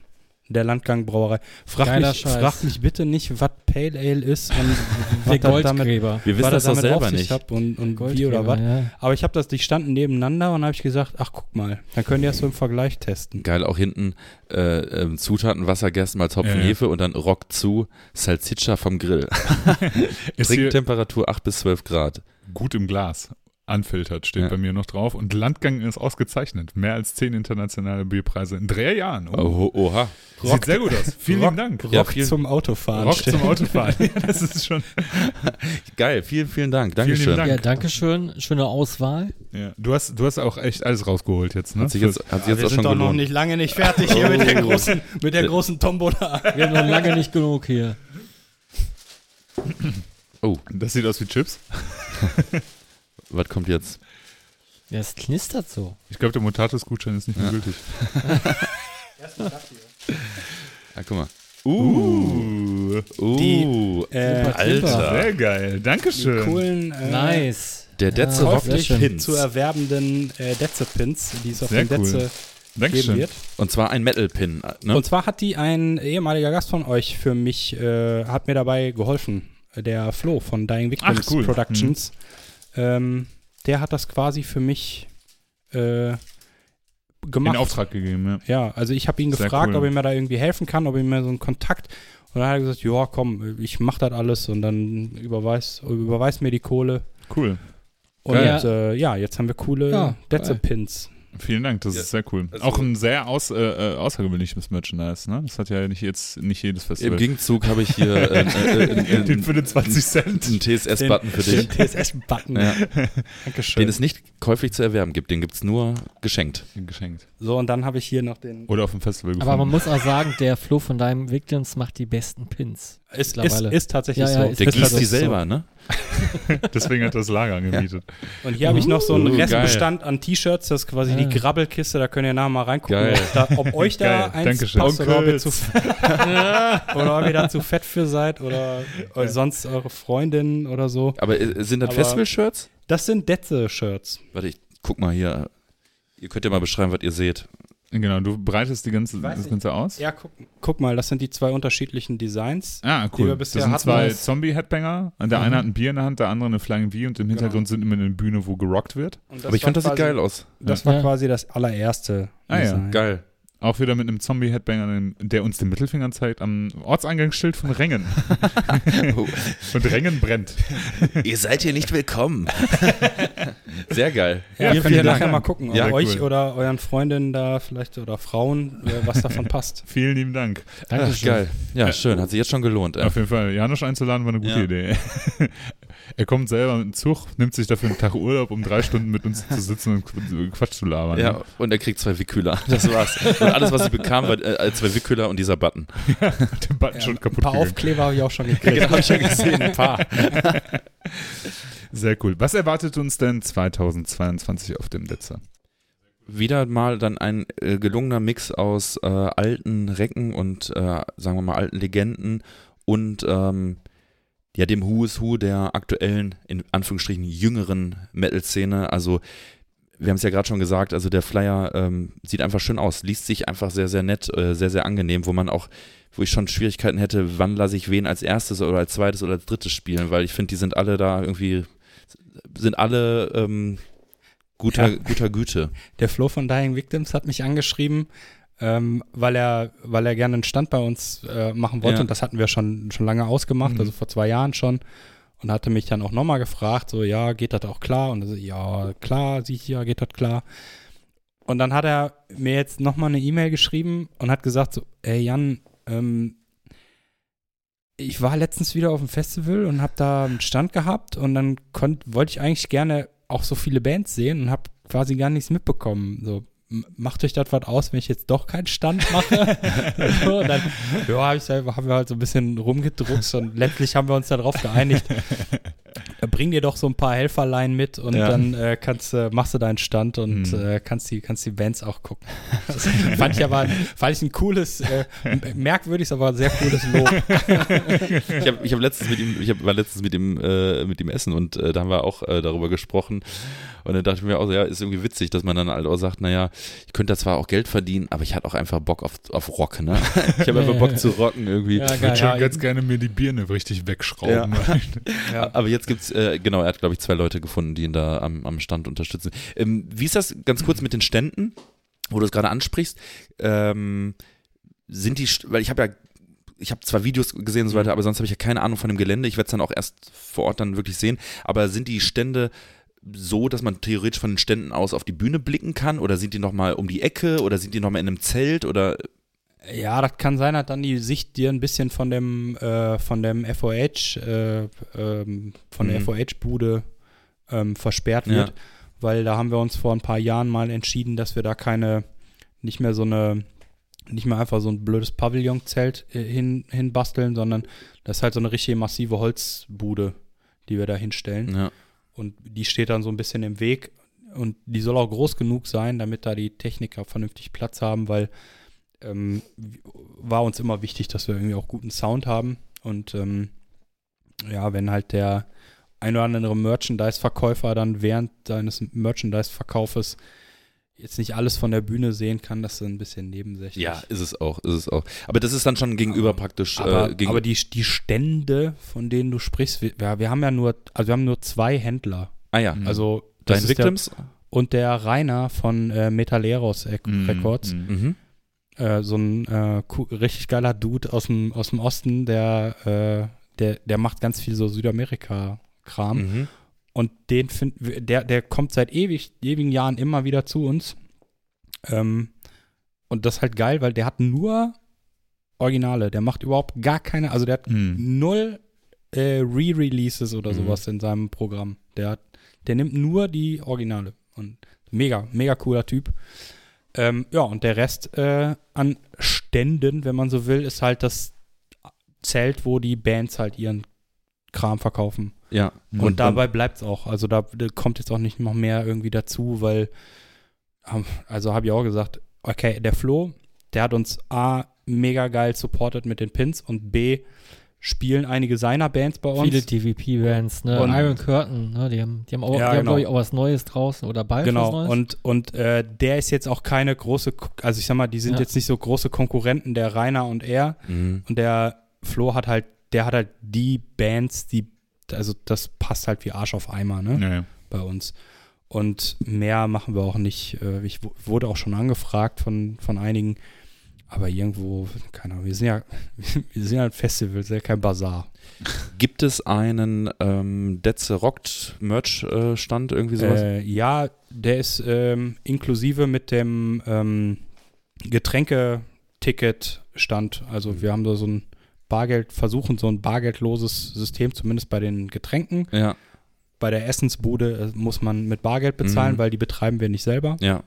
der Landgang Brauerei. Frag, mich, frag mich bitte nicht, was Pale Ale ist und Der was das damit Goldgräber. Wir wissen das doch damit selber nicht. Hat und, und wie Goldgräber, oder was. ja. Aber ich habe das, die standen nebeneinander und habe ich gesagt, ach guck mal, dann könnt ihr das so im Vergleich testen. Geil, auch hinten äh, ähm, Zutaten, Wasser, Gerstenmalz, Hopfen, Ja, ja. Hefe und dann Rock zu, Salsiccia vom Grill. Trinktemperatur 8 bis 12 Grad. gut im Glas. Unfiltert steht Ja. bei mir noch drauf. Und Landgang ist ausgezeichnet. Mehr als zehn internationale Bierpreise in drei Jahren. Oh. Oh, oha. Sieht sehr gut aus. Vielen Rock, Dank. Ja, Rock viel- zum Autofahren. Rock zum Autofahren. ja, das ist schon. Geil, vielen, vielen Dank. Vielen Dankeschön. lieben Dank. ja, danke schön. Schöne Auswahl. Ja. Du, hast, du hast auch echt alles rausgeholt jetzt, ne? Hat sich jetzt, hat sich Ja, jetzt wir auch sind schon doch noch nicht lange nicht fertig hier mit der Oh. großen, mit der großen Tombola. Wir haben noch lange nicht genug hier. das sieht aus wie Chips. Was kommt jetzt? Ja, es knistert so. Ich glaube, der Mutatus-Gutschein ist nicht mehr Ja. gültig. Ah, guck mal. Uh. Uh, Die, äh, Alter. Sehr geil. Dankeschön. coolen äh, Nice. Der Detze Ja, schön. Pins. zu erwerbenden äh, Detze-Pins, die es auf Sehr dem cool. Detze geben Dankeschön. wird. Und zwar ein Metal-Pin. Ne? Und zwar hat die ein ehemaliger Gast von euch für mich, äh, hat mir dabei geholfen. Der Flo von Dying Victims Ach, cool. Productions. Ähm, der hat das quasi für mich äh, gemacht. In Auftrag gegeben, ja. Ja, also ich habe ihn Sehr gefragt, cool. ob er mir da irgendwie helfen kann, ob er mir so einen Kontakt. Und dann hat er gesagt, ja, komm, ich mach das alles und dann überweis, überweis mir die Kohle. Cool. Und äh, ja, jetzt haben wir coole Ja, Detze-Pins. Vielen Dank, das Ja, ist sehr cool. also- auch ein sehr aus, äh, äh, außergewöhnliches Merchandise, ne? Das hat ja nicht jetzt nicht jedes Im Festival. Gegenzug habe ich hier äh, äh, äh, Den äh, 25 Cent. einen TSS-Button für dich. Den TSS-Button. Ja, Dankeschön. den es nicht käuflich zu erwerben gibt, den gibt es nur geschenkt. Geschenkt. so, und dann habe ich hier noch den. Oder auf dem Festival gefunden. Aber man muss auch sagen, der Flo von deinem Victims macht die besten Pins. Ist, ist, ist tatsächlich Ja, ja, so. ist Der gießt so. die selber, ne? Deswegen hat das Lager angemietet. Und hier habe ich noch so einen Uh, Restbestand an T-Shirts, das ist quasi Ah. die Grabbelkiste, da könnt ihr nachher mal reingucken, Geil. ob, da, ob euch da Geil, eins passt oder ob, ihr zu, oder ob ihr da zu fett für seid oder, oder sonst eure Freundin oder so. Aber äh, sind das Festival-Shirts? Das sind Detze-Shirts. Warte, ich guck mal hier. Ihr könnt ja mal beschreiben, was ihr seht. Genau, du breitest die ganze, das. Ganze aus. Ja, guck, guck mal, das sind die zwei unterschiedlichen Designs. Ah, die wir cool. Das sind zwei Zombie-Headbanger. Der Mhm. eine hat ein Bier in der Hand, der andere eine Flying V und im Hintergrund sind immer eine Bühne, wo gerockt wird. Und das Aber ich war fand, das sieht geil aus. Das war Ja. quasi das allererste Ah, ja, Design. Geil. Auch wieder mit einem Zombie-Headbanger, der uns den Mittelfinger zeigt am Ortseingangsschild von Rengen. und Rengen brennt. ihr seid hier nicht willkommen. Sehr geil. Ja, Ja, könnt ihr nachher Dank. mal gucken, ob Ja, euch cool. oder euren Freundinnen da vielleicht oder Frauen, äh, was davon passt. Vielen lieben Dank. Ach, Dankeschön. geil. Ja, schön. Hat sich jetzt schon gelohnt. Äh. Auf jeden Fall. Janusz einzuladen war eine gute Ja. Idee. Er kommt selber mit dem Zug, nimmt sich dafür einen Tag Urlaub, um drei Stunden mit uns zu sitzen und Qu- Quatsch zu labern. Ja, und er kriegt zwei Wickkühler. Das war's. Und alles, was ich bekam, war äh, zwei Wickkühler und dieser Button. Den Button schon ein kaputt paar gegangen. Aufkleber habe ich auch schon gekriegt. habe ich schon gesehen. Ein paar. Sehr cool. Was erwartet uns denn 2022 auf dem Netze? Wieder mal dann ein äh, gelungener Mix aus äh, alten Recken und, äh, sagen wir mal, alten Legenden und ähm, ja, dem Who is Who der aktuellen, in Anführungsstrichen, jüngeren Metal-Szene. Also, wir haben es ja gerade schon gesagt, also der Flyer ähm, sieht einfach schön aus, liest sich einfach sehr, sehr nett, äh, sehr, sehr angenehm, wo man auch, wo ich schon Schwierigkeiten hätte, wann lasse ich wen als erstes oder als zweites oder als drittes spielen, weil ich finde, die sind alle da irgendwie, sind alle ähm, guter, Ja. guter Güte. Der Flo von Dying Victims hat mich angeschrieben, ähm, weil er, weil er gerne einen Stand bei uns äh, machen wollte Ja. und das hatten wir schon, schon lange ausgemacht, Mhm. also vor zwei Jahren schon. Und hatte mich dann auch nochmal gefragt, so, ja, geht das auch klar? Und so, ja, klar, sieh ja, geht das klar. Und dann hat er mir jetzt nochmal eine E-Mail geschrieben und hat gesagt, so, ey Jan, ähm, ich war letztens wieder auf dem Festival und habe da einen Stand gehabt und dann konnt, wollte ich eigentlich gerne auch so viele Bands sehen und habe quasi gar nichts mitbekommen. So, macht euch das was aus, wenn ich jetzt doch keinen Stand mache? so, und dann ja, hab ich, selber- haben wir halt so ein bisschen rumgedruckt und letztlich haben wir uns darauf geeinigt, bring dir doch so ein paar Helferlein mit und Ja. dann äh, kannst, äh, machst du deinen Stand und Mhm. äh, kannst, die, kannst die Bands auch gucken. Das fand ich aber fand ich ein cooles, äh, merkwürdiges, aber sehr cooles Lob. ich habe ich hab letztens mit ihm, ich hab, war letztens mit ihm, äh, mit ihm essen und äh, da haben wir auch äh, darüber gesprochen. Und dann dachte ich mir auch, so, ja, ist irgendwie witzig, dass man dann halt auch sagt, naja, ich könnte da zwar auch Geld verdienen, aber ich hatte auch einfach Bock auf, auf Rock, ne? Ich habe einfach Bock zu rocken irgendwie. Ja, Ich würde schon ja, ganz gerne mir die Birne richtig wegschrauben. Ja. Aber jetzt gibt's, äh, genau, er hat, glaube ich, zwei Leute gefunden, die ihn da am, am Stand unterstützen. Ähm, wie ist das ganz kurz mit den Ständen, wo du es gerade ansprichst? Ähm, sind die, weil ich habe ja, ich habe zwar Videos gesehen und so weiter, aber sonst habe ich ja keine Ahnung von dem Gelände. Ich werde es dann auch erst vor Ort dann wirklich sehen. Aber sind die Stände so, dass man theoretisch von den Ständen aus auf die Bühne blicken kann? Oder sind die nochmal um die Ecke? Oder sind die nochmal in einem Zelt? Oder Ja, das kann sein, dass dann die Sicht dir ein bisschen von dem, äh, von dem FOH, äh, ähm, von der Mhm. FOH-Bude ähm, versperrt Ja. wird, weil da haben wir uns vor ein paar Jahren mal entschieden, dass wir da keine, nicht mehr so eine, nicht mehr einfach so ein blödes Pavillonzelt äh, hin, hinbasteln, sondern das ist halt so eine richtige massive Holzbude, die wir da hinstellen. ja. Und die steht dann so ein bisschen im Weg. Und die soll auch groß genug sein, damit da die Techniker vernünftig Platz haben, weil ähm, war uns immer wichtig, dass wir irgendwie auch guten Sound haben. Und ähm, ja, wenn halt der ein oder andere Merchandise-Verkäufer dann während seines Merchandise-Verkaufes jetzt nicht alles von der Bühne sehen kann, das ist ein bisschen nebensächlich. ja, ist es auch, ist es auch. Aber das ist dann schon gegenüber praktisch. Aber, äh, gegen, aber die, die Stände, von denen du sprichst, wir, ja, wir haben ja nur, also wir haben nur zwei Händler. ah ja, Mhm. Also das Dein ist der, Victims? und der Rainer von äh, Metaleros Mhm, Records, mhm. Äh, so ein äh, richtig geiler Dude aus dem, aus dem Osten, der, äh, der, der macht ganz viel so Südamerika-Kram. Mhm. Und den find, der, der kommt seit ewig, ewigen Jahren immer wieder zu uns. Ähm, und das ist halt geil, weil der hat nur Originale. Der macht überhaupt gar keine, also der hat Mhm. null äh, Re-Releases oder Mhm. sowas in seinem Programm. Der, hat, der nimmt nur die Originale. Und mega, mega cooler Typ. Ähm, ja, und der Rest äh, an Ständen, wenn man so will, ist halt das Zelt, wo die Bands halt ihren Kram verkaufen. Ja. Und, dabei bleibt es auch. Also da, da kommt jetzt auch nicht noch mehr irgendwie dazu, weil, ähm, also habe ich auch gesagt, okay, der Flo, der hat uns A, mega geil supportet mit den Pins und B, spielen einige seiner Bands bei uns. Viele DVP-Bands, ne? Und- Iron Curtain, ne? Die haben, die haben, auch, Ja, die haben genau. glaube ich, auch was Neues draußen oder bald was Genau, Neues. und, und äh, der ist jetzt auch keine große, also ich sag mal, die sind Ja. jetzt nicht so große Konkurrenten, der Rainer und er. Mhm. Und der Flo hat halt, der hat halt die Bands, die, also das passt halt wie Arsch auf Eimer, ne? Ja, ja. bei uns. Und mehr machen wir auch nicht. Äh, Ich wu- wurde auch schon angefragt von, von einigen, aber irgendwo, keine Ahnung, wir sind ja, wir sind ja ein Festival, wir sind ja kein Bazar. Gibt es einen ähm, Detze Rockt Merch-Stand, irgendwie sowas? Äh, ja, der ist ähm, inklusive mit dem ähm, Getränketicket-Stand. Also wir haben da so ein Bargeld, versuchen so ein bargeldloses System, zumindest bei den Getränken. ja, Bei der Essensbude äh, muss man mit Bargeld bezahlen, Mhm. weil die betreiben wir nicht selber. ja.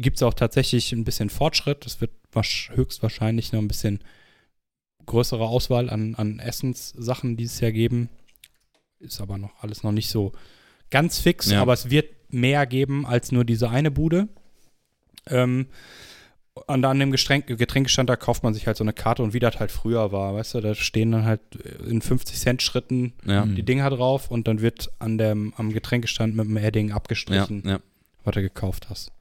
Gibt es auch tatsächlich ein bisschen Fortschritt. Es wird höchstwahrscheinlich noch ein bisschen größere Auswahl an, an Essenssachen dieses Jahr geben. Ist aber noch alles noch nicht so ganz fix, Ja. aber es wird mehr geben als nur diese eine Bude. Ähm, und an dem Getränk, Getränkestand, da kauft man sich halt so eine Karte und wie das halt früher war, weißt du, da stehen dann halt in 50 Cent Schritten Ja, Mhm. die Dinger drauf und dann wird an dem, am Getränkestand mit dem Edding abgestrichen ja. was du gekauft hast.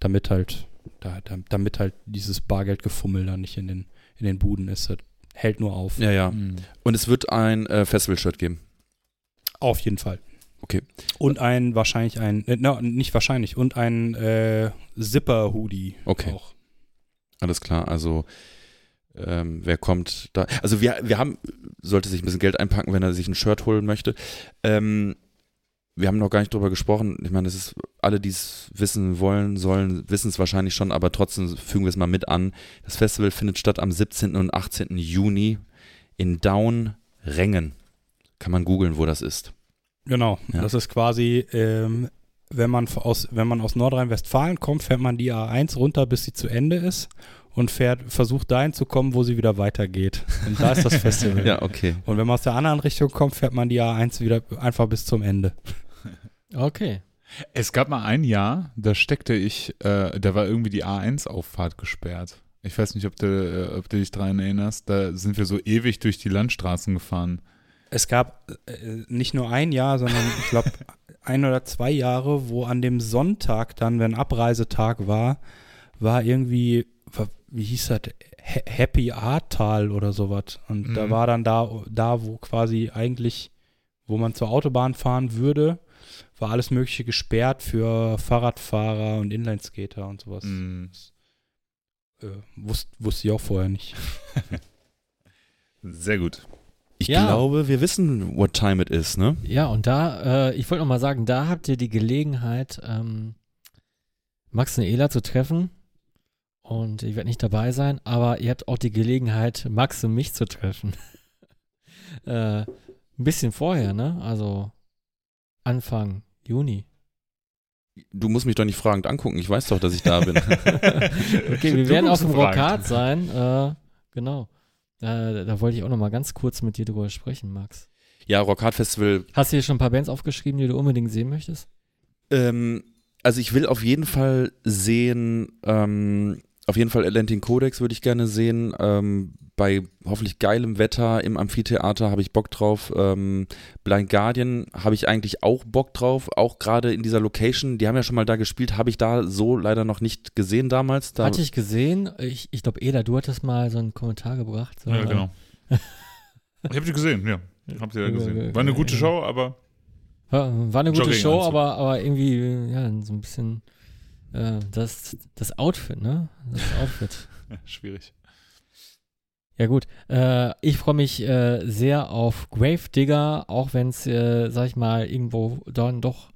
Damit halt, da, da, damit halt dieses Bargeldgefummel da nicht in den, in den Buden ist. Das hält nur auf. ja, ja. Mhm. Und es wird ein äh, Festival-Shirt geben. Auf jeden Fall. Okay. Und ein, wahrscheinlich ein, äh, no, nicht wahrscheinlich, und ein äh, Zipper-Hoodie. Okay. Auch. Alles klar, also ähm, wer kommt da? Also wir, wir haben, sollte sich ein bisschen Geld einpacken, wenn er sich ein Shirt holen möchte. Ähm, wir haben noch gar nicht drüber gesprochen. Ich meine, das ist, alle, die es wissen wollen, sollen, wissen es wahrscheinlich schon, aber trotzdem fügen wir es mal mit an. Das Festival findet statt am 17. und 18. Juni in Daun-Rengen. Kann man googeln, wo das ist. Genau. Ja. Das ist quasi, ähm, wenn man aus, wenn man aus Nordrhein-Westfalen kommt, fährt man die A1 runter, bis sie zu Ende ist und fährt, versucht dahin zu kommen, wo sie wieder weitergeht. Und da ist das Festival. Ja, okay. Und wenn man aus der anderen Richtung kommt, fährt man die A1 wieder einfach bis zum Ende. Okay. Es gab mal ein Jahr, da steckte ich, äh, da war irgendwie die A1-Auffahrt gesperrt. Ich weiß nicht, ob du, äh, ob du dich daran erinnerst. Da sind wir so ewig durch die Landstraßen gefahren. Es gab äh, nicht nur ein Jahr, sondern ich glaube ein oder zwei Jahre, wo an dem Sonntag dann, wenn Abreisetag war, war irgendwie, wie hieß das, Ha- Happy Ahrtal oder sowas. Und da Mhm. war dann da, da, wo quasi eigentlich, wo man zur Autobahn fahren würde, war alles Mögliche gesperrt für Fahrradfahrer und Inlineskater und sowas. Mhm. Äh, wusst, wusste ich auch vorher nicht. Sehr gut. Ich Ja. glaube, wir wissen, what time it is, ne? Ja, und da, äh, ich wollte noch mal sagen, da habt ihr die Gelegenheit, ähm, Max und Ela zu treffen. Und ich werde nicht dabei sein, aber ihr habt auch die Gelegenheit, Max und mich zu treffen. äh, ein bisschen vorher, ne? Also Anfang Juni. Du musst mich doch nicht fragend angucken. Ich weiß doch, dass ich da bin. Okay, wir Du werden auf dem. Rockhard sein. Äh, genau. Äh, da wollte ich auch noch mal ganz kurz mit dir drüber sprechen, Max. ja, Rock Hard Festival Hast du hier schon ein paar Bands aufgeschrieben, die du unbedingt sehen möchtest? Ähm, also ich will auf jeden Fall sehen, ähm, auf jeden Fall Atlantic Codex würde ich gerne sehen. Ähm, bei hoffentlich geilem Wetter im Amphitheater habe ich Bock drauf. Ähm, Blind Guardian habe ich eigentlich auch Bock drauf, auch gerade in dieser Location. Die haben ja schon mal da gespielt, habe ich da so leider noch nicht gesehen damals. Da, Hatte ich gesehen. Ich, ich glaube, Eda, du hattest mal so einen Kommentar gebracht. So, Ja, genau. Ich habe die gesehen, ja. Habt ihr ja gesehen. War eine gute Show, aber War, eine gute Show, aber, aber irgendwie, ja, so ein bisschen äh, das, das Outfit, ne? Das Outfit. schwierig. Ja gut, äh, ich freue mich äh, sehr auf Gravedigger, auch wenn es, äh, sag ich mal, irgendwo dann doch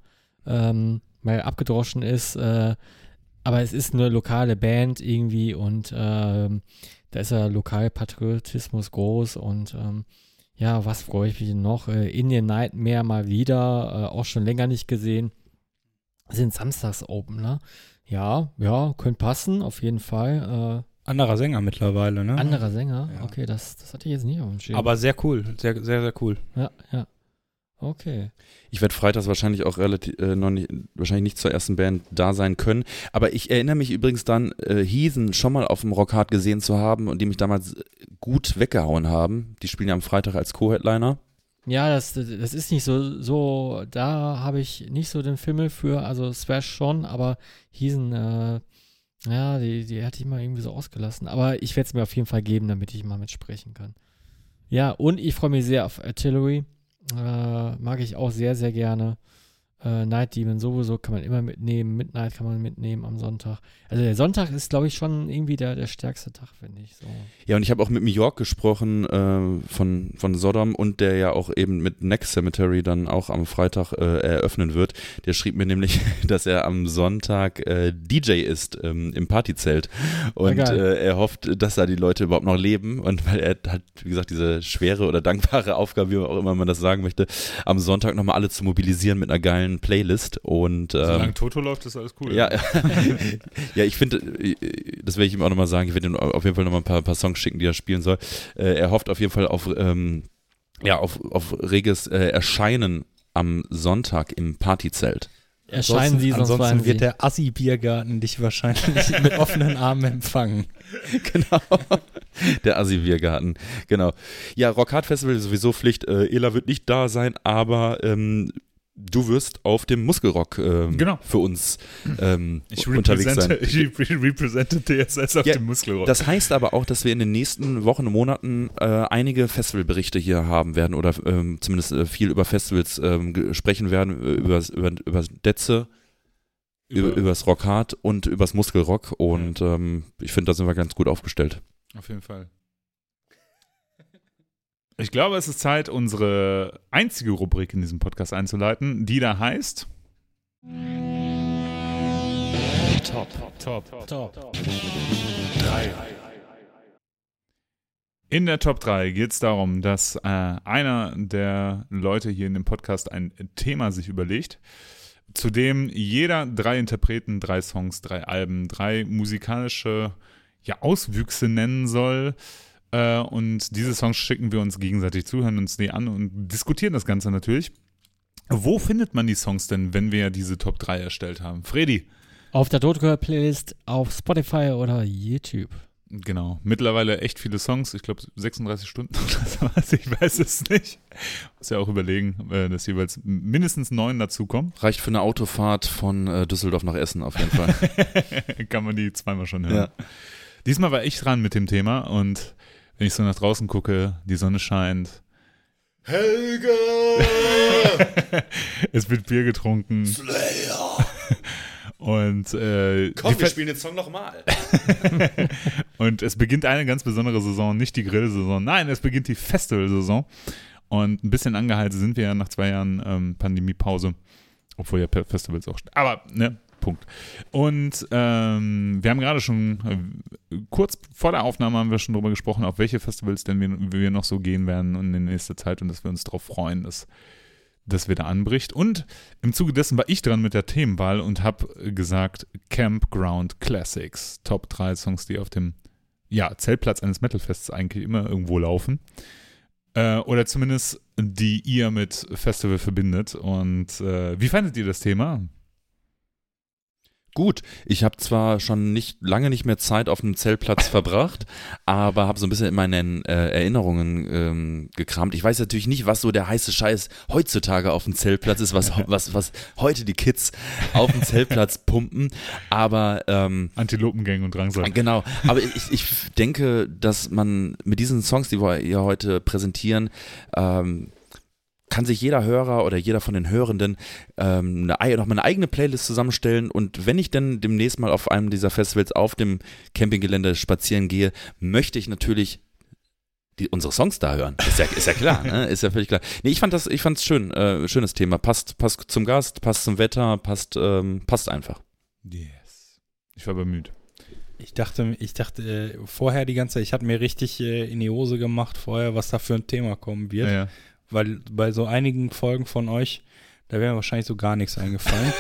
ähm, mal abgedroschen ist. Äh, aber es ist eine lokale Band irgendwie und ähm, da ist ja Lokalpatriotismus groß und ähm, ja, was freue ich mich noch? Äh, Indian Nightmare mal wieder, äh, auch schon länger nicht gesehen. Sind samstags open, ne? Ja, ja, könnte passen, auf jeden Fall. Anderer Sänger mittlerweile, Äh, ne? anderer Sänger, Ja. okay, das, das hatte ich jetzt nicht auf dem Schirm. Aber sehr cool, sehr, sehr, sehr cool. ja, ja. Okay. Ich werde freitags wahrscheinlich auch relativ äh, noch nicht, wahrscheinlich nicht zur ersten Band da sein können. Aber ich erinnere mich übrigens dann, äh, Heathen schon mal auf dem Rockhard gesehen zu haben und die mich damals gut weggehauen haben. Die spielen ja am Freitag als Co-Headliner. Ja, das, das ist nicht so, so, da habe ich nicht so den Fimmel für, also Swash schon, aber Hiesen, äh, ja, die, die hatte ich mal irgendwie so ausgelassen. Aber ich werde es mir auf jeden Fall geben, damit ich mal mitsprechen kann. Ja, und ich freue mich sehr auf Artillery. Äh, mag ich auch sehr, sehr gerne. Äh, Night Demon sowieso kann man immer mitnehmen. Midnight kann man mitnehmen am Sonntag. Also der Sonntag ist, glaube ich, schon irgendwie der, der stärkste Tag, finde ich. So. Ja, und ich habe auch mit New York gesprochen äh, von, von Sodom und der ja auch eben mit Next Cemetery dann auch am Freitag äh, eröffnen wird. Der schrieb mir nämlich, dass er am Sonntag äh, DJ ist ähm, im Partyzelt und geil. äh, er hofft, dass da die Leute überhaupt noch leben und weil er hat, wie gesagt, diese schwere oder dankbare Aufgabe, wie auch immer man das sagen möchte, am Sonntag nochmal alle zu mobilisieren mit einer geilen Playlist und ähm, Solange Toto läuft, ist alles cool. ja, ja, ich finde, das werde ich ihm auch nochmal sagen, ich werde ihm auf jeden Fall nochmal ein paar, paar Songs schicken, die er spielen soll. Äh, er hofft auf jeden Fall auf, ähm, ja, auf, auf reges äh, Erscheinen am Sonntag im Partyzelt. Erscheinen Sie, sonst ansonsten Sie. wird der Assi-Biergarten dich wahrscheinlich mit offenen Armen empfangen. genau. Der Assi-Biergarten. Genau. Ja, Rock Hard Festival ist sowieso Pflicht. Äh, Ela wird nicht da sein, aber ähm, du wirst auf dem Muskelrock ähm, Genau. für uns ähm, Ich unterwegs sein. ich repre- represente TSS auf Ja, dem Muskelrock. Das heißt aber auch, dass wir in den nächsten Wochen und Monaten äh, einige Festivalberichte hier haben werden oder ähm, zumindest äh, viel über Festivals ähm, sprechen werden, äh, über, über, über Detze, über, übers Rockhard und übers Muskelrock und ähm, ich finde, da sind wir ganz gut aufgestellt. Auf jeden Fall. Ich glaube, es ist Zeit, unsere einzige Rubrik in diesem Podcast einzuleiten, die da heißt Top, Top, Top. In der Top 3 geht es darum, dass äh, einer der Leute hier in dem Podcast ein Thema sich überlegt, zu dem jeder drei Interpreten, drei Songs, drei Alben, drei musikalische ja, Auswüchse nennen soll. Äh, und diese Songs schicken wir uns gegenseitig zu, hören uns die an und diskutieren das Ganze natürlich. Wo findet man die Songs denn, wenn wir diese Top 3 erstellt haben? Freddy. Auf der Totgehör-Playlist auf Spotify oder YouTube. Genau. Mittlerweile echt viele Songs. Ich glaube 36 Stunden oder sowas. Ich weiß es nicht. Muss ja auch überlegen, äh, dass jeweils mindestens neun dazukommen. Reicht für eine Autofahrt von äh, Düsseldorf nach Essen auf jeden Fall. Kann man die zweimal schon hören. Diesmal war ich dran mit dem Thema und wenn ich so nach draußen gucke, die Sonne scheint. Helga! es wird Bier getrunken. Slayer! Und, äh, die Fe- spielen den Song nochmal. und es beginnt eine ganz besondere Saison, nicht die Grillsaison, nein, es beginnt die Festivalsaison. Und ein bisschen angehalten sind wir ja nach zwei Jahren ähm, Pandemiepause, obwohl ja Festivals auch. Aber, ne, Punkt. Und ähm, wir haben gerade schon, äh, kurz vor der Aufnahme haben wir schon darüber gesprochen, auf welche Festivals denn wir, wir noch so gehen werden in der nächsten Zeit und dass wir uns darauf freuen, dass das wieder anbricht. Und im Zuge dessen war ich dran mit der Themenwahl und habe gesagt Campground Classics. Top 3 Songs, die auf dem ja, Zeltplatz eines Metalfests eigentlich immer irgendwo laufen. Äh, oder zumindest die ihr mit Festival verbindet. Und äh, wie fandet ihr das Thema? Gut, ich habe zwar schon nicht lange nicht mehr Zeit auf einem Zeltplatz verbracht, aber habe so ein bisschen in meinen äh, Erinnerungen ähm, gekramt. Ich weiß natürlich nicht, was so der heiße Scheiß heutzutage auf dem Zeltplatz ist, was, was, was heute die Kids auf dem Zeltplatz pumpen, aber ähm, Antilopengang und Drangsal. Genau, aber ich, ich denke, dass man mit diesen Songs, die wir hier heute präsentieren, ähm, kann sich jeder Hörer oder jeder von den Hörenden ähm, eine, ei- noch mal eine eigene Playlist zusammenstellen und wenn ich dann demnächst mal auf einem dieser Festivals auf dem Campinggelände spazieren gehe, möchte ich natürlich die, unsere Songs da hören. Ist ja, ist ja klar, ne? Ist ja völlig klar. Nee, ich fand das, ich fand's schön, äh, schönes Thema. Passt, passt zum Gast, passt zum Wetter, passt, ähm, passt einfach. Yes. Ich war bemüht. Ich dachte, ich dachte äh, vorher die ganze Zeit, ich hatte mir richtig äh, in die Hose gemacht vorher, was da für ein Thema kommen wird. Ja, ja. Weil bei so einigen Folgen von euch, da wäre mir wahrscheinlich so gar nichts eingefallen.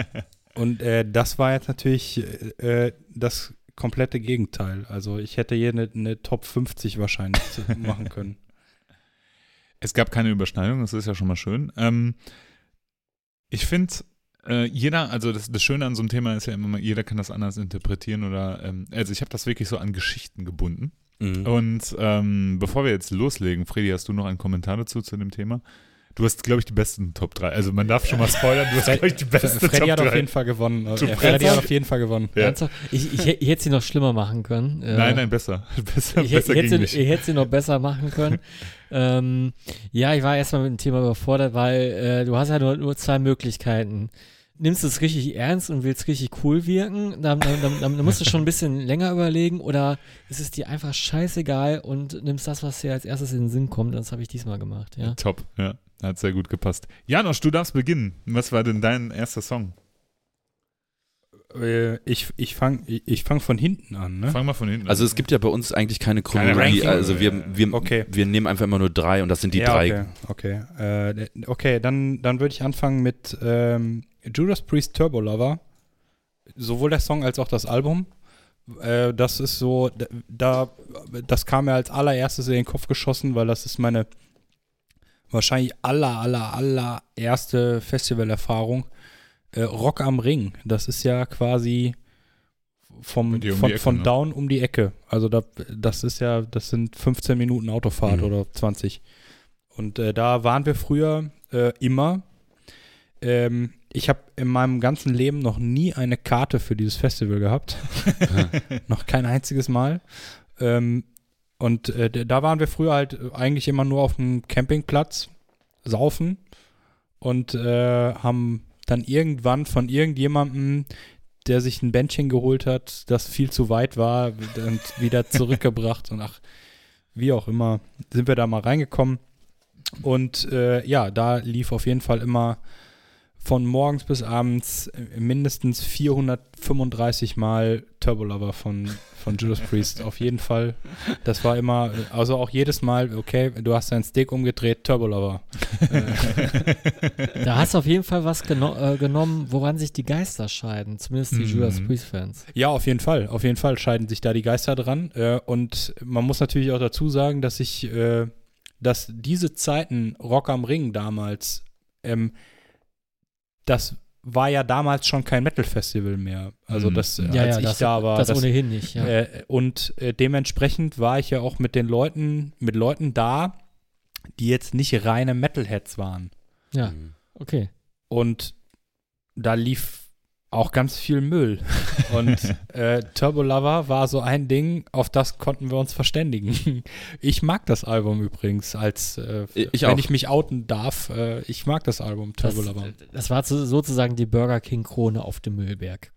Und äh, das war jetzt natürlich äh, das komplette Gegenteil. Also ich hätte hier eine, eine Top 50 wahrscheinlich machen können. Es gab keine Überschneidung, das ist ja schon mal schön. Ähm, ich finde, äh, jeder, also das, das Schöne an so einem Thema ist ja immer, mal, jeder kann das anders interpretieren oder, ähm, also ich habe das wirklich so an Geschichten gebunden. Mhm. Und ähm, bevor wir jetzt loslegen, Freddy, hast du noch einen Kommentar dazu zu dem Thema? Du hast, glaube ich, die besten Top 3. Also man darf schon mal spoilern, du hast, glaube ich, die besten Freddy Top hat auf 3. jeden Fall gewonnen. Du Äh, Freddy hat auf jeden Fall gewonnen. Ja. Ich, ich, ich hätte sie noch schlimmer machen können. Äh, Nein, nein, besser. besser, ich, besser ich, hätte, ich hätte sie noch besser machen können. ähm, ja, ich war erstmal mit dem Thema überfordert, weil äh, du hast ja nur, nur zwei Möglichkeiten. Nimmst du es richtig ernst und willst richtig cool wirken, dann, dann, dann, dann musst du schon ein bisschen länger überlegen oder ist es dir einfach scheißegal und nimmst das, was dir als erstes in den Sinn kommt. Das habe ich diesmal gemacht, ja. Top, ja. Hat sehr gut gepasst. Janosch, du darfst beginnen. Was war denn dein erster Song? Äh, ich ich fange ich, fang von hinten an. Ne? Fang mal von hinten Also an. es gibt ja bei uns eigentlich keine Chronologie. Also wir, wir, Okay. wir nehmen einfach immer nur drei und das sind die ja, drei. Okay, okay. Äh, okay dann, dann würde ich anfangen mit ähm, Judas Priest Turbo Lover. Sowohl der Song als auch das Album. Äh, das ist so, da, das kam mir als allererstes in den Kopf geschossen, weil das ist meine wahrscheinlich aller, aller, aller erste Festivalerfahrung. Äh, Rock am Ring. Das ist ja quasi vom, um von, Ecke, von ne? Down um die Ecke. Also da, das ist ja, das sind 15 Minuten Autofahrt Mhm. oder 20. Und äh, da waren wir früher äh, immer. Ähm, ich habe in meinem ganzen Leben noch nie eine Karte für dieses Festival gehabt. noch kein einziges Mal. Ähm, und äh, da waren wir früher halt eigentlich immer nur auf dem Campingplatz saufen und äh, haben dann irgendwann von irgendjemandem, der sich ein Bändchen geholt hat, das viel zu weit war, und wieder zurückgebracht und ach, wie auch immer, sind wir da mal reingekommen. Und äh, ja, da lief auf jeden Fall immer von morgens bis abends äh, mindestens 435 Mal Turbo Lover von, von Judas Priest. Auf jeden Fall. Das war immer, äh, also auch jedes Mal, okay, du hast deinen Stick umgedreht, Turbo Lover. Äh, Da hast du auf jeden Fall was geno äh, genommen, woran sich die Geister scheiden, zumindest die Mhm. Judas Priest-Fans. Ja, auf jeden Fall. Auf jeden Fall scheiden sich da die Geister dran. Äh, und man muss natürlich auch dazu sagen, dass ich, äh, dass diese Zeiten Rock am Ring damals, ähm, das war ja damals schon kein Metal-Festival mehr. Also Mhm. das, Ja, als ja, ich das, da war. das, das- ohnehin nicht, ja. äh, und äh, dementsprechend war ich ja auch mit den Leuten, mit Leuten da, die jetzt nicht reine Metalheads waren. ja, Mhm. okay. Und da lief auch ganz viel Müll. Und äh, Turbo Lover war so ein Ding, auf das konnten wir uns verständigen. Ich mag das Album übrigens, als äh, Ich wenn auch. ich mich outen darf. Äh, ich mag das Album Das, Turbo Lover. das war so- sozusagen die Burger King-Krone auf dem Müllberg.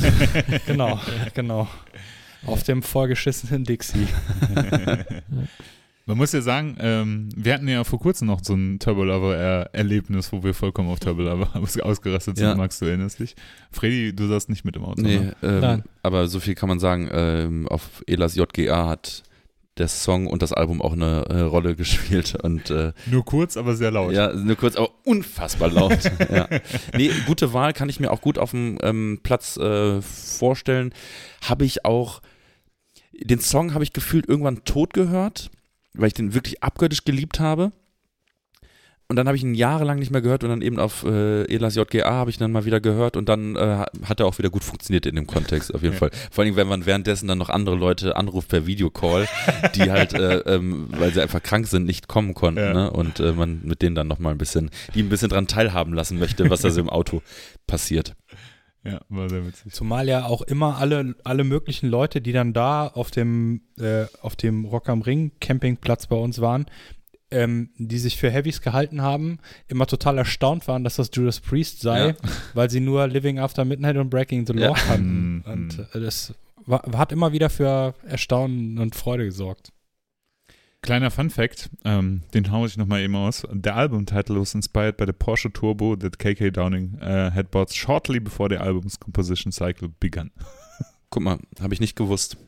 genau, genau. Auf dem vorgeschissenen Dixie. Man muss ja sagen, ähm, wir hatten ja vor kurzem noch so ein Turbo Lover-Erlebnis, wo wir vollkommen auf Turbo Lover ausgerastet sind. Ja. Magst du erinnerst dich? Freddy, du saßt nicht mit im Auto. Nee, ne? ähm, Nein. aber so viel kann man sagen. Ähm, auf Elas JGA hat der Song und das Album auch eine äh, Rolle gespielt und äh, Nur kurz, aber sehr laut. ja, nur kurz, aber unfassbar laut. ja. Nee, gute Wahl kann ich mir auch gut auf dem ähm, Platz äh, vorstellen. Habe ich auch, den Song habe ich gefühlt irgendwann tot gehört, weil ich den wirklich abgöttisch geliebt habe. Und dann habe ich ihn jahrelang nicht mehr gehört und dann eben auf äh, Elas JGA habe ich ihn dann mal wieder gehört und dann äh, hat er auch wieder gut funktioniert in dem Kontext, auf jeden Ja. Fall. Vor allem, wenn man währenddessen dann noch andere Leute anruft per Videocall, die halt, äh, ähm, weil sie einfach krank sind, nicht kommen konnten Ja. ne? und äh, man mit denen dann nochmal ein bisschen, die ein bisschen dran teilhaben lassen möchte, was da so im Auto passiert. Ja, war sehr witzig. Zumal ja auch immer alle, alle möglichen Leute, die dann da auf dem, äh, auf dem Rock am Ring Campingplatz bei uns waren, ähm, die sich für Heavies gehalten haben, immer total erstaunt waren, dass das Judas Priest sei, Ja. weil sie nur Living After Midnight und Breaking the Law Ja. kannten. Mhm. Und äh, das war, hat immer wieder für Erstaunen und Freude gesorgt. Kleiner Fun Fact, ähm, den haue ich nochmal eben aus. Der Album-Title was inspired by the Porsche Turbo that KK Downing uh, had bought shortly before the album's composition cycle began. Guck mal, habe ich nicht gewusst.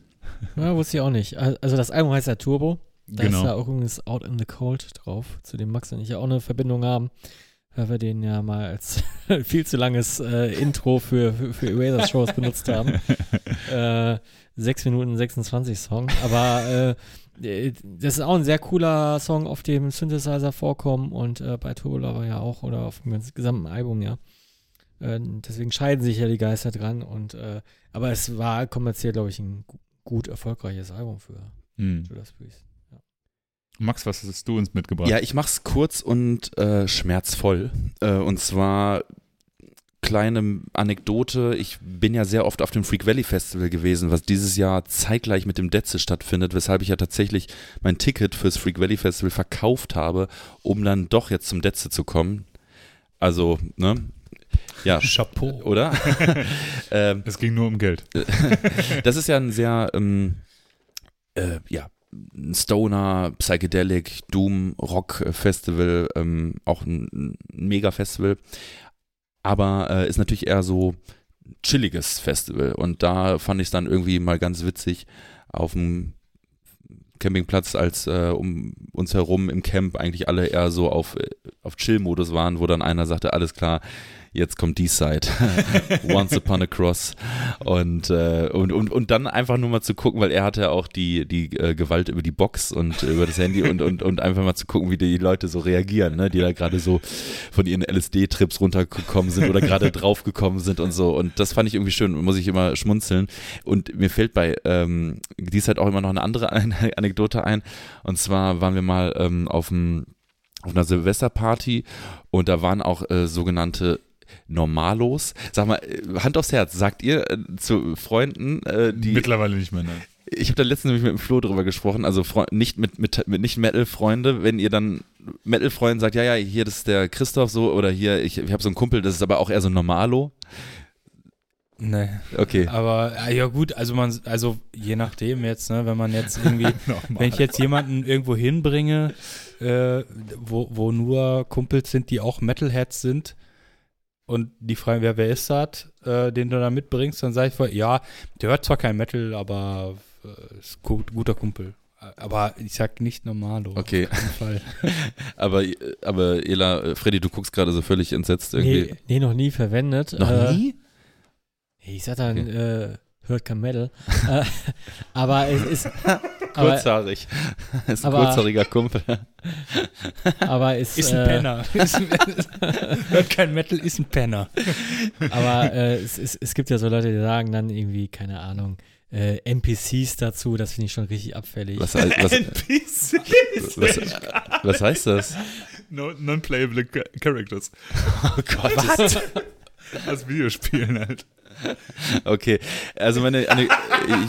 Ja, wusste ich auch nicht. Al- Also das Album heißt ja Turbo. Da ist Genau. ja auch übrigens Out in the Cold drauf, zu dem Max und ich ja auch eine Verbindung haben, weil wir den ja mal als viel zu langes äh, Intro für, für, für Eraser-Shows benutzt haben. äh, 6 Minuten 26 Song. Aber äh, das ist auch ein sehr cooler Song, auf dem Synthesizer vorkommen und äh, bei Turbo Lover ja auch oder auf dem gesamten Album ja. Äh, deswegen scheiden sich ja die Geister dran und äh, aber es war kommerziell, glaube ich, ein gu- gut erfolgreiches Album für Hm. Judas Priest. Ja. Max, was hast du uns mitgebracht? Ja, ich mach's kurz und äh, schmerzvoll. Äh, und zwar kleine Anekdote. Ich bin ja sehr oft auf dem Freak Valley Festival gewesen, was dieses Jahr zeitgleich mit dem Detze stattfindet, weshalb ich ja tatsächlich mein Ticket fürs Freak Valley Festival verkauft habe, um dann doch jetzt zum Detze zu kommen. Also, ne? Ja, Chapeau. oder? ähm, Es ging nur um Geld. das ist ja ein sehr, ähm, äh, ja, Stoner, Psychedelic, Doom, Rock Festival, ähm, auch ein, ein Mega-Festival. Aber äh, ist natürlich eher so chilliges Festival. Und da fand ich es dann irgendwie mal ganz witzig auf dem Campingplatz, als äh, um uns herum im Camp eigentlich alle eher so auf, äh, auf Chill-Modus waren, wo dann einer sagte, alles klar, jetzt kommt die Side. Once upon a cross. Und, äh, und, und, und dann einfach nur mal zu gucken, weil er hatte auch die, die äh, Gewalt über die Box und über das Handy und, und, und einfach mal zu gucken, wie die Leute so reagieren, ne? die da gerade so von ihren LSD-Trips runtergekommen sind oder gerade draufgekommen sind und so. Und das fand ich irgendwie schön, muss ich immer schmunzeln. Und mir fällt bei ähm, dies halt auch immer noch eine andere Anekdote ein. Und zwar waren wir mal ähm, auf, dem, auf einer Silvesterparty und da waren auch äh, sogenannte Normalos. Sag mal, äh, Hand aufs Herz, sagt ihr äh, zu Freunden, äh, die. Mittlerweile nicht mehr, nein. Ich habe da letztens nämlich mit dem Flo drüber gesprochen, also Freu nicht mit, mit, mit nicht Metal-Freunde, wenn ihr dann Metal-Freunden sagt, ja, ja, hier, das ist der Christoph so, oder hier, ich, ich habe so einen Kumpel, das ist aber auch eher so ein Normalo. Nee. Okay. Aber ja gut, also man, also je nachdem jetzt, ne, wenn man jetzt irgendwie, wenn ich jetzt jemanden irgendwo hinbringe, äh, wo, wo nur Kumpels sind, die auch Metalheads sind und die fragen, wer, wer ist das, äh, den du da mitbringst, dann sage ich voll, ja, der hört zwar kein Metal, aber äh, ist gut, guter Kumpel. Aber ich sag nicht Normalo. Okay. Auf keinen Fall. Aber, aber Ela, äh, Freddy, du guckst gerade so völlig entsetzt irgendwie. Nee, nee, noch nie verwendet. Noch äh, nie? Ich sag dann, Okay. äh, hört kein Metal. äh, aber es ist. Aber, Kurzhaarig. ist ein aber- kurzhaariger Kumpel. aber es Ist ein äh, Penner. Ist ein, hört kein Metal, ist ein Penner. Aber äh, es, es, es gibt ja so Leute, die sagen dann irgendwie, keine Ahnung, äh, NPCs dazu, das finde ich schon richtig abfällig. Was, was, NPCs. was, was heißt das? No- Non-playable Cha- Characters. Oh Gott. Was? Aus Videospielen halt. Okay, also meine, eine, ich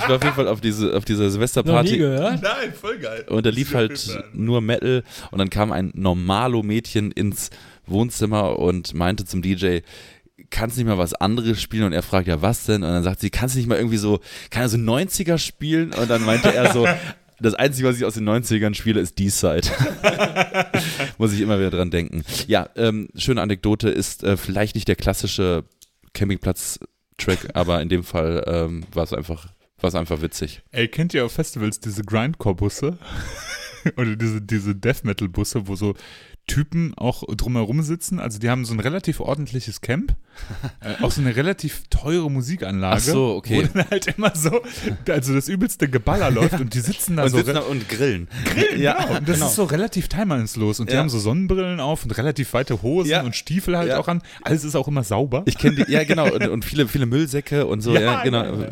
war auf jeden Fall auf, diese, auf dieser Noch nie Silvesterparty gehört? Nein, voll geil. und da lief halt nur Metal und dann kam ein Normalo-Mädchen ins Wohnzimmer und meinte zum DJ, kannst nicht mal was anderes spielen? Und er fragt, ja, was denn? Und dann sagt sie, kannst du nicht mal irgendwie so, kann er so 90er spielen? Und dann meinte er so, das Einzige, was ich aus den 90ern spiele, ist D-Side. Muss ich immer wieder dran denken. Ja, ähm, schöne Anekdote ist äh, vielleicht nicht der klassische Campingplatz-Track, aber in dem Fall ähm, war es einfach, einfach witzig. Ey, kennt ihr auf Festivals diese Grindcore-Busse? Oder diese, diese Death Metal-Busse, wo so Typen auch drumherum sitzen? Also die haben so ein relativ ordentliches Camp, äh, auch so eine relativ teure Musikanlage. Ach so, okay. Wo dann halt immer so, also das übelste Geballer läuft und die sitzen da Und so. sitzen da und grillen. ja, und das genau. ist so relativ teilnahmslos. Und die Ja. haben so Sonnenbrillen auf und relativ weite Hosen Ja. und Stiefel halt Ja. auch an. Alles ist auch immer sauber. Ich kenne die, ja genau, und, und viele, viele Müllsäcke und so, ja, Ja, genau. ja, ja.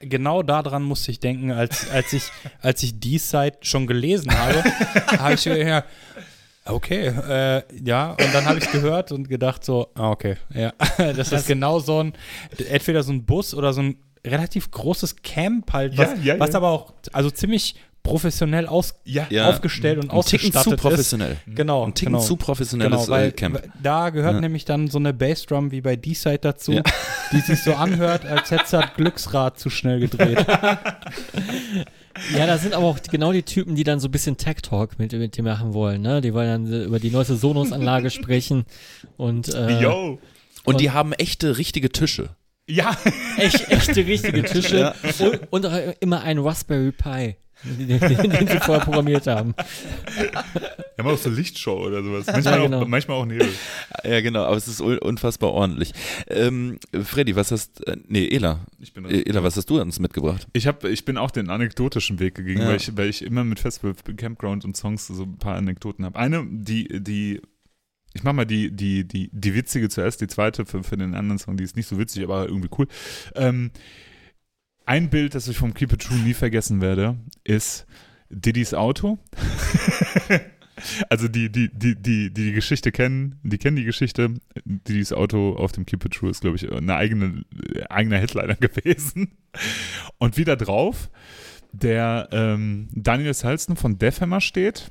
genau daran musste ich denken, als, als ich, als ich die Site schon gelesen habe, habe ich mir ja, okay, äh, ja, und dann habe ich es gehört und gedacht so, ah, okay, ja, das ist genau so ein, entweder so ein Bus oder so ein relativ großes Camp halt, was, Ja, ja, was ja. aber auch, also ziemlich professionell aus, Ja. Ja. aufgestellt und Ein Ticken ausgestattet zu professionell. ist. Genau, Ein Ticken genau. zu professionelles Genau, weil äh, Camp. da gehört Ja. nämlich dann so eine Bassdrum wie bei D-Side dazu, Ja. die sich so anhört, als hätte das Glücksrad zu schnell gedreht. Ja, das sind aber auch genau die Typen, die dann so ein bisschen Tech-Talk mit, mit dir machen wollen, ne? Die wollen dann über die neueste Sonos-Anlage sprechen und äh, Yo. Und die haben echte, richtige Tische. Ja, Echt, echte, richtige Tische. Ja. Und, und auch immer ein Raspberry Pi, den, den, den sie vorher programmiert haben. Wir haben auch so Lichtshow oder sowas. Manchmal, Ja, genau. auch, manchmal auch Nebel. Ja, genau, aber es ist un- unfassbar ordentlich. Ähm, Freddy, was hast, äh, nee, Ela, Ich bin Äh, Ela, was hast du uns mitgebracht? Ich, hab, ich bin auch den anekdotischen Weg gegangen, Ja. weil, ich, weil ich immer mit Festival, Campground und Songs so ein paar Anekdoten habe. Eine, die, die, ich mach mal die, die, die, die witzige zuerst, die zweite für, für den anderen Song, die ist nicht so witzig, aber irgendwie cool. Ähm, ein Bild, das ich vom Keep It True nie vergessen werde, ist Diddy's Auto. Also die, die, die, die, Geschichte kennen, die kennen die Geschichte. Diddy's Auto auf dem Keep It True ist, glaube ich, eine eigene, eigener Headliner gewesen. Und wieder drauf, der ähm, Daniel Salzen von Deathhammer steht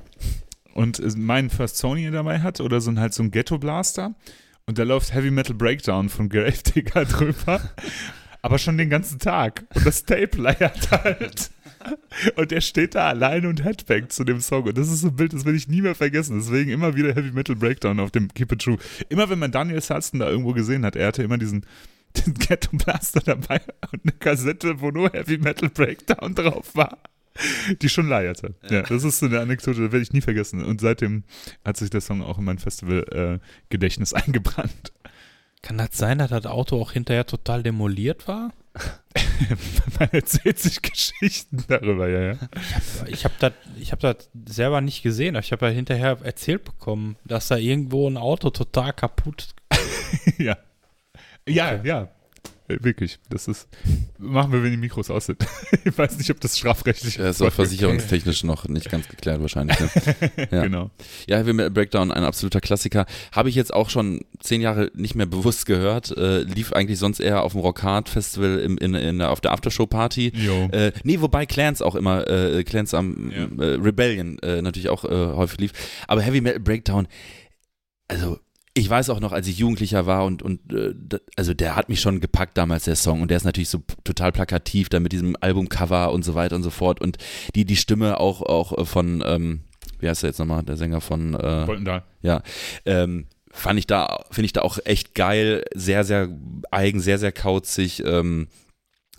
und meinen First Sony dabei hat oder so ein halt so ein Ghetto Blaster und da läuft Heavy Metal Breakdown von Gravedigger drüber, aber schon den ganzen Tag und das Tape leiert halt. Und er steht da alleine und headbangt zu dem Song. Und das ist so ein Bild, das will ich nie mehr vergessen. Deswegen immer wieder Heavy Metal Breakdown auf dem Keep It True. Immer wenn man Daniel Salston da irgendwo gesehen hat, er hatte immer diesen den Ghetto Blaster dabei und eine Kassette, wo nur Heavy Metal Breakdown drauf war. Die schon leierte. Ja, das ist so eine Anekdote, die werde ich nie vergessen. Und seitdem hat sich der Song auch in mein Festival-Gedächtnis eingebrannt. Kann das sein, dass das Auto auch hinterher total demoliert war? Man erzählt sich Geschichten darüber, ja, ja. Ich habe das ich hab das selber nicht gesehen, aber ich habe ja hinterher erzählt bekommen, dass da irgendwo ein Auto total kaputt ja. Ja, ja. Äh, Wirklich. Das ist. Machen wir, wenn die Mikros aus sind. ich weiß nicht, ob das strafrechtlich Ja, ist auch versicherungstechnisch noch nicht ganz geklärt wahrscheinlich. Ne? Ja. Genau. Ja, Heavy Metal Breakdown, ein absoluter Klassiker. Habe ich jetzt auch schon zehn Jahre nicht mehr bewusst gehört. Äh, lief eigentlich sonst eher auf dem Rock Hard Festival im, in, in, auf der Aftershow-Party. Äh, nee, wobei Clans auch immer, äh, Clans am Ja. äh, Rebellion äh, natürlich auch äh, häufig lief. Aber Heavy Metal Breakdown, also ich weiß auch noch, als ich Jugendlicher war und, und äh, also der hat mich schon gepackt damals, der Song. Und der ist natürlich so total plakativ, da mit diesem Albumcover und so weiter und so fort. Und die, die Stimme auch, auch äh, von, ähm, wie heißt der jetzt nochmal, der Sänger von äh, Wollten da. ja, ähm, fand ich da, finde ich da auch echt geil, sehr, sehr eigen, sehr, sehr kauzig, ähm,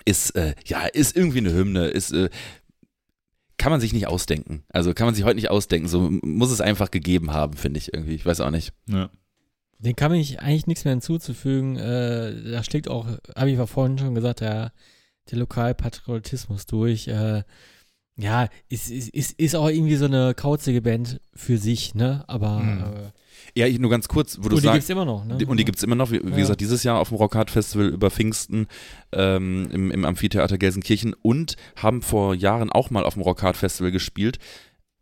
ist, äh, ja, ist irgendwie eine Hymne, ist, äh, kann man sich nicht ausdenken. Also kann man sich heute nicht ausdenken, so muss es einfach gegeben haben, finde ich irgendwie. Ich weiß auch nicht. Ja. Den kann ich eigentlich nichts mehr hinzuzufügen. Äh, da schlägt auch, habe ich vorhin schon gesagt, der, der Lokalpatriotismus durch. Äh, ja, ist, ist, ist, ist auch irgendwie so eine kauzige Band für sich, ne? Aber Mhm. äh, Ja, ich, nur ganz kurz, wo du und die sagst, gibt's immer noch, ne? Die- Und die gibt es immer noch, wie, wie Ja. gesagt, dieses Jahr auf dem Rockhard Festival über Pfingsten ähm, im, im Amphitheater Gelsenkirchen und haben vor Jahren auch mal auf dem Rockhard Festival gespielt.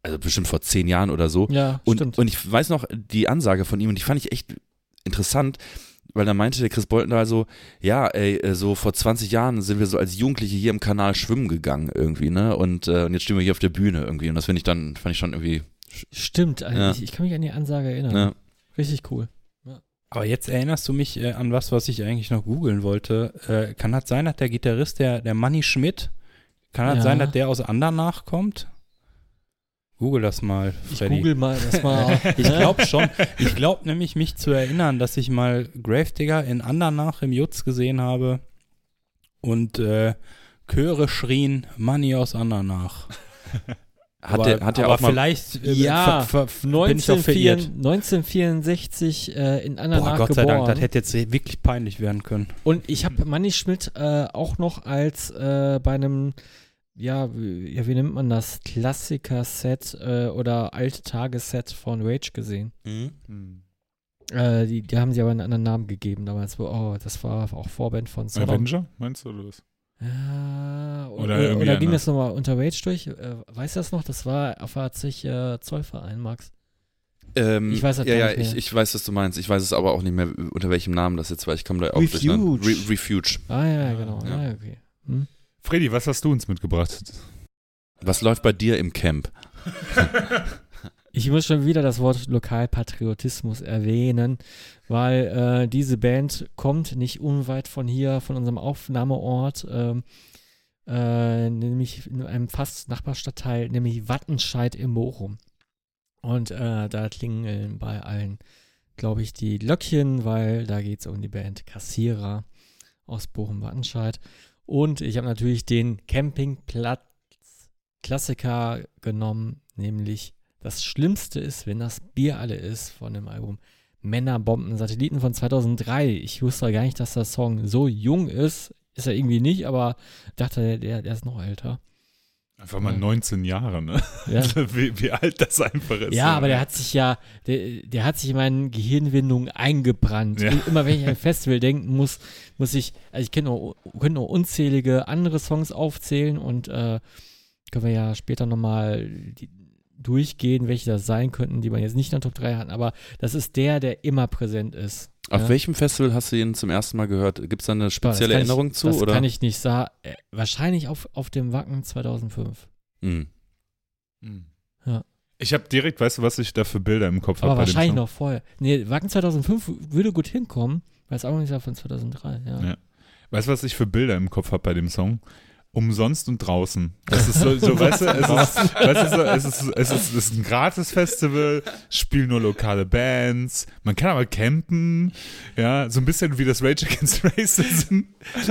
Also bestimmt vor zehn Jahren oder so. Ja, Und, stimmt. und ich weiß noch die Ansage von ihm und die fand ich echt interessant, weil da meinte der Chris Boltendahl so, ja, ey, äh, so vor 20 Jahren sind wir so als Jugendliche hier im Kanal schwimmen gegangen irgendwie, ne? Und, äh, und jetzt stehen wir hier auf der Bühne irgendwie und das finde ich dann, fand ich schon irgendwie, stimmt, also Ja. ich, ich kann mich an die Ansage erinnern. ne? Richtig cool. Aber jetzt erinnerst du mich äh, an was, was ich eigentlich noch googeln wollte. Äh, kann das sein, dass der Gitarrist, der, der Manny Schmidt, kann das Ja. sein, dass der aus Andernach kommt? Google das mal, Ich Freddy. google mal das mal. Ich glaube schon. Ich glaube nämlich, mich zu erinnern, dass ich mal Gravedigger in Andernach im Jutz gesehen habe und äh, Chöre schrien Money aus Andernach. Hat aber, der, hat der aber auch mal, vielleicht äh, Ja, ver, ver, bin ich auch 1964, verirrt. 1964 äh, in Boah, Andernach Gott sei geboren. Dank, das hätte jetzt wirklich peinlich werden können. Und ich habe Manni Schmidt äh, auch noch als äh, bei einem, ja, wie, ja, wie nennt man das, Klassiker-Set äh, oder Alte-Tages-Set von Rage gesehen. Mhm. Hm. Äh, die, die haben sie aber einen anderen Namen gegeben damals. Wo, oh, das war auch Vorband von Sodom. Avenger, meinst du oder was? Ja, Oder oder, irgendwie oder ging anders. das nochmal unter Rage durch? Äh, weißt du das noch? Das war auf 80 äh, Zollverein, Max. Ähm, Ich weiß das ja, ja, ich, ich weiß, was du meinst. Ich weiß es aber auch nicht mehr, unter welchem Namen das jetzt war. Ich komme da auch Refuge. durcheinander. Re Refuge. Ah ja, genau. Ja. Ja. okay. Hm? Freddy, was hast du uns mitgebracht? Was läuft bei dir im Camp? Ich muss schon wieder das Wort Lokalpatriotismus erwähnen, weil äh, diese Band kommt nicht unweit von hier, von unserem Aufnahmeort, ähm, äh, nämlich in einem fast Nachbarstadtteil, nämlich Wattenscheid im Bochum. Und äh, da klingeln bei allen, glaube ich, die Glöckchen, weil da geht es um die Band Kassierer. aus Bochum-Wattenscheid. Und ich habe natürlich den Campingplatz-Klassiker genommen, nämlich Das Schlimmste ist, wenn das Bier alle ist von dem Album Männerbomben Satelliten von 2003. Ich wusste gar nicht, dass der Song so jung ist. Ist er irgendwie nicht, aber dachte, der, der ist noch älter. Einfach mal Ja. 19 Jahre, ne? Ja. wie, wie alt das einfach ist. Ja, aber der hat sich ja, der, der hat sich in meinen Gehirnwindungen eingebrannt. Ja. Immer wenn ich an ein Festival denken muss, muss ich, also ich kenne noch, könnte noch unzählige andere Songs aufzählen und äh, können wir ja später nochmal durchgehen, welche das sein könnten, die man jetzt nicht in der Top 3 hatten, aber das ist der, der immer präsent ist. Auf Ja. welchem Festival hast du ihn zum ersten Mal gehört? Gibt es da eine spezielle kann Erinnerung ich, zu? Das oder? kann ich nicht sagen. Äh, wahrscheinlich auf, auf dem Wacken 2005. Hm. Hm. Ja. Ich habe direkt, weißt du, was ich da für Bilder im Kopf habe Aber bei dem wahrscheinlich noch vorher. Nee, Wacken 2005 würde gut hinkommen, weil es auch noch nicht von 2003. Ja. Ja. Weißt du, was ich für Bilder im Kopf habe bei dem Song? Umsonst und draußen. Das ist so, so weißt du, es ist, weißt du so, es ist, es ist, es ist ein Gratis-Festival, spielen nur lokale Bands, man kann aber campen, ja, so ein bisschen wie das Rage Against Racism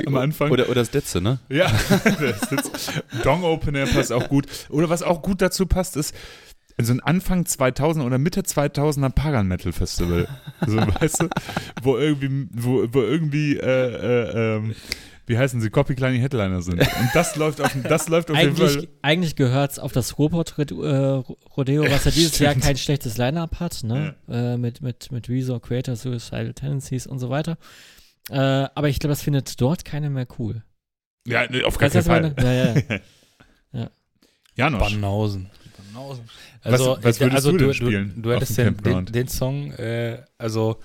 am Anfang. Oder, oder das letzte, ne? Ja, das ist Dong Opener passt auch gut. Oder was auch gut dazu passt, ist so ein Anfang 2000 oder Mitte 2000er Pagan Metal Festival. So, weißt du, wo irgendwie, wo, wo irgendwie, äh, äh, ähm, wie heißen sie, Copy Kleine Headliner sind. Und das läuft auf, das läuft auf jeden Fall. Eigentlich, eigentlich gehört es auf das Ruhrpott-Rodeo, was ja dieses Jahr kein schlechtes Line-Up hat, ne? Äh, mit, mit, mit Rezo, Creator, Suicidal Tendencies und so weiter. Äh, aber ich glaube, das findet dort keiner mehr cool. Ja, nee, auf keinen Fall. meine? Ja, ja. Janosch. Banausen. Banausen. Was- was würdest also du denn du, spielen Du, du hättest den, den, den Song, äh, also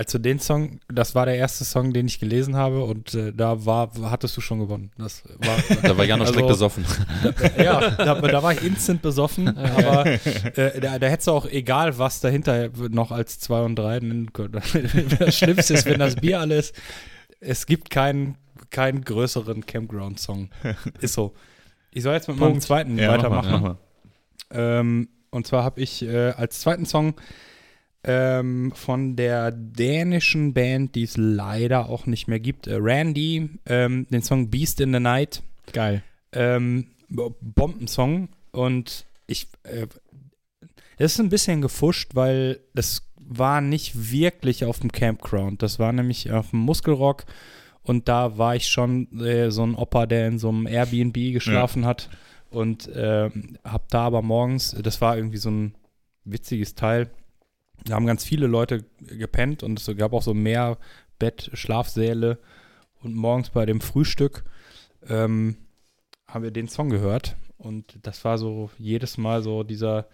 als du den Song, das war der erste Song, den ich gelesen habe und äh, da war, hattest du schon gewonnen. Das war, Da war Janosch direkt Also- besoffen. da, ja, da, da war ich instant besoffen, aber äh, da, da hättest du auch egal, was dahinter noch als 2 und 3 nennen können. Das Schlimmste ist, wenn das Bier alle ist, es gibt keinen, keinen größeren Campground-Song. Ist so. Ich soll jetzt mit meinem Punkt. zweiten Ja, mach mal, weitermachen. mach mal. Ähm, und zwar habe ich äh, als zweiten Song ähm, von der dänischen Band, die es leider auch nicht mehr gibt, äh, Randy, ähm, den Song Beast in the Night. Geil. Ähm, Bombensong. Und ich, äh, das ist ein bisschen gefuscht, weil das war nicht wirklich auf dem Campground. Das war nämlich auf dem Muskelrock. Und da war ich schon äh, so ein Opa, der in so einem Airbnb geschlafen hat. Und ähm, hab da aber morgens, das war irgendwie so ein witziges Teil. Da haben ganz viele Leute gepennt und es gab auch so mehr Bett, Schlafsäle. Und morgens bei dem Frühstück ähm, haben wir den Song gehört. Und das war so jedes Mal so dieser,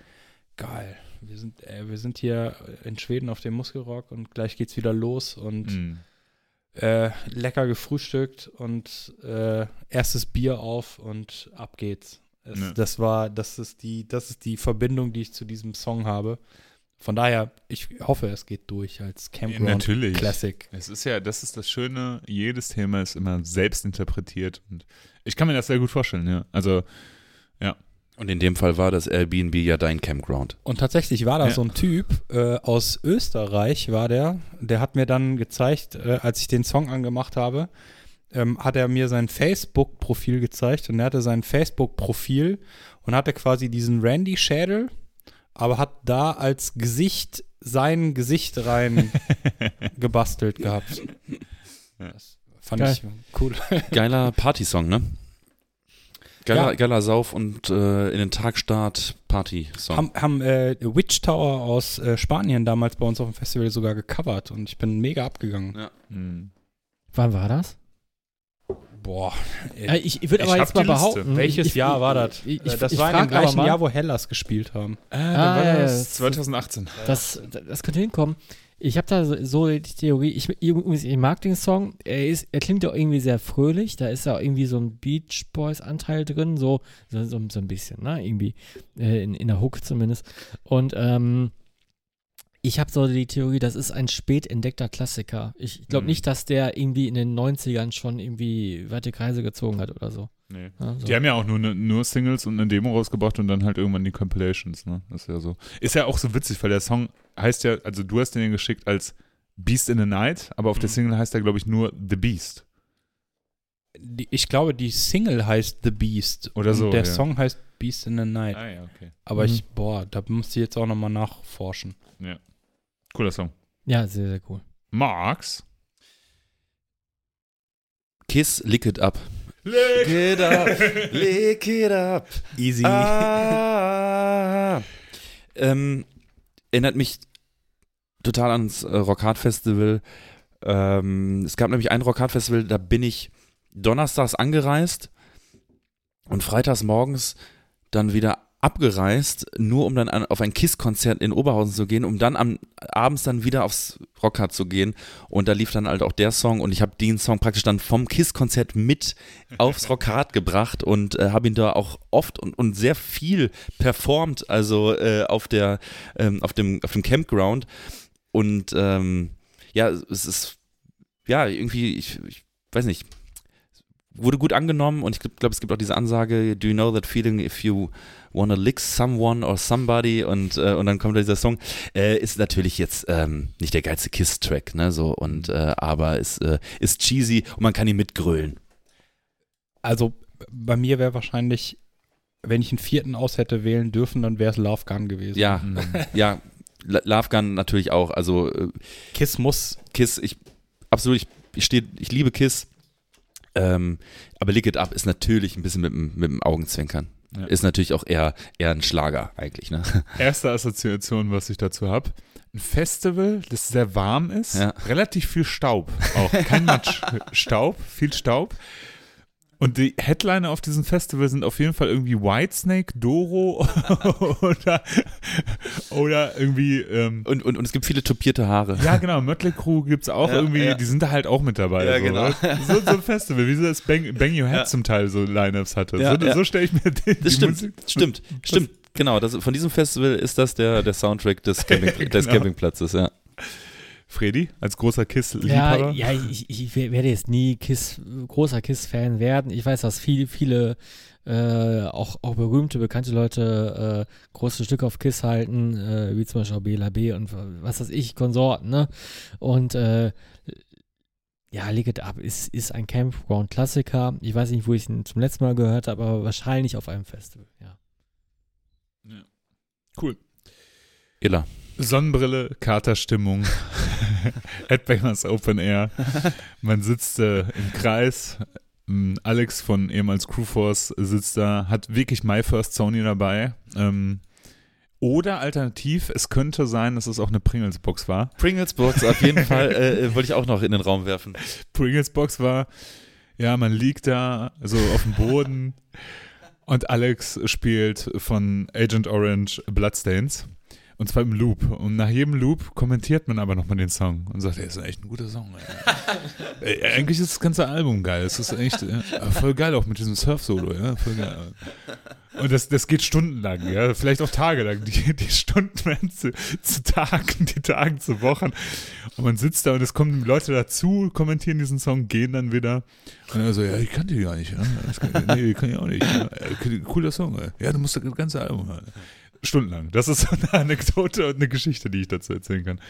geil, wir sind, äh, wir sind hier in Schweden auf dem Muskelrock und gleich geht's wieder los und Mhm. äh, lecker gefrühstückt und äh, erstes Bier auf und ab geht's. Es, Ja. Das war, das ist die, das ist die Verbindung, die ich zu diesem Song habe. Von daher, ich hoffe, es geht durch als Ja, Campground natürlich. Classic. Es ist ja, das ist das Schöne, jedes Thema ist immer selbst interpretiert und ich kann mir das sehr gut vorstellen, ja. Also, Und in dem Fall war das Airbnb ja dein Campground. Und tatsächlich war da Ja. so ein Typ äh, aus Österreich, war der. Der hat mir dann gezeigt, äh, als ich den Song angemacht habe, ähm, hat er mir sein Facebook-Profil gezeigt und er hatte sein Facebook-Profil und hatte quasi diesen Randy-Schädel, aber hat da als Gesicht sein Gesicht rein gebastelt gehabt. Das fand Geil. ich cool. Geiler Partysong, ne? Geiler, Ja. geiler Sauf- und äh, in den Tagstart Party-Song. Haben, haben äh, Witch Tower aus äh, Spanien damals bei uns auf dem Festival sogar gecovert und ich bin mega abgegangen. Ja. mhm. Wann war das? Boah, Äh, ich ich würde aber jetzt mal Liste. behaupten. welches ich, Jahr war das? Ich, ich, Äh, das ich war in frag dem aber gleichen Jahr, wo Hellas gespielt haben. Ah, Ah, ja, das ja. 2018. Das, das könnte hinkommen. Ich habe da so- so die Theorie, ich, ich mag den Song, er, ist, er klingt ja auch irgendwie sehr fröhlich, da ist ja auch irgendwie so ein Beach Boys Anteil drin, so, so, so, so ein bisschen, ne, irgendwie, äh, in, in der Hook zumindest. Und ähm, ich habe so die Theorie, das ist ein spät entdeckter Klassiker. Ich glaube Mhm. nicht, dass der irgendwie in den 90ern schon irgendwie weite Kreise gezogen hat oder so. Nee. Ja, so. Die haben ja auch nur, ne, nur Singles und eine Demo rausgebracht und dann halt irgendwann die Compilations, ne? Das ist ja so. Ist ja auch so witzig, weil der Song heißt ja, also du hast den ja geschickt als Beast in the Night, aber auf der Mhm. Single heißt er, glaube ich, nur The Beast. Die, ich glaube, die Single heißt The Beast. Oder so, Und der ja. Song heißt Beast in the Night. Ah ja, okay. Aber Mhm. ich, boah, da muss ich jetzt auch nochmal nachforschen. Cooler Song. Ja, sehr, sehr cool. Marx. Kiss, lick it up. Lick it up, lick it up. Easy. Ah. ähm, erinnert mich total ans äh, Rockhard Festival. Ähm, es gab nämlich ein Rockhard Festival, da bin ich donnerstags angereist und freitags morgens dann wieder abgereist, nur um dann an, auf ein KISS-Konzert in Oberhausen zu gehen, um dann am abends dann wieder aufs Rockhard zu gehen. Und da lief dann halt auch der Song und ich habe den Song praktisch dann vom KISS-Konzert mit aufs Rockhard gebracht und äh, habe ihn da auch oft und, und sehr viel performt, also äh, auf der ähm, auf dem auf dem Campground. Und ähm, ja, es ist ja irgendwie ich, ich weiß nicht wurde gut angenommen und ich glaube, es gibt auch diese Ansage, do you know that feeling if you wanna lick someone or somebody und, äh, und dann kommt da dieser Song, äh, ist natürlich jetzt ähm, nicht der geilste Kiss-Track, ne, so und äh, aber ist, äh, ist cheesy und man kann ihn mitgrölen. Also bei mir wäre wahrscheinlich, wenn ich einen vierten aus hätte wählen dürfen, dann wäre es Love Gun gewesen. Ja, Mhm. ja, Love Gun natürlich auch, also äh, Kiss muss. Kiss, ich absolut, ich, ich, steh, ich liebe Kiss, ähm, aber Lick It Up ist natürlich ein bisschen mit, dem- mit dem Augenzwinkern. Ja. Ist natürlich auch eher, eher ein Schlager eigentlich, ne? Erste Assoziation, was ich dazu habe. Ein Festival, das sehr warm ist, Ja. relativ viel Staub auch. Kein Matsch, Staub, viel Staub. Und die Headliner auf diesem Festival sind auf jeden Fall irgendwie Whitesnake, Doro oder, oder irgendwie, ähm, Und, und, und es gibt viele topierte Haare. ja genau, Mötley Crew gibt es auch Ja, irgendwie, ja. die sind da halt auch mit dabei. Ja, so, genau. ne? so, so ein Festival, wie so das Bang, Bang Your Head Ja. zum Teil so Lineups hatte. So so stelle ich mir den, Das die stimmt, Musik stimmt, stimmt. Genau, das, von diesem Festival ist das der, der Soundtrack des, Camping, des Genau. Campingplatzes, ja. Freddy, als großer Kiss-Liebhaber. Ja, ja ich, ich werde jetzt nie Kiss, großer Kiss-Fan werden. Ich weiß, dass viele, viele, äh, auch, auch berühmte, bekannte Leute äh, große Stücke auf Kiss halten, äh, wie zum Beispiel auch Bela B. und was weiß ich, Konsorten, ne? Und äh, ja, Lick It Up ist, ist ein Campground-Klassiker. Ich weiß nicht, wo ich ihn zum letzten Mal gehört habe, aber wahrscheinlich auf einem Festival, ja. Cool. Illa. Sonnenbrille, Katerstimmung, Headbangers Open Air. Man sitzt äh, im Kreis. Ähm, Alex von ehemals Crewforce sitzt da, hat wirklich My First Sony dabei. Ähm, oder alternativ, es könnte sein, dass es auch eine Pringles-Box war. Pringles Box, auf jeden Fall, äh, wollte ich auch noch in den Raum werfen. Pringles-Box war, ja, man liegt da so auf dem Boden und Alex spielt von Agent Orange Bloodstains. Und zwar im Loop. Und nach jedem Loop kommentiert man aber nochmal den Song und sagt, ey, ist echt ein guter Song. Ey. eigentlich ist das ganze Album geil. Es ist echt äh, voll geil, auch mit diesem Surf-Solo, ja, voll geil. Und das, das geht stundenlang, ja, vielleicht auch tagelang. Die, die Stunden werden zu, zu Tagen, die Tagen zu Wochen. Und man sitzt da und es kommen Leute dazu, kommentieren diesen Song, gehen dann wieder. Und er so, ja, ich kannte die gar nicht. Ja. Das kann, nee, die kann ich auch nicht. Ja. Cooler Song, ey. Ja, du musst das ganze Album hören. Stundenlang. Das ist eine Anekdote und eine Geschichte, die ich dazu erzählen kann.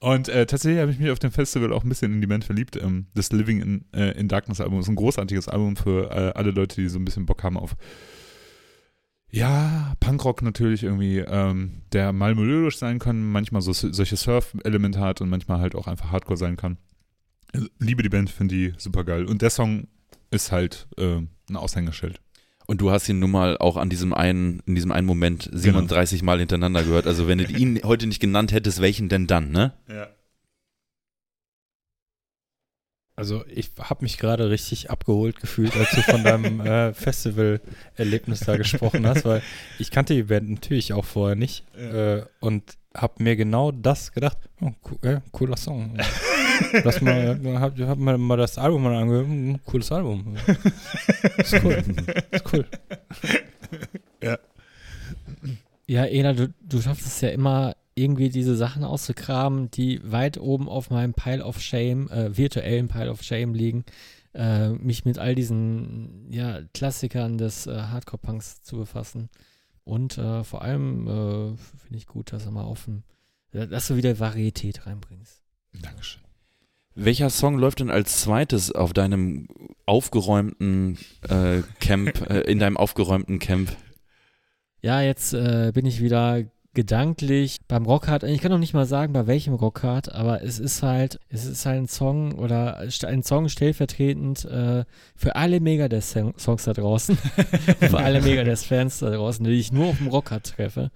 Und äh, tatsächlich habe ich mich auf dem Festival auch ein bisschen in die Band verliebt. Ähm, das Living in, äh, in Darkness Album ist ein großartiges Album für äh, alle Leute, die so ein bisschen Bock haben auf ja, Punkrock natürlich irgendwie, ähm, der mal sein kann, manchmal so solche Surf-Elemente hat und manchmal halt auch einfach Hardcore sein kann. Liebe die Band, finde die super geil. Und der Song ist halt äh, ein Aushängeschild. Und du hast ihn nun mal auch an diesem einen, in diesem einen Moment 37 Mal hintereinander gehört. Also wenn du ihn heute nicht genannt hättest, welchen denn dann, ne? Ja. Also ich habe mich gerade richtig abgeholt gefühlt, als du von deinem äh, Festival-Erlebnis da gesprochen hast, weil ich kannte die Band natürlich auch vorher nicht Ja. äh, und habe mir genau das gedacht. Oh, co äh, cooler Song. Lass mal, hab, hab mal, mal das Album mal angehört. Hm, cooles Album. Ist cool. Ist cool. Ja, Ena, du, du schaffst es ja immer, irgendwie diese Sachen auszugraben, die weit oben auf meinem Pile of Shame, äh, virtuellen Pile of Shame liegen, äh, mich mit all diesen ja, Klassikern des äh, Hardcore-Punks zu befassen. Und äh, vor allem äh, finde ich gut, dass du mal offen, dass du wieder Varietät reinbringst. Dankeschön. Welcher Song läuft denn als zweites auf deinem aufgeräumten äh, Camp, äh, in deinem aufgeräumten Camp? Ja, jetzt äh, bin ich wieder gedanklich beim Rockhard. Ich kann noch nicht mal sagen, bei welchem Rockhard, aber es ist halt, es ist halt ein Song oder ein Song stellvertretend äh, für alle Megadeth-Songs da draußen, für alle Megadeth-Fans da draußen, die ich nur auf dem Rockhard treffe.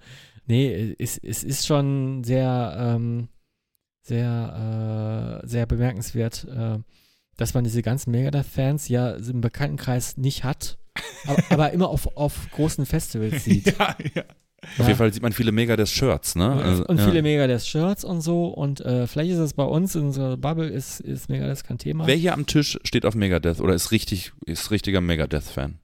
Nee, es, es ist schon sehr, ähm, sehr, äh, sehr bemerkenswert, äh, dass man diese ganzen Megadeth-Fans ja im Bekanntenkreis nicht hat, aber, aber immer auf, auf großen Festivals sieht. ja, ja. Auf jeden Fall sieht man viele Megadeth-Shirts, ne? Also, und ja. viele Megadeth-Shirts und so. Und äh, vielleicht ist es bei uns in unserer Bubble ist, ist Megadeth kein Thema. Wer hier am Tisch steht auf Megadeth oder ist richtig, ist richtiger Megadeth-Fan?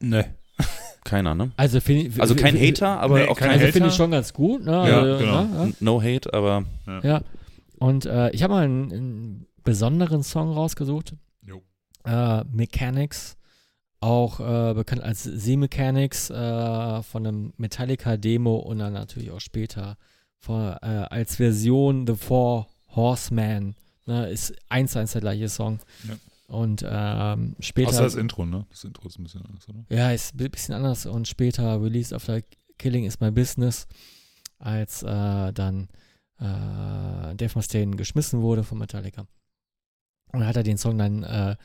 Nee. Keiner, ne? Also, find, Also kein Hater, aber Nee, auch kein Also finde ich schon ganz gut. Ne? Ja, also, genau. ne? No Hate, aber Ja. Und äh, ich habe mal einen, einen besonderen Song rausgesucht. Jo. Äh, Mechanics, auch äh, bekannt als Z-Mechanics äh, von einem Metallica-Demo und dann natürlich auch später von, äh, als Version The Four Horsemen. Ne, ist eins zu eins der gleiche Song. Ja. Und ähm, später. Außer das Intro, ne? Das Intro ist ein bisschen anders, oder? Ja, ist ein bisschen anders und später Release After Killing is My Business, als äh, dann äh, Dave Mustaine geschmissen wurde von Metallica. Und dann hat er den Song dann äh,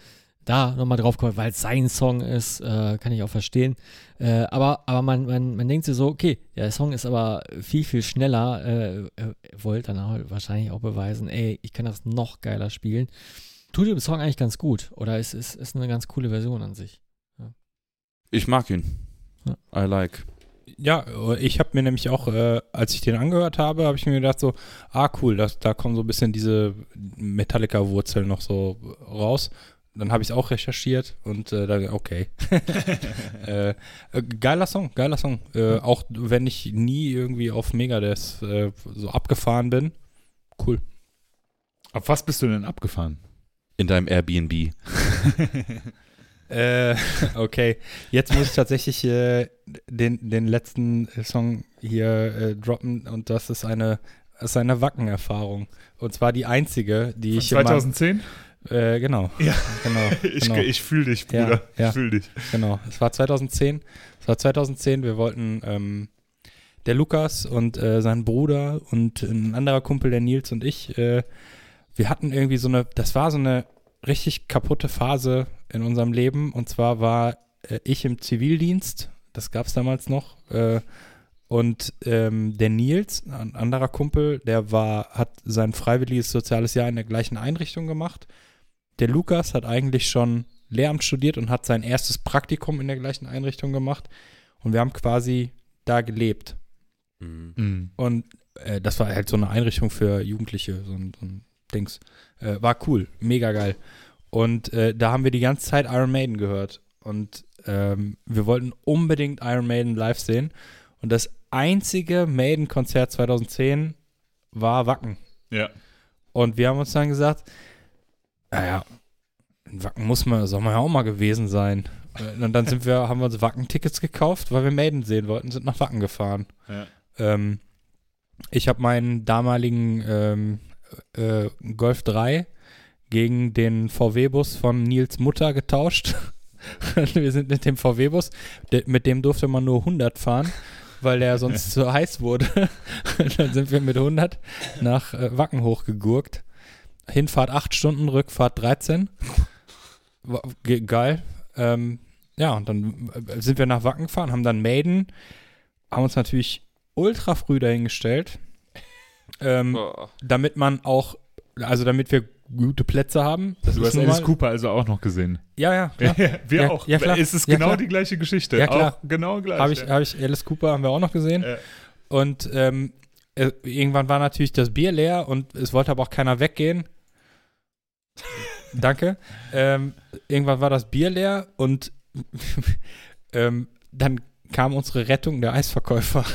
da nochmal drauf geholt, weil es sein Song ist, äh, kann ich auch verstehen. Äh, aber aber man, man, man denkt sich so, okay, der Song ist aber viel, viel schneller. Äh, er wollte dann wahrscheinlich auch beweisen, ey, ich kann das noch geiler spielen. Tut dem Song eigentlich ganz gut. Oder ist, ist, ist eine ganz coole Version an sich. ich mag ihn. Ja. I like. Ja, ich habe mir nämlich auch, äh, als ich den angehört habe, habe ich mir gedacht so, ah cool, das, da kommen so ein bisschen diese Metallica-Wurzeln noch so raus. Dann habe ich es auch recherchiert und äh, dann, okay. äh, äh, geiler Song, geiler Song. Äh, auch wenn ich nie irgendwie auf Megadeth äh, so abgefahren bin. Cool. Auf was bist du denn abgefahren? In deinem Airbnb. Äh, okay, jetzt muss ich tatsächlich äh, den, den letzten Song hier äh, droppen und das ist eine, das ist eine Wacken-Erfahrung. Und zwar die einzige, die Von ich in meinem- 2010? Äh, genau. Ja. Genau. Ich, genau, ich fühle dich, Ja, Bruder. ja. Ich fühle dich. genau. Es war 2010. Es war 2010. Wir wollten ähm, der Lukas und äh, sein Bruder und ein anderer Kumpel, der Nils und ich, äh, wir hatten irgendwie so eine, das war so eine richtig kaputte Phase in unserem Leben. Und zwar war äh, ich im Zivildienst, das gab es damals noch, äh, und ähm, der Nils, ein anderer Kumpel, der war, hat sein freiwilliges soziales Jahr in der gleichen Einrichtung gemacht. Der Lukas hat eigentlich schon Lehramt studiert und hat sein erstes Praktikum in der gleichen Einrichtung gemacht. Und wir haben quasi da gelebt. Mhm. Mhm. Und äh, das war halt so eine Einrichtung für Jugendliche, so ein, so ein Dings. Äh, war cool, mega geil. Und äh, da haben wir die ganze Zeit Iron Maiden gehört. Und ähm, wir wollten unbedingt Iron Maiden live sehen. Und das einzige Maiden-Konzert 2010 war Wacken. Ja. Und wir haben uns dann gesagt, naja, Wacken muss man, soll man ja auch mal gewesen sein. Äh, Und dann sind wir, haben wir uns Wacken-Tickets gekauft, weil wir Maiden sehen wollten, sind nach Wacken gefahren. ja. Ähm, ich habe meinen damaligen ähm, äh, Golf 3 gegen den VW-Bus von Nils Mutter getauscht. Wir sind mit dem VW-Bus, mit dem durfte man nur 100 fahren, weil der sonst zu heiß wurde. Dann sind wir mit 100 nach äh, Wacken hochgegurkt. Hinfahrt 8 Stunden, Rückfahrt 13. War, ge geil. Ähm, ja, und dann äh, sind wir nach Wacken gefahren, haben dann Maiden, haben uns natürlich ultra früh dahingestellt, ähm, damit man auch, also damit wir gute Plätze haben. Das Du hast Alice Cooper also auch noch gesehen. Ja, ja, klar. wir Ja, auch. ja, klar. Es ist Ja, genau klar. die gleiche Geschichte. Ja, klar. Auch genau gleich. Habe ich, ja. hab ich Alice Cooper haben wir auch noch gesehen. Ja. Und ähm, äh, irgendwann war natürlich das Bier leer und es wollte aber auch keiner weggehen. Danke. Ähm, irgendwann war das Bier leer und ähm, dann kam unsere Rettung der Eisverkäufer.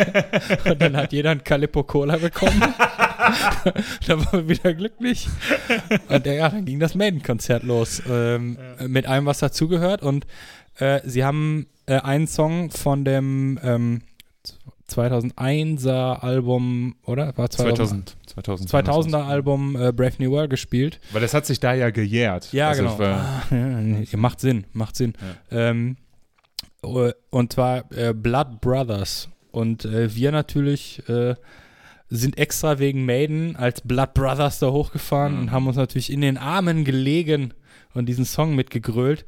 und dann hat jeder ein Calippo Cola bekommen. da waren wir wieder glücklich. Und ja, dann ging das Maiden-Konzert los. Ähm, Mit allem, was dazugehört. Und äh, sie haben äh, einen Song von dem ähm, 2001er Album, oder? War 2000, 2000. 2000. 2000er Album äh, Brave New World gespielt. Weil das hat sich da ja gejährt. Ja, Also genau. Ah, ja, nee, macht Sinn, macht Sinn. Ähm, äh, und zwar äh, Blood Brothers. Und äh, wir natürlich äh, sind extra wegen Maiden als Blood Brothers da hochgefahren Mhm. und haben uns natürlich in den Armen gelegen und diesen Song mitgegrölt.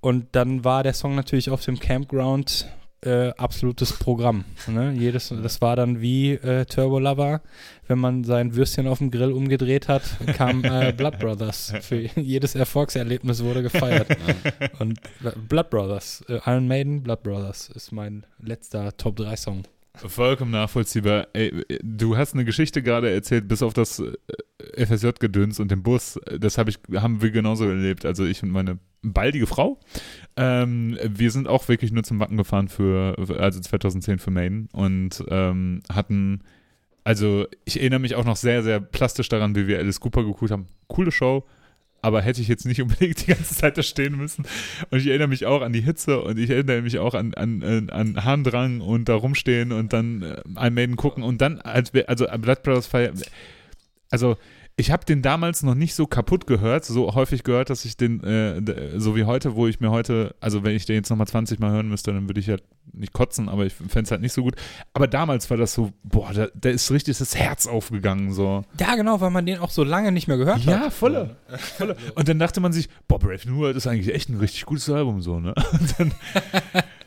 Und dann war der Song natürlich auf dem Campground äh, absolutes Programm. Ne? Jedes, das war dann wie äh, Turbo Lover, wenn man sein Würstchen auf dem Grill umgedreht hat, kam äh, Blood Brothers. Für jedes Erfolgserlebnis wurde gefeiert. Und Blood Brothers, äh, Iron Maiden, Blood Brothers ist mein letzter Top 3 Song. Vollkommen nachvollziehbar. Ey, du hast eine Geschichte gerade erzählt, bis auf das äh, FSJ-Gedöns und den Bus. Das hab ich, haben wir genauso erlebt. Also ich und meine baldige Frau. Ähm, wir sind auch wirklich nur zum Wacken gefahren für, also 2010 für Maiden und ähm, hatten, also ich erinnere mich auch noch sehr, sehr plastisch daran, wie wir Alice Cooper geguckt haben. Coole Show. Aber hätte ich jetzt nicht unbedingt die ganze Zeit da stehen müssen. Und ich erinnere mich auch an die Hitze und ich erinnere mich auch an, an, an, an Harndrang und da rumstehen und dann äh, ein Maiden gucken und dann, als wir, also Blood Brothers Feier, also ich habe den damals noch nicht so kaputt gehört, so häufig gehört, dass ich den, äh, so wie heute, wo ich mir heute, also wenn ich den jetzt nochmal 20 Mal hören müsste, dann würde ich ja nicht kotzen, aber ich fände es halt nicht so gut. Aber damals war das so, boah, da, da ist richtig das Herz aufgegangen, so. Ja, genau, weil man den auch so lange nicht mehr gehört hat. Ja, volle. volle. Und dann dachte man sich, boah, Brave New World ist eigentlich echt ein richtig gutes Album, so, ne? Und dann,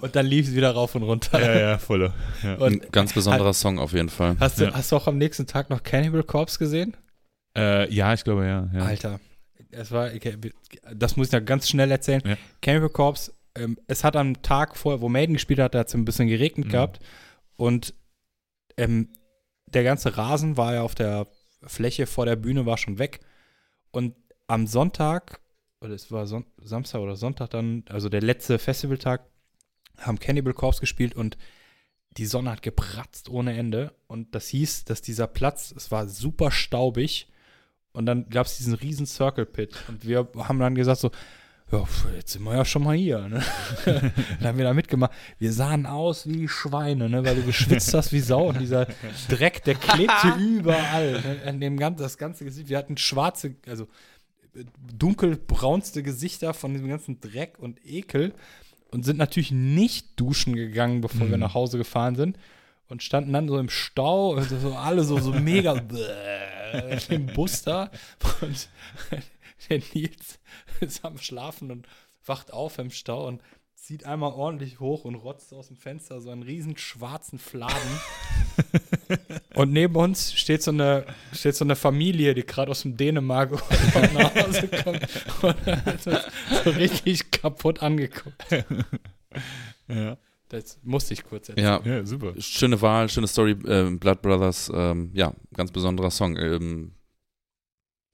Und dann lief es wieder rauf und runter. ja, ja, volle. Ja. Und Ein ganz besonderer Song auf jeden Fall. hast, du, Ja. hast du auch am nächsten Tag noch Cannibal Corpse gesehen? Äh, ja, ich glaube, ja. ja. Alter, es war, okay, das muss ich noch ganz schnell erzählen. Ja. Cannibal Corpse, ähm, es hat am Tag vorher, wo Maiden gespielt hat, da hat es ein bisschen geregnet Mhm. gehabt und ähm, der ganze Rasen war ja auf der Fläche vor der Bühne, war schon weg und am Sonntag, oder es war Son Samstag oder Sonntag dann, also der letzte Festivaltag, haben Cannibal Corpse gespielt und die Sonne hat gepratzt ohne Ende und das hieß, dass dieser Platz, es war super staubig und dann gab es diesen riesen Circle Pit und wir haben dann gesagt so, ja, jetzt sind wir ja schon mal hier. Ne? dann haben wir da mitgemacht. Wir sahen aus wie Schweine, ne? weil du geschwitzt hast wie Sau und dieser Dreck, der klebte überall. Ne? An dem ganzen, das ganze Gesicht. Wir hatten schwarze, also äh, dunkelbraunste Gesichter von diesem ganzen Dreck und Ekel und sind natürlich nicht duschen gegangen, bevor wir Mhm. nach Hause gefahren sind und standen dann so im Stau, also so alle so, so mega im Bus da und der Nils ist am Schlafen und wacht auf im Stau und zieht einmal ordentlich hoch und rotzt aus dem Fenster so einen riesen schwarzen Fladen. und neben uns steht so eine, steht so eine Familie, die gerade aus dem Dänemark nach Hause kommt und hat uns so richtig kaputt angeguckt. Ja. Das musste ich kurz erzählen. Ja, ja, super. schöne Wahl, schöne Story. Ähm, Blood Brothers, ähm, ja, ganz besonderer Song. Ähm,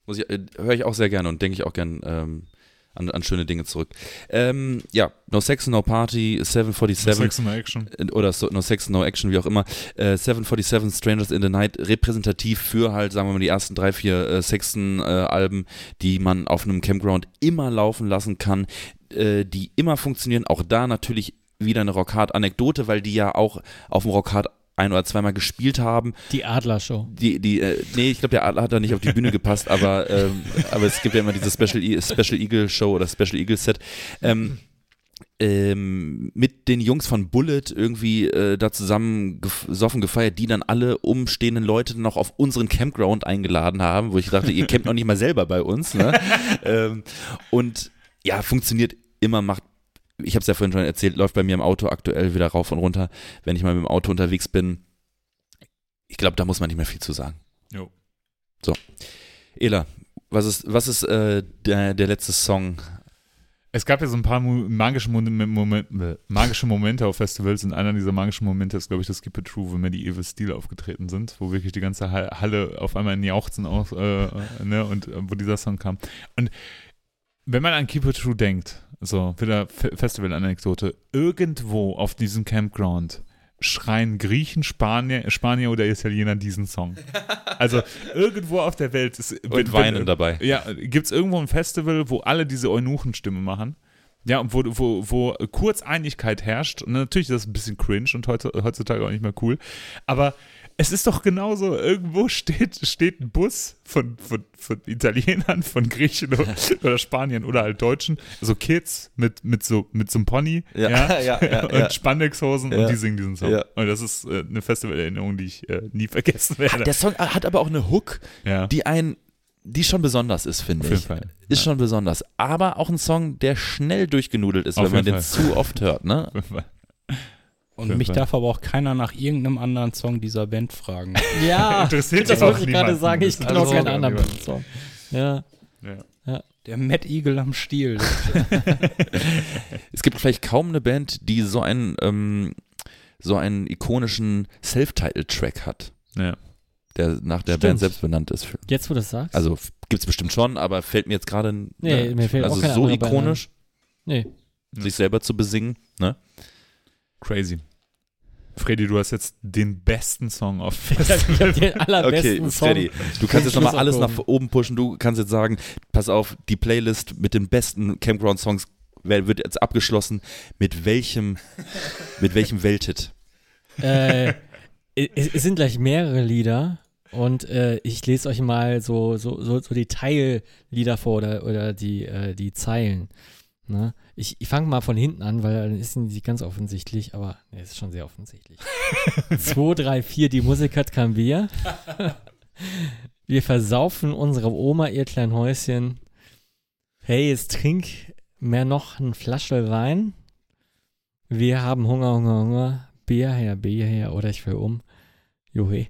muss ich, äh, höre ich auch sehr gerne und denke ich auch gern ähm, an, an schöne Dinge zurück. Ähm, ja, No Sex, No Party, 747 Sex and Action. äh, oder so, No Sex, No Action, wie auch immer. Äh, 747 Strangers in the Night repräsentativ für halt, sagen wir mal, die ersten drei, vier äh, Sexton-Alben, die man auf einem Campground immer laufen lassen kann, äh, die immer funktionieren. Auch da natürlich wieder eine Rockhard-Anekdote, weil die ja auch auf dem Rockhard ein oder zweimal gespielt haben. Die Adler-Show. Die, die, äh, nee, ich glaube, der Adler hat da nicht auf die Bühne gepasst, aber, ähm, aber es gibt ja immer diese Special, E- Special Eagle Show oder Special Eagle Set. Ähm, ähm, mit den Jungs von Bullet irgendwie äh, da zusammen gesoffen gefeiert, die dann alle umstehenden Leute noch auf unseren Campground eingeladen haben, wo ich dachte, ihr campt noch nicht mal selber bei uns. Ne? ähm, und ja, funktioniert immer, macht ich habe es ja vorhin schon erzählt, läuft bei mir im Auto aktuell wieder rauf und runter, wenn ich mal mit dem Auto unterwegs bin. Ich glaube, da muss man nicht mehr viel zu sagen. Jo. Ela, was ist, was ist äh, der, der letzte Song? Es gab ja so ein paar magische, Mon Moment, äh, magische Momente auf Festivals und einer dieser magischen Momente ist, glaube ich, das Keep It True, wo Medieval Steel aufgetreten sind, wo wirklich die ganze Ha- Halle auf einmal in Jauchzen auf, äh, äh, ne, und äh, wo dieser Song kam. Und wenn man an Keep It True denkt, so, wieder Fe- Festival-Anekdote, irgendwo auf diesem Campground schreien Griechen, Spanier, Spanier oder Italiener diesen Song. Also irgendwo auf der Welt ist Und weinen dabei. ja, gibt es irgendwo ein Festival, wo alle diese Eunuchenstimme machen? Ja, und wo, wo, wo kurz Einigkeit herrscht. Und natürlich ist das ein bisschen cringe und heutzutage auch nicht mehr cool. Aber es ist doch genauso, irgendwo steht, steht ein Bus von, von, von Italienern, von Griechen oder, Spaniern oder halt Deutschen, so Kids mit, mit, so, mit so einem Pony Ja, ja, ja, ja, und. Spandexhosen und die singen diesen Song. Und das ist äh, eine Festivalerinnerung, die ich äh, nie vergessen werde. Der Song hat aber auch eine Hook, die ein, die schon besonders ist, finde auf jeden ich. Fall. Ist ja, schon besonders. Aber auch ein Song, der schnell durchgenudelt ist, Auf wenn man jeden den zu oft hört, ne? Und mich darf aber auch keiner nach irgendeinem anderen Song dieser Band fragen. Ja, Interessiert das auch wollte ich gerade sagen. Ich kenne auch keinen auch anderen niemanden. Song. Ja. Ja. Der Mad Eagle am Stiel. Es gibt vielleicht kaum eine Band, die so einen, ähm, so einen ikonischen Self-Title-Track hat, Ja. der nach der Stimmt. Band selbst benannt ist. Jetzt, wo du das sagst? Also gibt es bestimmt schon, aber fällt mir jetzt gerade Nee, ne, mir fällt auch also keine so ikonisch, nee. sich selber zu besingen. Ne? Crazy. Freddy, du hast jetzt den besten Song auf Ich habe den Okay, allerbesten Song. Freddy, du kannst jetzt nochmal alles nach oben pushen. Du kannst jetzt sagen, pass auf, die Playlist mit den besten Campground-Songs wird jetzt abgeschlossen. Mit welchem, mit welchem Welthit? äh, es, es sind gleich mehrere Lieder und äh, ich lese euch mal so, so, so, so die Teillieder vor oder, oder die, äh, die Zeilen. Ne? Ich, ich fange mal von hinten an, weil dann ist nicht ganz offensichtlich, aber ne, ist schon sehr offensichtlich. 2, 3, 4, die Musik hat kein Bier. Wir versaufen unsere Oma ihr klein Häuschen. Hey, jetzt trink mehr noch ein Flasche Wein. Wir haben Hunger, Hunger, Hunger. Bier her, Bier her oder ich will um. Juhe.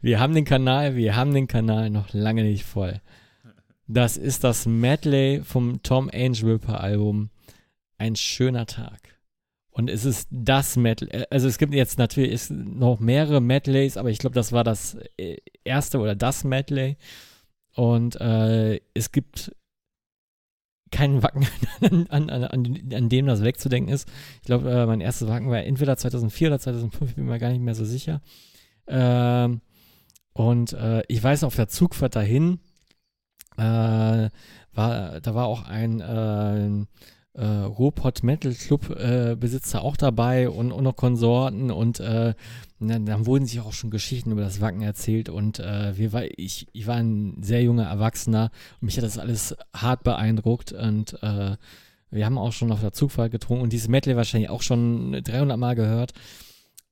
Wir haben den Kanal, wir haben den Kanal noch lange nicht voll. Das ist das Medley vom Tom Angel Ripper Album. Ein schöner Tag. Und es ist das Medley. Also es gibt jetzt natürlich noch mehrere Medleys, aber ich glaube, das war das äh, erste oder das Medley. Und äh, es gibt keinen Wacken, an, an, an, an dem das wegzudenken ist. Ich glaube, äh, mein erstes Wacken war entweder 2004 oder 2005, ich bin mir gar nicht mehr so sicher. Ähm, und äh, ich weiß, auf der Zugfahrt dahin äh, war, da war auch ein äh, äh, Ruhrpott Metal Club äh, Besitzer auch dabei und, und noch Konsorten und äh, dann, dann wurden sich auch schon Geschichten über das Wacken erzählt und äh, wir war, ich, ich war ein sehr junger Erwachsener und mich hat das alles hart beeindruckt und äh, wir haben auch schon auf der Zugfahrt getrunken und dieses Metal wahrscheinlich auch schon 300 Mal gehört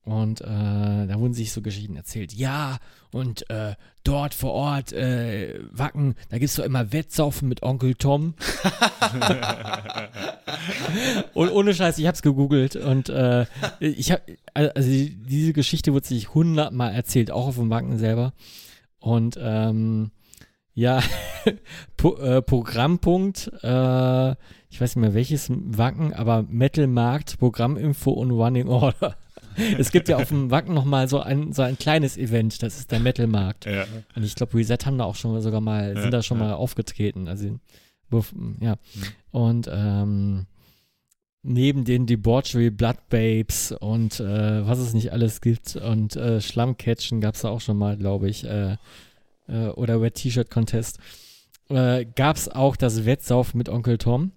und äh, da wurden sich so Geschichten erzählt. Ja, und äh, dort vor Ort, äh, Wacken, da gibt es doch immer Wettsaufen mit Onkel Tom. und ohne Scheiß, ich hab's gegoogelt und äh, ich hab, also die- diese Geschichte wurde sich hundertmal erzählt, auch auf dem Wacken selber. Und ähm, ja, po, äh, Programmpunkt, äh, ich weiß nicht mehr welches Wacken, aber Metalmarkt, Programminfo und Running Order. Es gibt ja auf dem Wacken nochmal so ein, so ein kleines Event, das ist der Metalmarkt. Ja. Und ich glaube, Reset haben da auch schon sogar mal, Ja, sind da schon ja. mal aufgetreten. Also, ja. Mhm. Und ähm, neben den Debauchery Blood Babes und äh, was es nicht alles gibt und äh, Schlammcatchen gab es da auch schon mal, glaube ich. Äh, äh, oder Wet T-Shirt Contest. Äh, gab es auch das Wettsaufen mit Onkel Tom.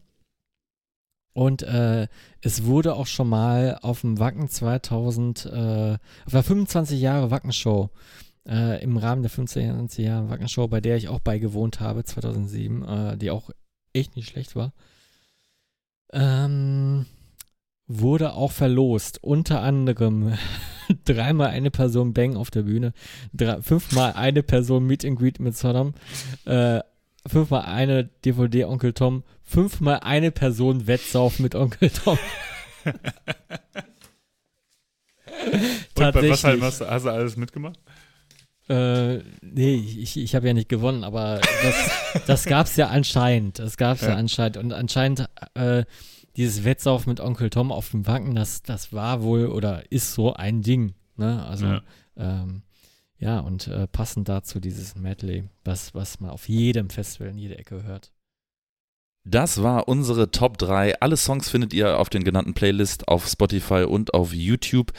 Und äh, es wurde auch schon mal auf dem Wacken 2000, äh, auf der 25 Jahre Wackenshow, äh, im Rahmen der 25 Jahre Wackenshow, bei der ich auch beigewohnt habe, 2007, äh, die auch echt nicht schlecht war, ähm, wurde auch verlost. Unter anderem dreimal eine Person Bang auf der Bühne, drei, fünfmal eine Person Meet and Greet mit Sodom, äh, fünfmal eine DVD Onkel Tom, fünfmal eine Person Wettsauf mit Onkel Tom. Und bei was halt, was, hast du alles mitgemacht? Äh, nee, ich, ich habe ja nicht gewonnen, aber das, das gab es ja anscheinend. Das gab es ja. Ja. anscheinend. Und anscheinend äh, dieses Wettsauf mit Onkel Tom auf dem Wacken, das, das war wohl oder ist so ein Ding. Ne? Also, ja, ähm, ja und äh, passend dazu dieses Medley, was, was man auf jedem Festival in jeder Ecke hört. Das war unsere Top 3. Alle Songs findet ihr auf den genannten Playlist auf Spotify und auf YouTube.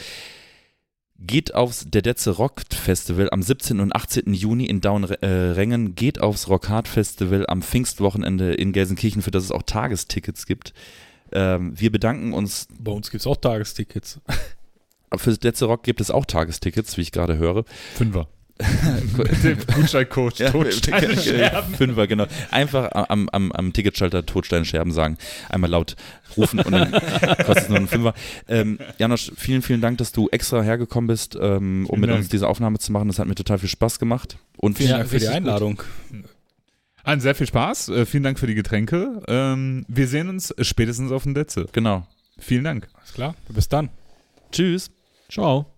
Geht aufs Der Detze Rock Festival am 17. und 18. Juni in Downrengen. Geht aufs Rock Hard Festival am Pfingstwochenende in Gelsenkirchen, für das es auch Tagestickets gibt. Ähm, wir bedanken uns. Bei uns gibt es auch Tagestickets. Für das Detze Rock gibt es auch Tagestickets, wie ich gerade höre. Fünfer. Gutscheincoach, Ja, Totsteine Scherben. Fünfer, genau. Einfach am, am, am Ticketschalter Totsteine Scherben sagen. Einmal laut rufen und dann kostet es nur einen Fünfer. Ähm, Janosch, vielen, vielen Dank, dass du extra hergekommen bist, ähm, um mit Dank. uns diese Aufnahme zu machen. Das hat mir total viel Spaß gemacht. Und Vielen Ja, Dank für die richtig gut. Einladung. An sehr viel Spaß. Äh, vielen Dank für die Getränke. Ähm, wir sehen uns spätestens auf dem Detze. Genau. Vielen Dank. Alles klar, bis dann. Tschüss. Ciao.